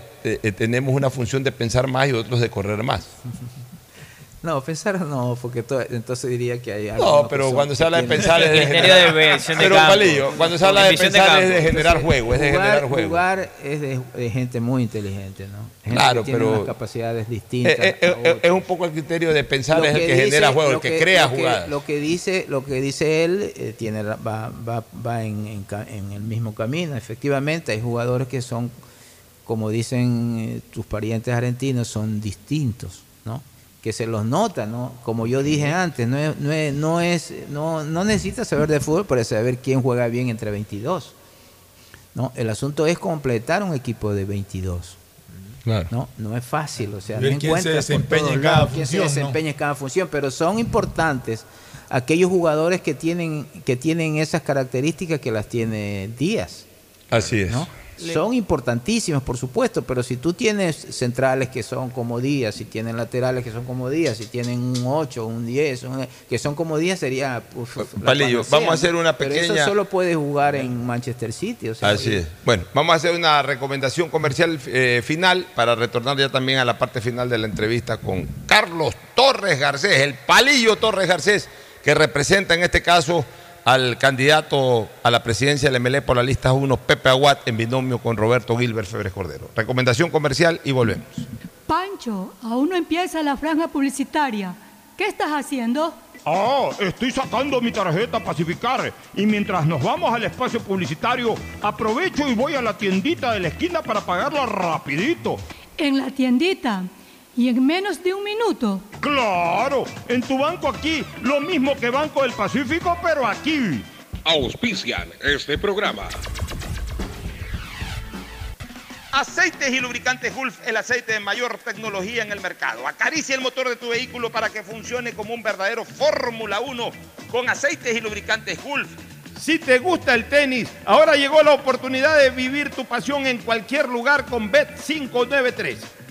tenemos una función de pensar más y otros de correr más. No, pensar no, porque to- entonces diría que hay algo No, pero cuando se habla de pensar es de generar. de Pero campo. Palillo, cuando se habla de pensar es de generar juego, es de jugar, generar juego. Jugar es de, de gente muy inteligente, ¿no? Gente Claro, que tiene pero- unas capacidades distintas. Eh, eh, a eh, otros. es un poco el criterio de pensar Lo es el que, dice- genera juego, el que, crea jugadas. Lo que dice, lo que dice él eh, tiene va, va, va en, en ca- en el mismo camino. Efectivamente, hay jugadores que son, como dicen eh, tus parientes argentinos, son distintos. Que se los nota, ¿no? Como yo dije antes, no es, no es, no es, no, no necesitas saber de fútbol para saber quién juega bien entre 22. ¿no? El asunto es completar un equipo de 22. Claro. No, no es fácil, o sea, no quién se desempeña en cada se función, ¿no? desempeña en cada función, pero son importantes aquellos jugadores que tienen que tienen esas características que las tiene Díaz. Así es. ¿no? Son importantísimos, por supuesto, pero si tú tienes centrales que son como Díaz, si tienes laterales que son como Díaz, si tienen un 8, un 10, un- que son como Díaz, sería... uf, panacea, vamos a hacer una Pero pequeña- eso solo puede jugar en Manchester City. O sea, Así es. Bueno, vamos a hacer una recomendación comercial eh, final para retornar ya también a la parte final de la entrevista con Carlos Torres Garcés, el palillo Torres Garcés, que representa en este caso al candidato a la presidencia del MLE por la lista 1, Pepe Aguat, en binomio con Roberto Gilbert Febres Cordero. Recomendación comercial y volvemos. Pancho, aún no empieza la franja publicitaria. ¿Qué estás haciendo? Ah, estoy sacando mi tarjeta Pacificar y mientras nos vamos al espacio publicitario, aprovecho y voy a la tiendita de la esquina para pagarla rapidito. En la tiendita. Y en menos de un minuto. Claro, en tu banco aquí, lo mismo que Banco del Pacífico, pero aquí. Auspician este programa. Aceites y lubricantes Gulf, el aceite de mayor tecnología en el mercado. Acaricia el motor de tu vehículo para que funcione como un verdadero Fórmula 1 con aceites y lubricantes Gulf. Si te gusta el tenis, ahora llegó la oportunidad de vivir tu pasión en cualquier lugar con Bet 593.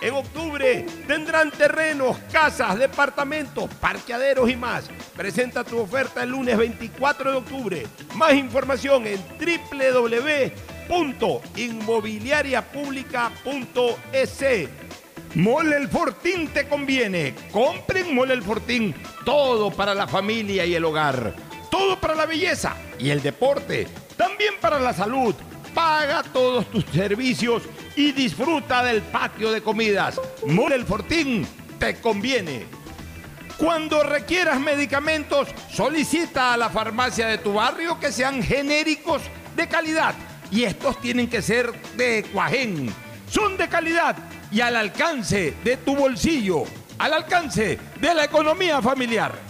En octubre tendrán terrenos, casas, departamentos, parqueaderos y más. Presenta tu oferta el lunes 24 de octubre. Más información en www.inmobiliariapublica.es. Mole el Fortín te conviene. Compren Mole el Fortín. Todo para la familia y el hogar. Todo para la belleza y el deporte. También para la salud Paga todos tus servicios y disfruta del patio de comidas. Mole el Fortín te conviene. Cuando requieras medicamentos, solicita a la farmacia de tu barrio que sean genéricos de calidad. Y estos tienen que ser de Cuajén. Son de calidad y al alcance de tu bolsillo, al alcance de la economía familiar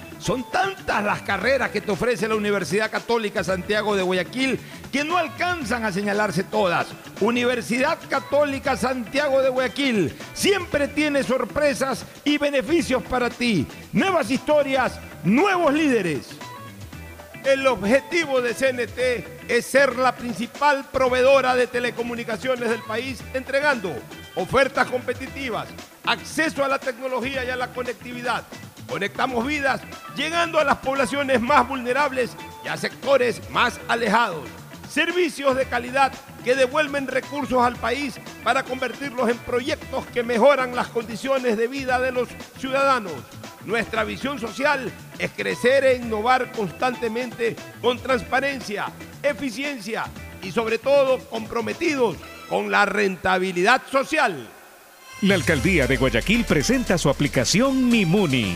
Son tantas las carreras que te ofrece la Universidad Católica Santiago de Guayaquil que no alcanzan a señalarse todas. Universidad Católica Santiago de Guayaquil siempre tiene sorpresas y beneficios para ti. Nuevas historias, nuevos líderes. El objetivo de CNT es ser la principal proveedora de telecomunicaciones del país, entregando ofertas competitivas, acceso a la tecnología y a la conectividad Conectamos vidas llegando a las poblaciones más vulnerables y a sectores más alejados. Servicios de calidad que devuelven recursos al país para convertirlos en proyectos que mejoran las condiciones de vida de los ciudadanos. Nuestra visión social es crecer e innovar constantemente con transparencia, eficiencia y sobre todo comprometidos con la rentabilidad social. La alcaldía de Guayaquil presenta su aplicación Mimuni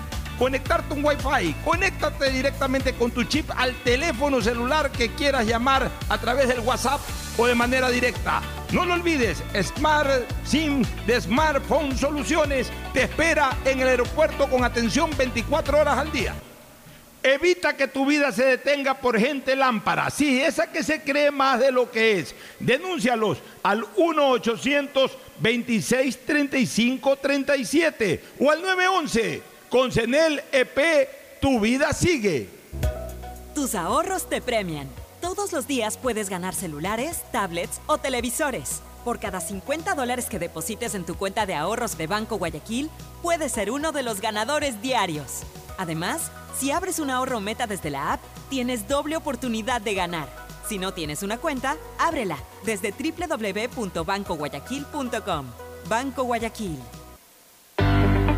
conectarte un Wi-Fi. Conéctate directamente con tu chip al teléfono celular que quieras llamar a través del WhatsApp o de manera directa. No lo olvides, Smart SIM de Smartphone Soluciones te espera en el aeropuerto con atención 24 horas al día. Evita que tu vida se detenga por gente lámpara. Sí, esa que se cree más de lo que es. Denúncialos al 1-800-2635-37 o al 911. Con CENEL EP, tu vida sigue. Tus ahorros te premian. Todos los días puedes ganar celulares, tablets o televisores. Por cada 50 dólares que deposites en tu cuenta de ahorros de Banco Guayaquil, puedes ser uno de los ganadores diarios. Además, si abres un ahorro meta desde la app, tienes doble oportunidad de ganar. Si no tienes una cuenta, ábrela desde www.bancoguayaquil.com. Banco Guayaquil.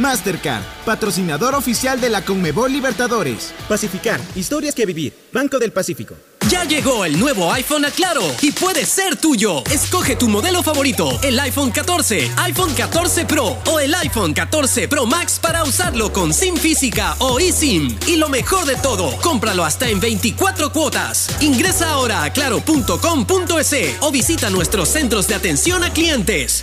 Mastercard, patrocinador oficial de la Conmebol Libertadores. Pacificar, historias que vivir. Banco del Pacífico. Ya llegó el nuevo iPhone a Claro y puede ser tuyo. Escoge tu modelo favorito, el iPhone 14, iPhone 14 Pro o el iPhone 14 Pro Max para usarlo con SIM física o eSIM. Y lo mejor de todo, cómpralo hasta en 24 cuotas. Ingresa ahora a claro.com.es o visita nuestros centros de atención a clientes.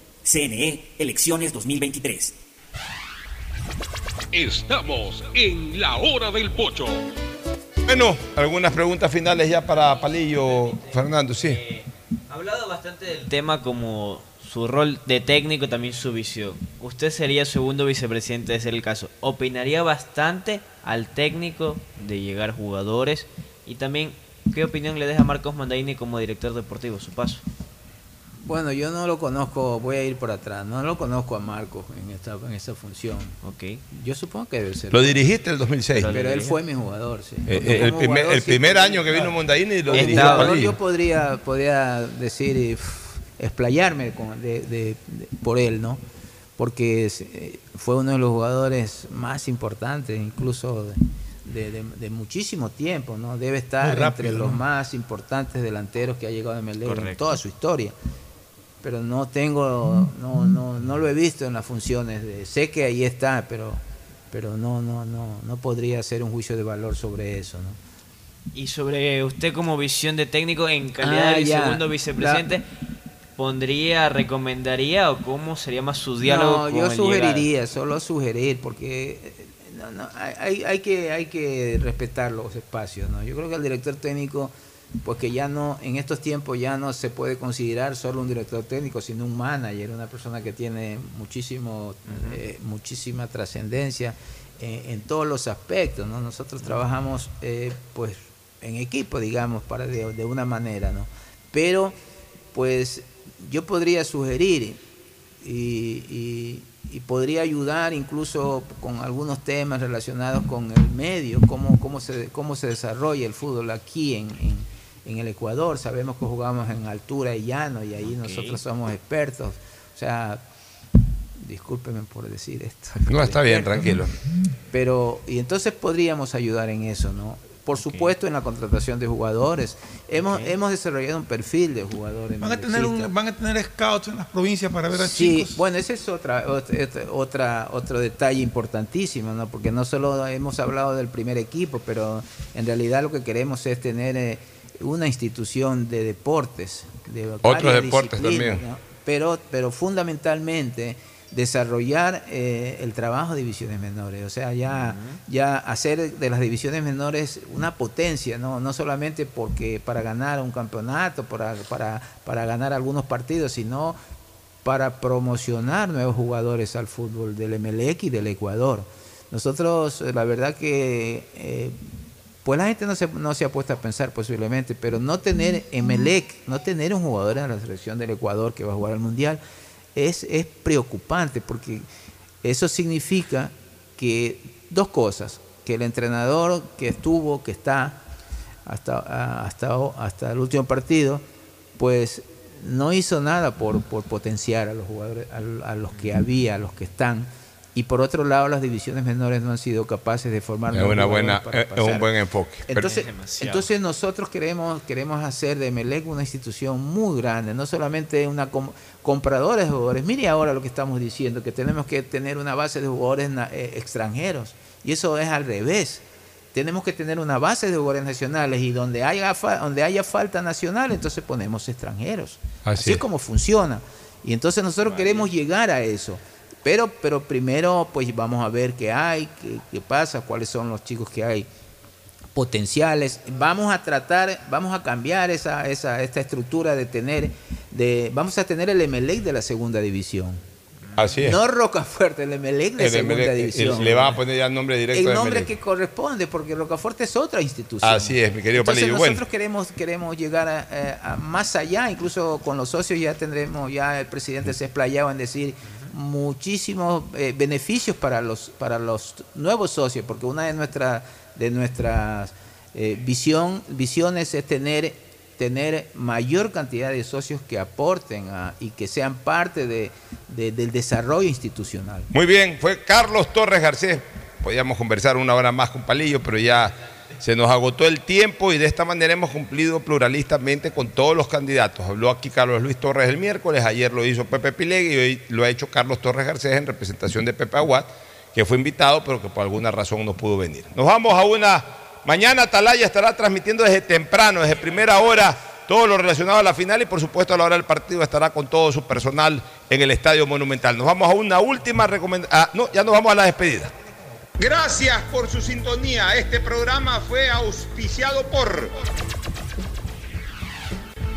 CNE Elecciones 2023. Estamos en la hora del pocho. Bueno, algunas preguntas finales ya para Palillo, Fernando, sí. Ha hablado bastante del tema como su rol de técnico, también su visión. Usted sería segundo vicepresidente, de ser el caso. ¿Opinaría bastante al técnico de llegar jugadores? Y también, ¿qué opinión le deja Marcos Mandaini como director deportivo, su paso? Bueno, yo no lo conozco, voy a ir por atrás, no lo conozco a Marcos en esta, en esta función. Ok. Yo supongo que debe ser. Lo dirigiste en el 2006. Pero, él fue mi jugador, sí. Eh, eh, el primer, jugador el sí primer tenía- año que vino Mondaini lo dirigió jugador. Yo podría, podría decir, y, pff, explayarme con- de- de- de- por él, ¿no? Porque es, eh, fue uno de los jugadores más importantes, incluso de, de- muchísimo tiempo, ¿no? Debe estar rápido, entre los ¿no? más importantes delanteros que ha llegado a Melec en toda su historia. Pero no tengo, no, no, no lo he visto en las funciones. De, sé que ahí está, pero, pero no, no, no, no podría hacer un juicio de valor sobre eso, ¿no? Y sobre usted como visión de técnico en calidad Ah, de ya. segundo vicepresidente, ¿pondría, recomendaría o cómo sería más su diálogo No, con yo el sugeriría, solo sugerir, porque eh, no, no, hay, hay- hay que, hay que respetar los espacios. ¿no? Yo creo que el director técnico, pues que ya no, en estos tiempos ya no se puede considerar solo un director técnico, sino un manager, una persona que tiene muchísimo, eh, muchísima trascendencia en, en todos los aspectos. ¿no? Nosotros trabajamos eh, pues en equipo, digamos, para de, de una manera, ¿no? Pero, pues, yo podría sugerir y, y- y podría ayudar incluso con algunos temas relacionados con el medio, cómo, cómo, se, cómo se desarrolla el fútbol aquí en, en- en el Ecuador. Sabemos que jugamos en altura y llano y ahí nosotros somos expertos. O sea, discúlpeme por decir esto. No, está bien, tranquilo. Pero, y entonces podríamos ayudar en eso, ¿no? Por supuesto, en la contratación de jugadores. Hemos, hemos desarrollado un perfil de jugadores. Van a, tener un- van a tener scouts en las provincias para ver a Sí, chicos. bueno, ese es otra, otra, otra- otro detalle importantísimo, ¿no? Porque no solo hemos hablado del primer equipo, pero en realidad lo que queremos es tener eh, una institución de deportes, de Otros deportes también. ¿no? Pero, pero fundamentalmente desarrollar eh, el trabajo de divisiones menores, o sea, ya, ya hacer de las divisiones menores una potencia, no, no solamente porque para ganar un campeonato, para, para, para ganar algunos partidos, sino para promocionar nuevos jugadores al fútbol del Emelec y del Ecuador. Nosotros, la verdad que, eh, pues la gente no se, no se ha puesto a pensar posiblemente, pero no tener Emelec, no tener un jugador en la selección del Ecuador que va a jugar al Mundial, es, es preocupante porque eso significa que dos cosas, que el entrenador que estuvo, que está hasta, hasta, hasta el último partido, pues no hizo nada por, por potenciar a los jugadores, a, a los que había, a los que están, y por otro lado las divisiones menores no han sido capaces de formar Es una buena, es un buen enfoque. Entonces, entonces nosotros queremos, queremos hacer de Melec una institución muy grande, no solamente una com- compradora de jugadores. Mire ahora lo que estamos diciendo, que tenemos que tener una base de jugadores na- eh, extranjeros. Y eso es al revés. Tenemos que tener una base de jugadores nacionales y donde haya, fa- donde haya falta nacional, entonces ponemos extranjeros. Así Así, es es. como funciona. Y entonces nosotros queremos llegar a eso. Pero, pero primero, pues vamos a ver qué hay, qué, qué pasa, cuáles son los chicos que hay potenciales. Vamos a tratar, vamos a cambiar esa, esa, esta estructura de tener, de, vamos a tener el Emelec de la segunda división. Así es. No Rocafuerte, el Emelec de El segunda Emelec, el- división. le van a poner ya el nombre directo el nombre Emelec. que corresponde, porque Rocafuerte es otra institución. Así es, mi querido Entonces Palillo. nosotros Bueno. queremos, queremos llegar a, eh, a más allá, incluso con los socios ya tendremos, ya el presidente se ha explayado en decir muchísimos eh, beneficios para los, para los nuevos socios, porque una de nuestras de nuestras eh, visión, visiones es tener, tener mayor cantidad de socios que aporten a- y que sean parte de- de- del desarrollo institucional. Muy bien, fue Carlos Torres Garcés. Podíamos conversar una hora más con Palillo, pero ya se nos agotó el tiempo y de esta manera hemos cumplido pluralistamente con todos los candidatos. Habló aquí Carlos Luis Torres el miércoles, ayer lo hizo Pepe Pilegui y hoy lo ha hecho Carlos Torres Garcés en representación de Pepe Aguat, que fue invitado, pero que por alguna razón no pudo venir. Nos vamos a una... Mañana Atalaya estará transmitiendo desde temprano, desde primera hora, todo lo relacionado a la final y por supuesto a la hora del partido estará con todo su personal en el Estadio Monumental. Nos vamos a una última recomendación. no, ya nos vamos a la despedida. Gracias por su sintonía. Este programa fue auspiciado por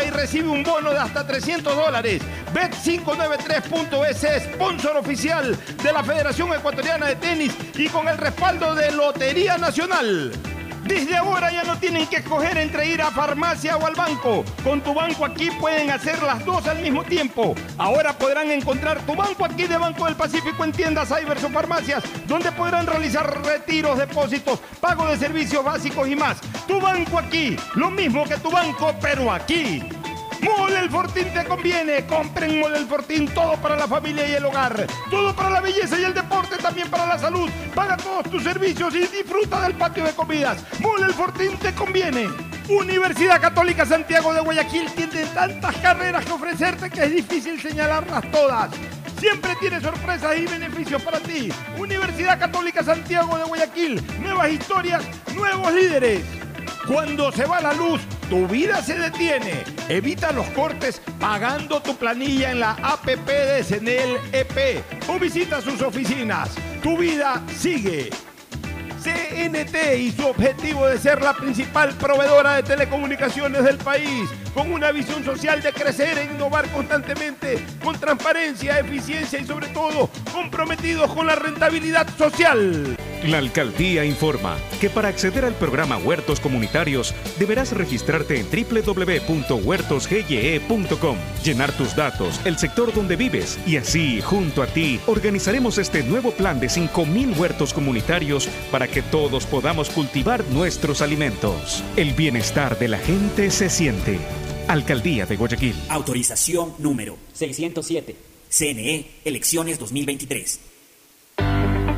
y recibe un bono de hasta 300 dólares. Bet593.es, sponsor oficial de la Federación Ecuatoriana de Tenis y con el respaldo de Lotería Nacional. Desde ahora ya no tienen que escoger entre ir a farmacia o al banco. Con tu banco aquí pueden hacer las dos al mismo tiempo. Ahora podrán encontrar tu banco aquí de Banco del Pacífico en tiendas, cybers o farmacias, donde podrán realizar retiros, depósitos, pago de servicios básicos y más. Tu banco aquí, lo mismo que tu banco, pero aquí. Mole el Fortín te conviene. Compren Mole el Fortín, todo para la familia y el hogar. Todo para la belleza y el deporte, también para la salud. Paga todos tus servicios y disfruta del patio de comidas. Mole el Fortín te conviene. Universidad Católica Santiago de Guayaquil tiene tantas carreras que ofrecerte que es difícil señalarlas todas. Siempre tiene sorpresas y beneficios para ti. Universidad Católica Santiago de Guayaquil. Nuevas historias, nuevos líderes. Cuando se va la luz, tu vida se detiene. Evita los cortes pagando tu planilla en la APP de Senel EP o visita sus oficinas. Tu vida sigue. CNT y su objetivo de ser la principal proveedora de telecomunicaciones del país, con una visión social de crecer e innovar constantemente, con transparencia, eficiencia y sobre todo comprometidos con la rentabilidad social. La alcaldía informa que para acceder al programa Huertos Comunitarios deberás registrarte en www.huertosgye.com, llenar tus datos, el sector donde vives y así, junto a ti, organizaremos este nuevo plan de 5.000 huertos comunitarios para que todos podamos cultivar nuestros alimentos. El bienestar de la gente se siente. Alcaldía de Guayaquil. Autorización número 607. CNE, elecciones 2023.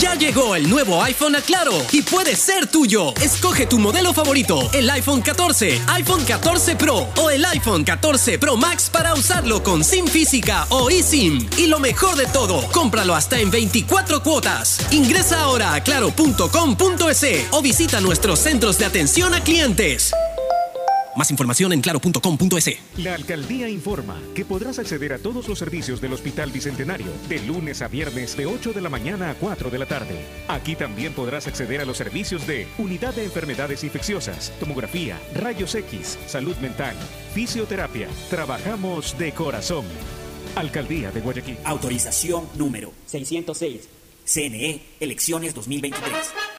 Ya llegó el nuevo iPhone a Claro y puede ser tuyo. Escoge tu modelo favorito, el iPhone 14, iPhone 14 Pro o el iPhone 14 Pro Max para usarlo con SIM física o eSIM. Y lo mejor de todo, cómpralo hasta en 24 cuotas. Ingresa ahora a claro.com.es o visita nuestros centros de atención a clientes. Más información en claro.com.es. La alcaldía informa que podrás acceder a todos los servicios del Hospital Bicentenario de lunes a viernes de 8 de la mañana a 4 de la tarde. Aquí también podrás acceder a los servicios de Unidad de Enfermedades Infecciosas, Tomografía, Rayos X, Salud Mental, Fisioterapia. Trabajamos de corazón. Alcaldía de Guayaquil. Autorización número 606. CNE, elecciones 2023.